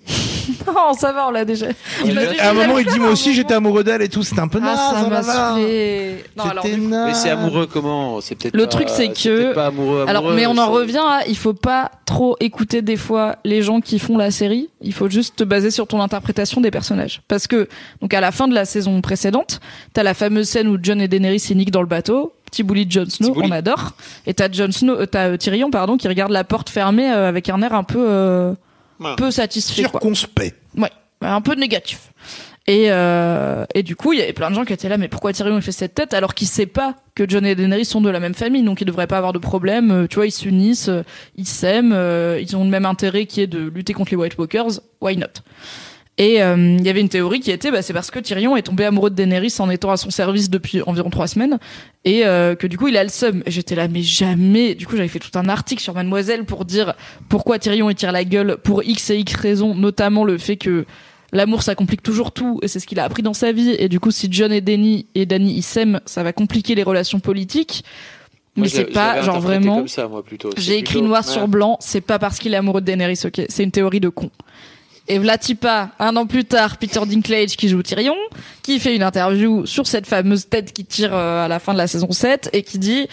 [laughs] Non, ça va, on l'a déjà. Il l'a À un moment, il dit moi aussi j'étais amoureux d'elle et tout. C'était un peu Ah, naze, ça oh là m'a saoulé. Non, alors, C'était du coup- naze. Mais c'est amoureux comment C'est peut-être Le pas- truc, c'est que- peut-être pas amoureux, Alors, amoureux, mais on en c'est- revient à, il faut pas trop écouter des fois les gens qui font la série. Il faut juste te baser sur ton interprétation des personnages. Parce que, donc à la fin de la saison précédente, t'as la fameuse scène où John et Daenerys s'y dans le bateau. Petit bully de Jon Snow, Petit bully. on adore. Et t'as Jon Snow, euh, t'as euh, Tyrion, pardon, qui regarde la porte fermée euh, avec un air un peu, euh, Ouais. peu satisfait, quoi. Circonspect. Ouais, un peu négatif. Et, euh, et du coup, il y avait plein de gens qui étaient là, mais pourquoi Tyrion il fait cette tête alors qu'il sait pas que John et Daenerys sont de la même famille, donc ils devraient pas avoir de problème. Euh, Tu vois, ils s'unissent, euh, ils s'aiment, ils ont le même intérêt qui est de lutter contre les White Walkers. Why not? Et euh, il y avait une théorie qui était, bah, c'est parce que Tyrion est tombé amoureux de Daenerys en étant à son service depuis environ trois semaines, et euh, que du coup il a le seum. Et j'étais là, mais jamais. Du coup, j'avais fait tout un article sur Mademoiselle pour dire pourquoi Tyrion il tire la gueule pour X et X raisons, notamment le fait que l'amour ça complique toujours tout et c'est ce qu'il a appris dans sa vie et du coup si John et Danny et Danny ils s'aiment ça va compliquer les relations politiques mais c'est pas genre vraiment comme ça, moi, plutôt. C'est j'ai écrit plutôt- noir ouais. sur blanc c'est pas parce qu'il est amoureux de Daenerys ok c'est une théorie de con et Vlatipa, un an plus tard, Peter Dinklage qui joue Tyrion, qui fait une interview sur cette fameuse tête qui tire euh, à la fin de la saison 7 et qui dit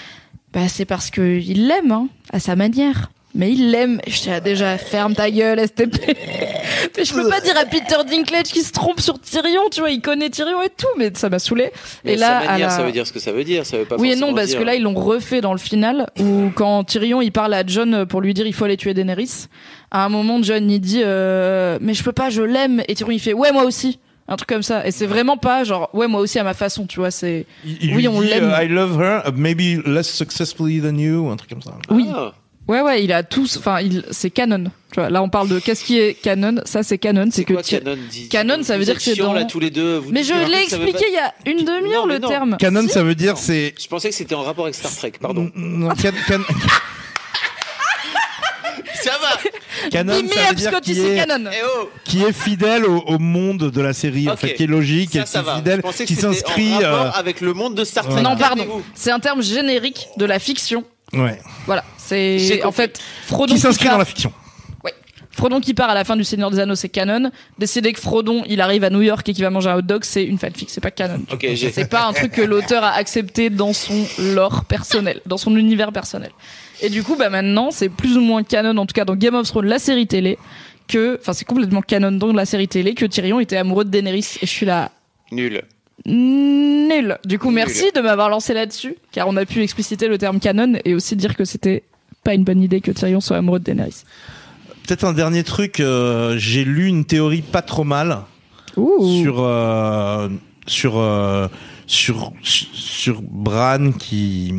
bah c'est parce que il l'aime hein, à sa manière. Mais il l'aime. Je t'ai déjà ferme ta gueule STP. [laughs] mais je peux pas dire à Peter Dinklage qui se trompe sur Tyrion, tu vois, il connaît Tyrion et tout, mais ça m'a saoulé. Mais Et là, sa manière, à la- ça veut dire ce que ça veut dire. Ça veut pas oui et non, parce dire- que là, ils l'ont refait dans le final, où quand Tyrion, il parle à John pour lui dire il faut aller tuer Daenerys. À un moment, John, il dit euh, mais je peux pas, je l'aime. Et Tyrion, il fait ouais, moi aussi. Un truc comme ça. Et c'est vraiment pas genre ouais, moi aussi à ma façon, tu vois, c'est... Oui, on l'aime. euh, I love her, uh, maybe less successfully than you, un truc comme ça. Oui. Ah. Ouais, ouais, il a tous... Enfin, il... c'est canon. Tu vois, là, on parle de qu'est-ce qui est canon. Ça, c'est canon. C'est que... quoi Canon dit Canon, ça veut dire que c'est dans- là tous les deux. vous Mais je l'ai expliqué pas- il y a une demi-heure, le non. terme. Canon, Si. ça veut dire c'est. Je pensais que c'était en rapport avec Star Trek. Pardon. Non, can- can- ça va. canon, ça veut dire qui est, canon. Eh oh. qui est fidèle au, au monde de la série, en fait, qui est logique, Ça, et qui est fidèle, qui s'inscrit. euh, avec le monde de Star Trek. Non, pardon. C'est un terme générique de la fiction. ouais. Voilà. C'est en fait Frodon Qui s'inscrit dans la fiction. Frodon qui part à la fin du Seigneur des Anneaux, c'est canon. Décider que Frodon, il arrive à New York et qu'il va manger un hot dog, c'est une fanfic, c'est pas canon. Ok, j'ai. C'est pas un truc que l'auteur a accepté dans son lore personnel, dans son univers personnel. Et du coup, bah maintenant, c'est plus ou moins canon, en tout cas dans Game of Thrones, la série télé, que, enfin, c'est complètement canon dans la série télé que Tyrion était amoureux de Daenerys. Et je suis là, Nul. nul. Du coup, Nul. merci de m'avoir lancé là-dessus, car on a pu expliciter le terme canon et aussi dire que c'était pas une bonne idée que Tyrion soit amoureux de Daenerys. Peut-être un dernier truc, euh, j'ai lu une théorie pas trop mal Ouh. sur euh, sur euh, sur sur Bran qui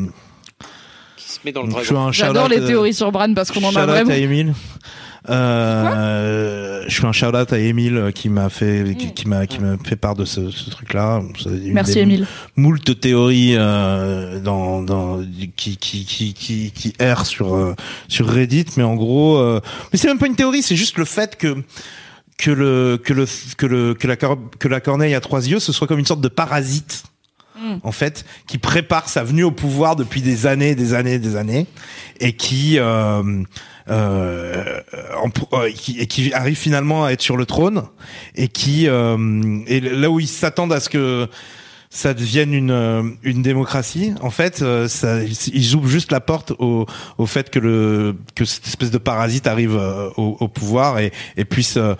Qui se met dans le dragon. J'adore les théories sur Bran parce qu'on en a vraiment. à Emile. Euh, je fais un shout out à Emile euh, qui m'a fait qui, qui m'a qui m'a fait part de ce, ce truc là Merci Émile. moult théories euh, dans, dans qui qui qui qui qui errent sur euh, sur Reddit. Mais en gros euh, mais c'est même pas une théorie c'est juste le fait que que le que le que le que la que la corneille à trois yeux ce soit comme une sorte de parasite en fait, qui prépare sa venue au pouvoir depuis des années, des années, des années, et qui euh, euh, en- euh, qui, qui arrive finalement à être sur le trône, et qui euh, et là où ils s'attendent à ce que ça devienne une euh, une démocratie. En fait, euh, ça, ils ouvrent juste la porte au au fait que le que cette espèce de parasite arrive euh, au, au pouvoir et et puisse euh,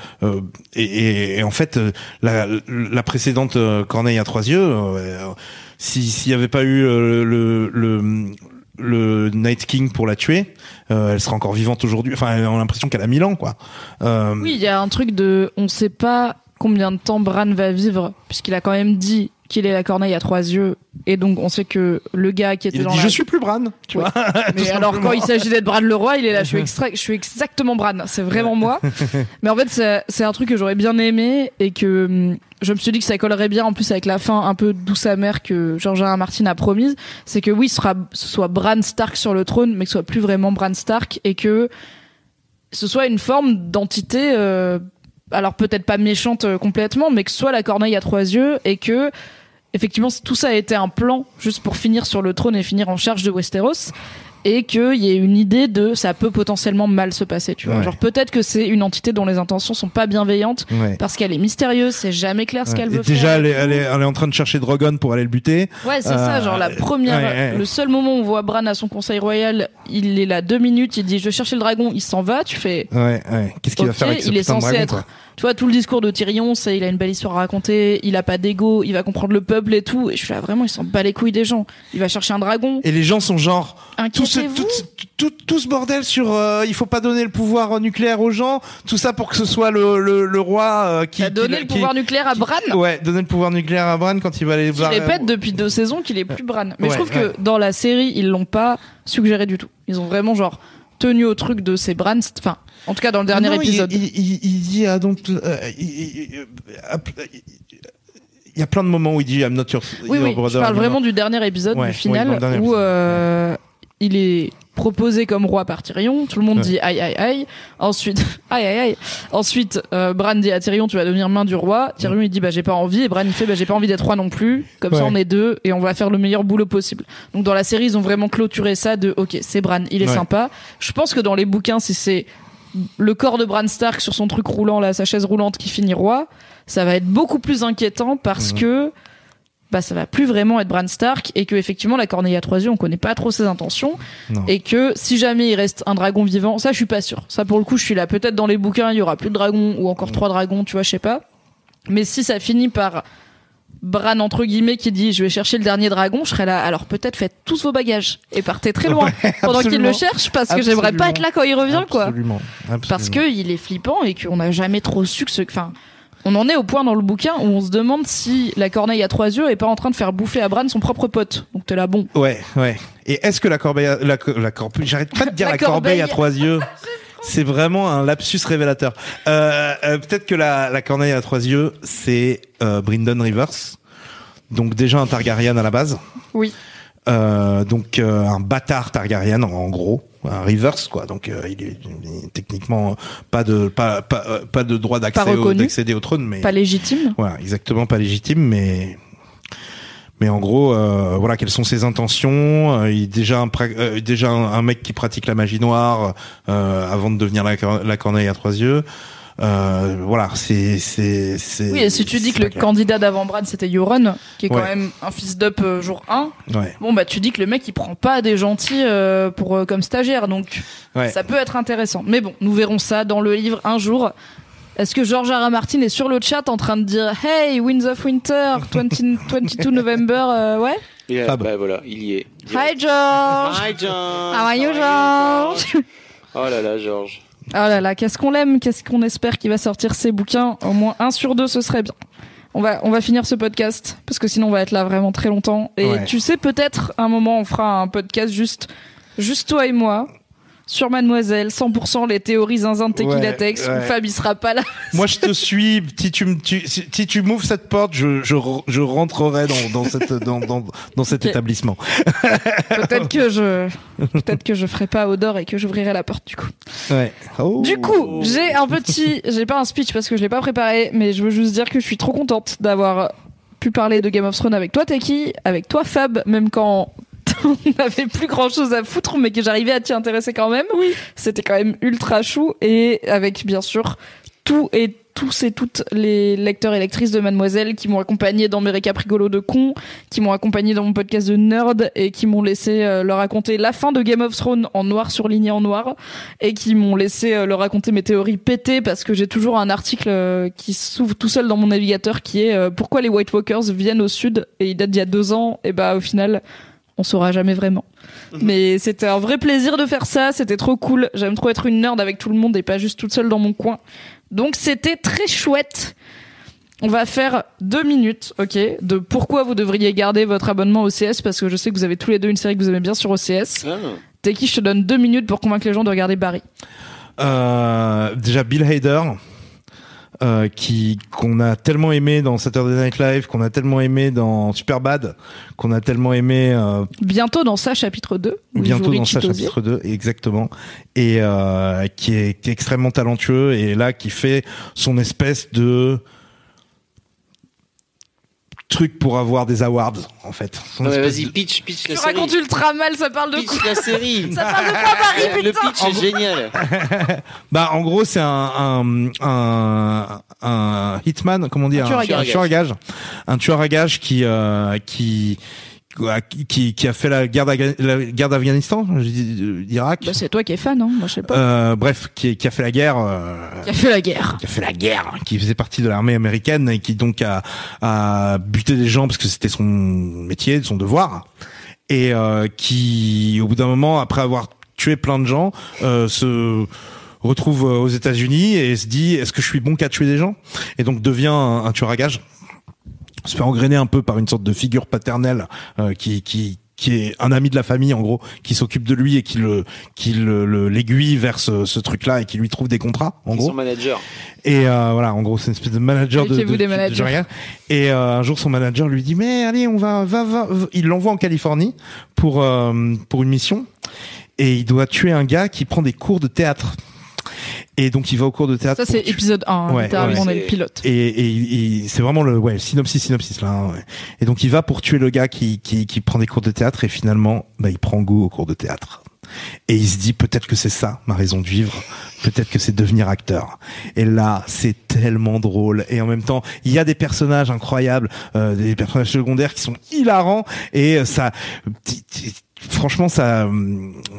et, et, et en fait la la précédente Corneille à trois yeux, euh, si s'il y avait pas eu le le le Night King pour la tuer, euh, elle serait encore vivante aujourd'hui. Enfin, on a l'impression qu'elle a mille ans, quoi. Euh, Oui, il y a un truc de, on sait pas combien de temps Bran va vivre, puisqu'il a quand même dit qu'il est la corneille à trois yeux, et donc on sait que le gars qui était il dans dit la... je suis plus Bran, tu vois. [laughs] Mais alors simplement. quand il s'agit d'être Bran le roi, il est là, je suis, extra... je suis exactement Bran, c'est vraiment moi. [laughs] Mais en fait, c'est- c'est un truc que j'aurais bien aimé et que hum, je me suis dit que ça collerait bien en plus avec la fin un peu douce amère que George R. R. Martin a promise. C'est que oui, ce, sera, ce soit Bran Stark sur le trône, mais que ce soit plus vraiment Bran Stark et que ce soit une forme d'entité, euh, alors peut-être pas méchante euh, complètement, mais que ce soit la corneille à trois yeux et que effectivement tout ça a été un plan juste pour finir sur le trône et finir en charge de Westeros et qu'il y ait une idée de ça peut potentiellement mal se passer tu vois Ouais. genre peut-être que c'est une entité dont les intentions sont pas bienveillantes Ouais. parce qu'elle est mystérieuse c'est jamais clair ce Ouais. qu'elle veut déjà, faire elle est, elle, est, elle est en train de chercher Drogon pour aller le buter. Ouais, c'est Euh, ça, genre la première, ouais, ouais. le seul moment où on voit Bran à son conseil royal, il est là deux minutes, il dit je vais chercher le dragon, il s'en va, tu fais, Ouais, ouais. Qu'est-ce qu'il va faire avec ce il est censé dragon, être- tu vois, tout le discours de Tyrion, c'est il a une belle histoire à raconter, il a pas d'ego, il va comprendre le peuple et tout, et je suis là vraiment, il s'en bat les couilles des gens, il va chercher un dragon, Et les gens sont genre tout ce, tout, tout, tout ce bordel sur euh, il faut pas donner le pouvoir nucléaire aux gens, tout ça pour que ce soit le, le, le roi euh, qui T'as donné qui- le qui- pouvoir nucléaire à Bran? Ouais, donner le pouvoir nucléaire à Bran quand il va aller voir- répète depuis deux saisons qu'il est plus Bran. Mais je trouve ouais. que dans la série, ils l'ont pas suggéré du tout. Ils ont vraiment genre tenu au truc de ces Bran, enfin, en tout cas dans le dernier Non, épisode. Il, il, il dit ah, donc euh, il, y a plein de moments où il dit I'm not your, Oui, your oui, je brother parle anymore. vraiment du dernier épisode, Ouais, du final, oui, dernier où épisode. euh, il est proposé comme roi par Tyrion. Tout le monde Ouais. dit aïe aïe aïe. Ensuite, [laughs] aïe aïe aïe. Ensuite, euh, Bran dit à Tyrion, tu vas devenir main du roi. Tyrion il dit bah j'ai pas envie et Bran il fait bah j'ai pas envie d'être roi non plus. Comme ça on est deux et on va faire le meilleur boulot possible. Donc dans la série ils ont vraiment clôturé ça de ok c'est Bran, il est Ouais. sympa. Je pense que dans les bouquins si c'est le corps de Bran Stark sur son truc roulant là, sa chaise roulante qui finit roi, ça va être beaucoup plus inquiétant parce que bah ça va plus vraiment être Bran Stark et que effectivement la corneille à trois yeux on connaît pas trop ses intentions Non. et que si jamais il reste un dragon vivant ça je suis pas sûr. Ça pour le coup je suis là. Peut-être dans les bouquins il y aura plus de dragons ou encore trois dragons tu vois je sais pas. Mais si ça finit par Bran entre guillemets qui dit je vais chercher le dernier dragon je serai là alors peut-être faites tous vos bagages et partez très loin [laughs] pendant qu'il le cherche parce que j'aimerais pas être là quand il revient quoi Absolument. parce que il est flippant et qu'on n'a jamais trop su que ce enfin on en est au point dans le bouquin où on se demande si la corneille à trois yeux est pas en train de faire bouffer à Bran son propre pote. Donc t'es là, bon. Ouais, ouais. Et est-ce que la corbeille, la, la corbeille, j'arrête pas de dire La la, corbeille à corbeille. trois yeux. [laughs] C'est vraiment un lapsus révélateur. Euh, euh, Peut-être que la, la corneille à trois yeux, c'est euh, Rivers. Donc déjà un Targaryen à la base. Oui. Euh, donc euh, un bâtard Targaryen en, en gros, un Rivers quoi. Donc euh, il, est, il est techniquement pas de pas pas, euh, pas de droit d'accès d'accéder au trône, mais Pas légitime. voilà, exactement pas légitime, mais mais en gros, euh, voilà, quelles sont ses intentions Euh, Il est déjà un euh, déjà un, un mec qui pratique la magie noire euh, avant de devenir la, la corneille à trois yeux. Euh, voilà, c'est c'est c'est. Oui, et si tu dis que le clair. candidat d'avant Bran c'était Euron, qui est quand même un fils d'up euh, jour 1, Ouais, bon bah tu dis que le mec il prend pas des gentils euh, pour euh, comme stagiaire, donc ouais. ça peut être intéressant. Mais bon, nous verrons ça dans le livre un jour. Est-ce que George R. R. Martin est sur le chat en train de dire Hey, Winds of Winter, 20 22 November, euh, ouais là, Fab. bah voilà, il y est. Hi George Hi George. How are you, George? You, [laughs] Oh là là, George. Oh là là, qu'est-ce qu'on l'aime, qu'est-ce qu'on espère qu'il va sortir ces bouquins. Au moins un sur deux, ce serait bien. On va, on va finir ce podcast, parce que sinon on va être là vraiment très longtemps. Et Ouais. tu sais, peut-être, un moment, on fera un podcast juste, juste toi et moi, sur Mademoiselle, 100% les théories zinzin de Tequila Ouais, Tex, ouais. Fab, il sera pas là. Moi, je te suis. Si tu tu, si, si tu m'ouvres cette porte, je, je, re- je rentrerai dans, dans cette, dans, dans, dans cet établissement. Peut-être que je, peut-être que je ferai pas Odor et que j'ouvrirai la porte, du coup. Ouais. Oh. Du coup, j'ai un petit, j'ai pas un speech parce que je l'ai pas préparé, mais je veux juste dire que je suis trop contente d'avoir pu parler de Game of Thrones avec toi, Teki, avec toi, Fab, même quand [laughs] on n'avait plus grand chose à foutre, mais que j'arrivais à t'y intéresser quand même. Oui. C'était quand même ultra chou et avec bien sûr tout et tous et toutes les lecteurs et lectrices de Mademoiselle qui m'ont accompagné dans mes récaps rigolos de cons, qui m'ont accompagné dans mon podcast de nerd et qui m'ont laissé euh, leur raconter la fin de Game of Thrones en noir surligné en noir et qui m'ont laissé euh, leur raconter mes théories pétées parce que j'ai toujours un article euh, qui s'ouvre tout seul dans mon navigateur qui est pourquoi les White Walkers viennent au sud et il date d'il y a deux ans? Et bah au final on saura jamais vraiment. Mais c'était un vrai plaisir de faire ça, c'était trop cool. J'aime trop être une nerd avec tout le monde et pas juste toute seule dans mon coin. Donc c'était très chouette. On va faire deux minutes, ok, de pourquoi vous devriez garder votre abonnement au CS parce que je sais que vous avez tous les deux une série que vous aimez bien sur OCS. Ah. Teki, je te donne deux minutes pour convaincre les gens de regarder Barry. Euh, déjà Bill Hader, euh, qui qu'on a tellement aimé dans Saturday Night Live, qu'on a tellement aimé dans Superbad, qu'on a tellement aimé euh, Bientôt dans ça, chapitre 2. où il bientôt dans Tozier. chapitre 2, exactement, et euh, qui, est, qui est extrêmement talentueux et là qui fait son espèce de truc pour avoir des awards en fait. Non, mais vas-y, de- pitch, pitch la Tu série. racontes ultra mal, ça parle de quoi Pitch la série. [laughs] Ça parle de quoi Euh, Le putain pitch est génial. [laughs] Bah en gros c'est un un, un un hitman comment dire Un tueur à tueur à gages un tueur à gages qui euh, qui qui qui a fait la guerre d'Afga- la guerre d'Afghanistan euh, d'Irak Bah, c'est toi qui es fan, hein Moi, je sais pas. euh, bref qui qui a fait la guerre euh, Qui a fait la guerre. qui a fait la guerre, qui faisait partie de l'armée américaine et qui donc a, a buté des gens parce que c'était son métier, son devoir, et euh, qui, au bout d'un moment, après avoir tué plein de gens, euh, se retrouve aux États-Unis et se dit est-ce que je suis bon qu'à tuer des gens? Et donc devient un, un tueur à gages se fait engrainer un peu par une sorte de figure paternelle euh, qui qui qui est un ami de la famille en gros qui s'occupe de lui et qui le qui le le- l'aiguille vers ce, ce truc là et qui lui trouve des contrats en gros sont manager. et euh, voilà, en gros, c'est une espèce de manager de, de, des de- managers. de. Et euh, un jour, son manager lui dit mais allez, on va, va, va. va. Il l'envoie en Californie pour euh, pour une mission et il doit tuer un gars qui prend des cours de théâtre. Et donc il va au cours de théâtre. Ça, c'est épisode 1. Ouais, littéralement, ouais. on est le pilote. et, et, et c'est vraiment le ouais synopsis synopsis là. hein, ouais. Et donc il va pour tuer le gars qui, qui qui prend des cours de théâtre et finalement bah il prend goût aux cours de théâtre. Et il se dit peut-être que c'est ça ma raison de vivre, peut-être que c'est devenir acteur. Et là c'est tellement drôle et en même temps il y a des personnages incroyables, euh, des personnages secondaires qui sont hilarants et euh, ça franchement ça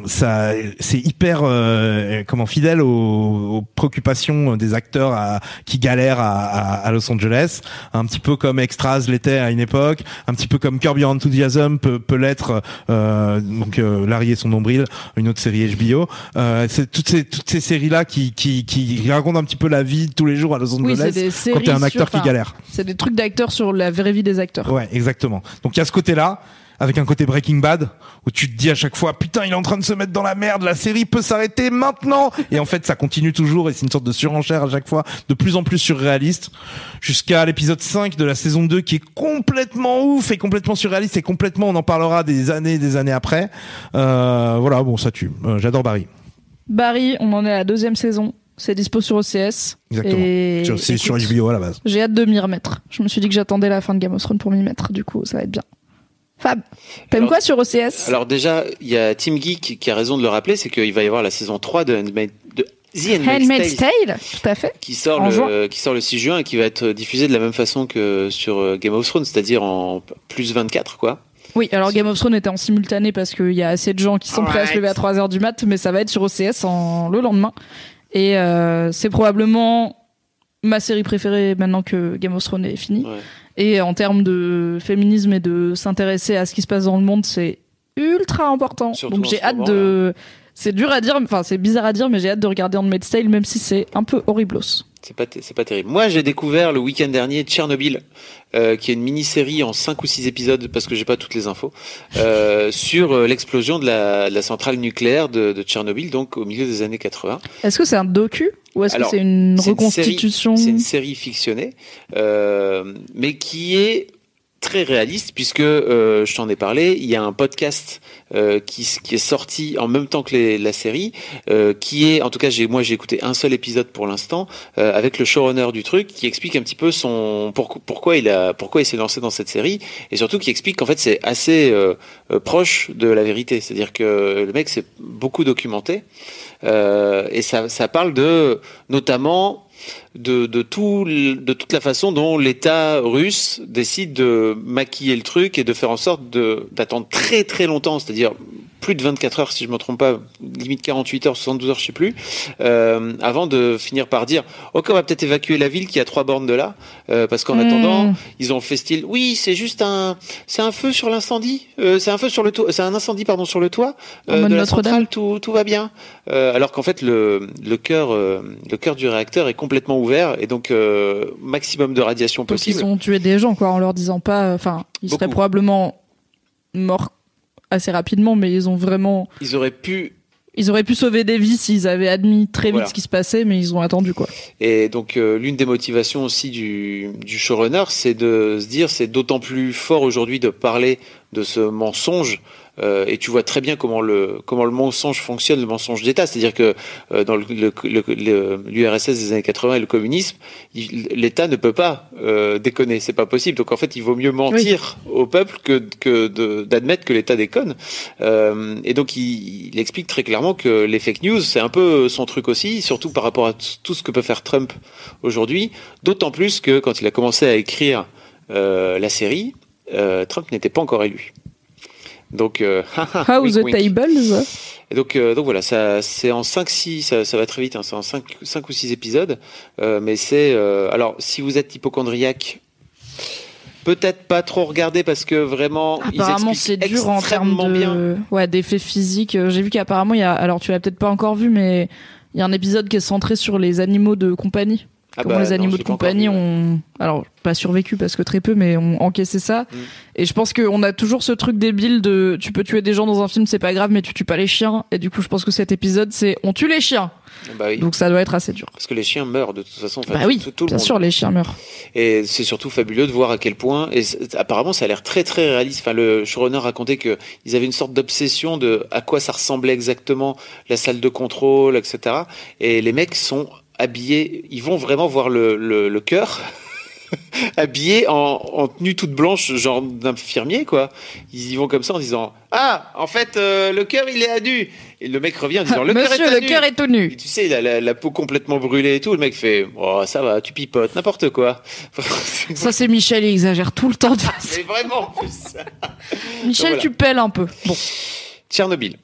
ça c'est hyper euh, comment fidèle aux, aux préoccupations des acteurs à, qui galèrent à, à, à Los Angeles. Un petit peu comme Extras l'était à une époque. Un petit peu comme Curb Your Enthusiasm peut, peut l'être euh, donc euh, Larry et son nombril une autre série HBO euh, c'est toutes ces toutes ces séries là qui, qui qui racontent un petit peu la vie de tous les jours à Los Oui, Angeles c'est des quand t'es un acteur sur- qui galère. C'est des trucs d'acteurs sur la vraie vie des acteurs. Ouais, exactement. Donc il y a ce côté-là, avec un côté Breaking Bad, où tu te dis à chaque fois, putain, il est en train de se mettre dans la merde, la série peut s'arrêter maintenant. Et en fait, ça continue toujours, et c'est une sorte de surenchère à chaque fois, de plus en plus surréaliste, jusqu'à l'épisode 5 de la saison 2, qui est complètement ouf et complètement surréaliste, et complètement, on en parlera des années et des années après. Euh, voilà, bon, ça tue. Euh, J'adore Barry. Barry, on en est à la deuxième saison. C'est dispo sur OCS. Exactement. C'est sur HBO à la base. J'ai hâte de m'y remettre. Je me suis dit que j'attendais la fin de Game of Thrones pour m'y mettre. Du coup, ça va être bien. Fab, t'aimes quoi sur OCS Alors déjà, il y a Team Geek qui a raison de le rappeler, c'est qu'il va y avoir la saison 3 de, Handmaid- de The Handmaid's Handmaid's Tale Tale, tout à fait. qui sort, En le, qui sort le 6 juin et qui va être diffusé de la même façon que sur euh, Game of Thrones, c'est-à-dire en plus 24 quoi. Oui, alors Game of Thrones était en simultané parce qu'il y a assez de gens qui sont prêts à se lever à 3h du mat, mais ça va être sur OCS en, le lendemain. Et euh, c'est probablement ma série préférée maintenant que Game of Thrones est fini. Ouais. Et en termes de féminisme et de s'intéresser à ce qui se passe dans le monde, c'est ultra important. Surtout Donc j'ai hâte moment, de... C'est dur à dire, enfin c'est bizarre à dire, mais j'ai hâte de regarder Handmaid's Tale, même si c'est un peu horriblos. C'est pas, c'est pas terrible. Moi, j'ai découvert le week-end dernier Tchernobyl, euh, qui est une mini-série en 5 ou 6 épisodes, parce que j'ai pas toutes les infos, euh, [laughs] sur euh, l'explosion de la, de la centrale nucléaire de, de Tchernobyl, donc au milieu des années 80. Est-ce que c'est un docu ou est-ce que Alors, c'est une C'est une série- reconstitution C'est une série fictionnée, euh, mais qui est très réaliste puisque euh, je t'en ai parlé. Il y a un podcast euh, qui, qui est sorti en même temps que les, la série, euh, qui est, en tout cas, j'ai moi j'ai écouté un seul épisode pour l'instant euh, avec le showrunner du truc, qui explique un petit peu son pour- pourquoi il a pourquoi il s'est lancé dans cette série et surtout qui explique qu'en fait c'est assez euh, euh, proche de la vérité, c'est-à-dire que le mec s'est beaucoup documenté euh, et ça parle de notamment de, de, tout, de toute la façon dont l'État russe décide de maquiller le truc et de faire en sorte d'attendre très très longtemps, c'est-à-dire plus de 24 heures si je me trompe pas, limite 48 heures, 72 heures, je sais plus, euh, avant de finir par dire ok on va peut-être évacuer la ville qui a trois bornes de là, euh, parce qu'en Hmm. attendant ils ont fait style oui c'est juste un c'est un feu sur l'incendie, euh, c'est un feu sur le toit, c'est un incendie pardon sur le toit euh, de la centrale, tout, tout va bien. Euh, alors qu'en fait le le cœur euh, le cœur du réacteur est complètement ouvert et donc euh, maximum de radiation Donc ils possible. ont tué des gens, quoi, en leur disant pas. Enfin, ils seraient Beaucoup. probablement morts assez rapidement, mais ils ont vraiment. Ils auraient pu Ils auraient pu sauver des vies s'ils avaient admis très vite Voilà. ce qui se passait, mais ils ont attendu, quoi. Et donc euh, l'une des motivations aussi du, du showrunner, c'est de se dire c'est d'autant plus fort aujourd'hui de parler de ce mensonge. Euh, et tu vois très bien comment le comment le mensonge fonctionne, le mensonge d'État. C'est-à-dire que euh, dans le- le- le- le- l'URSS des années 80 et le communisme, l'État ne peut pas euh, déconner. C'est pas possible. Donc en fait, il vaut mieux mentir au peuple que que d'admettre que l'État déconne. Euh, et donc il, il explique très clairement que les fake news, c'est un peu son truc aussi, surtout par rapport à tout ce que peut faire Trump aujourd'hui. D'autant plus que quand il a commencé à écrire euh, la série, euh, Trump n'était pas encore élu. Donc, euh, How [laughs] wink, the wink. tables Et donc, euh, donc voilà, ça, c'est en 5 6 ça, ça va très vite, hein, c'est en 5, 5 ou 6 épisodes. Euh, mais c'est. euh, alors, si vous êtes hypochondriaque, peut-être pas trop regarder parce que vraiment. Apparemment, c'est dur en termes extrêmement de bien. ouais d'effets physiques. Euh, J'ai vu qu'apparemment il y a, alors tu l'as peut-être pas encore vu, mais il y a un épisode qui est centré sur les animaux de compagnie. Ah Comment bah, les animaux de compagnie ont, alors pas survécu parce que très peu, mais ont encaissé ça. Mm. Et je pense qu'on a toujours ce truc débile de tu peux tuer des gens dans un film, c'est pas grave, mais tu tues pas les chiens. Et du coup, je pense que cet épisode c'est on tue les chiens. Bah oui. Donc ça doit être assez dur. Parce que les chiens meurent de toute façon. Enfin, bah oui, tout, tout le bien monde. sûr, les chiens meurent. Et c'est surtout fabuleux de voir à quel point, et apparemment ça a l'air très très réaliste. Enfin, le showrunner racontait que ils avaient une sorte d'obsession de à quoi ça ressemblait exactement la salle de contrôle, etc. Et les mecs sont habillés, ils vont vraiment voir le, le, le cœur. [laughs] habillés en, en tenue toute blanche, genre d'infirmier, quoi. Ils y vont comme ça en disant Ah, en fait, euh, le cœur il est à nu. Et le mec revient en disant Le cœur est le nu. cœur est tout Et nu. tu sais, il a la, la peau complètement brûlée et tout. Le mec fait Oh, ça va, tu pipotes, n'importe quoi. [laughs] Ça c'est Michel, il exagère tout le temps de [laughs] façon. Vraiment en plus. Michel, voilà. tu pelles un peu. Bon. Tchernobyl.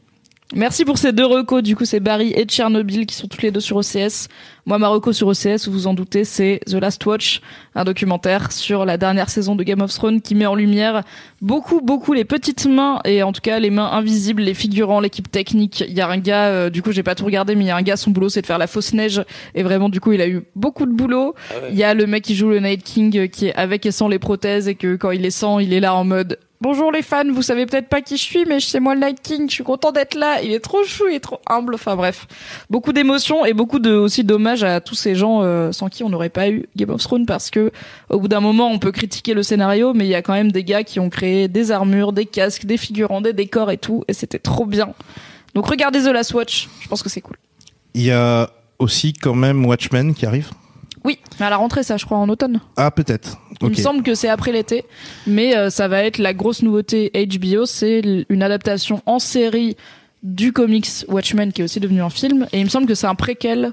Merci pour ces deux recos. Du coup, c'est Barry et Tchernobyl qui sont tous les deux sur OCS. Moi, ma reco sur OCS, vous vous en doutez, c'est The Last Watch, un documentaire sur la dernière saison de Game of Thrones qui met en lumière beaucoup, beaucoup les petites mains et en tout cas les mains invisibles, les figurants, l'équipe technique. Il y a un gars, euh, du coup, j'ai pas tout regardé, mais il y a un gars, son boulot, c'est de faire la fausse neige et vraiment, du coup, il a eu beaucoup de boulot. Ah ouais. Il y a le mec qui joue le Night King euh, qui est avec et sans les prothèses et que quand il les sent, il est là en mode Bonjour les fans, vous savez peut-être pas qui je suis, mais c'est moi le Night King, je suis content d'être là. Il est trop chou, il est trop humble. Enfin bref, beaucoup d'émotions et beaucoup de aussi d'hommages à tous ces gens euh, sans qui on n'aurait pas eu Game of Thrones parce que au bout d'un moment on peut critiquer le scénario, mais il y a quand même des gars qui ont créé des armures, des casques, des figurants, des décors et tout, et c'était trop bien. Donc regardez The Last Watch, je pense que c'est cool. Il y a aussi quand même Watchmen qui arrive. Oui, mais à la rentrée ça, je crois en automne. Ah, peut-être. Il me semble que c'est après l'été, mais euh, ça va être la grosse nouveauté HBO, c'est une adaptation en série du comics Watchmen qui est aussi devenu un film, et il me semble que c'est un préquel.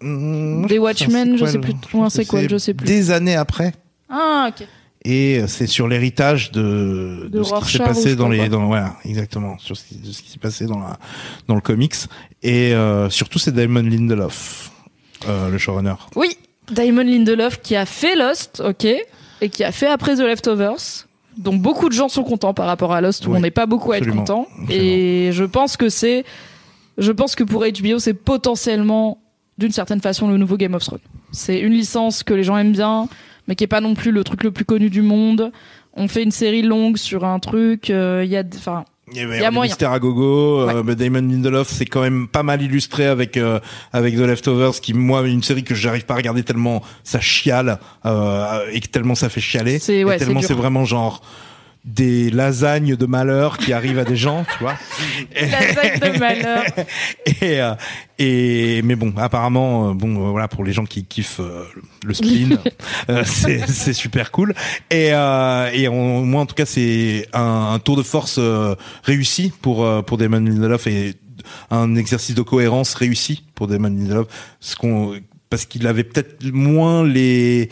Mmh, Des Watchmen, je sais plus, ou un Je sequel, sais plus. Des années après. Ah ok. Et c'est sur l'héritage de, De ce qui s'est passé dans les, dans, voilà, exactement, sur ce qui, de ce qui s'est passé dans la, dans le comics. Et euh, surtout, c'est Damon Lindelof, euh, le showrunner. Oui, Damon Lindelof qui a fait Lost, ok, et qui a fait après The Leftovers, dont beaucoup de gens sont contents par rapport à Lost, où Oui, on n'est pas beaucoup à être content. Et je pense que c'est, je pense que pour HBO, c'est potentiellement, d'une certaine façon, le nouveau Game of Thrones. C'est une licence que les gens aiment bien, mais qui est pas non plus le truc le plus connu du monde. On fait une série longue sur un truc, euh, il y a, enfin, Il y, a moyen. Mystère à gogo, euh, mais Damon Lindelof, c'est quand même pas mal illustré avec euh, avec The Leftovers, qui moi une série que j'arrive pas à regarder tellement ça chiale euh, et que tellement ça fait chialer, C'est- et ouais, tellement c'est vraiment genre des lasagnes de malheur qui arrivent à des gens, tu vois. La vague de malheur. [laughs] Et, euh, et mais bon, apparemment, euh, bon, euh, voilà, pour les gens qui kiffent euh, le spleen, [laughs] euh, c'est c'est super cool. Et euh, et on, moi, en tout cas, c'est un, un tour de force réussi pour pour Damon Lindelof et un exercice de cohérence réussi pour Damon Lindelof, ce qu'on parce qu'il avait peut-être moins les,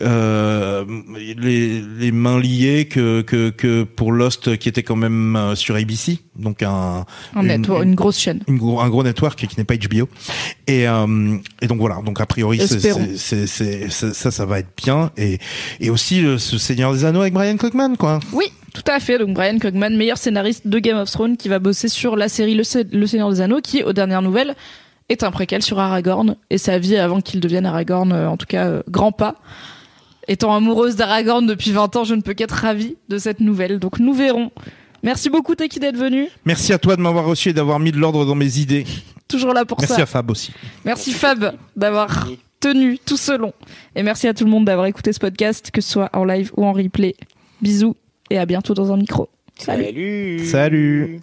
euh, les les mains liées que que que pour Lost qui était quand même euh, sur ABC donc un Un une- network, une grosse chaîne. une gros- un gros network qui n'est pas HBO et euh, et donc voilà. Donc a priori c'est- ça ça va être bien. Et et aussi euh, ce Seigneur des Anneaux avec Brian Cockman quoi. Oui, tout à fait. Donc Brian Cogman, meilleur scénariste de Game of Thrones, qui va bosser sur la série Le Seigneur des Anneaux, qui, aux dernières nouvelles, est un préquel sur Aragorn et sa vie avant qu'il devienne Aragorn, euh, en tout cas euh, grand pas. Étant amoureuse d'Aragorn depuis 20 ans, je ne peux qu'être ravie de cette nouvelle. Donc nous verrons. Merci beaucoup Teki d'être venu. merci à toi de m'avoir reçu et d'avoir mis de l'ordre dans mes idées Toujours là pour merci ça. à Fab aussi Merci Fab d'avoir tenu tout ce long. Et merci à tout le monde d'avoir écouté ce podcast, que ce soit en live ou en replay. Bisous et à bientôt dans un micro. Salut. Salut. Salut.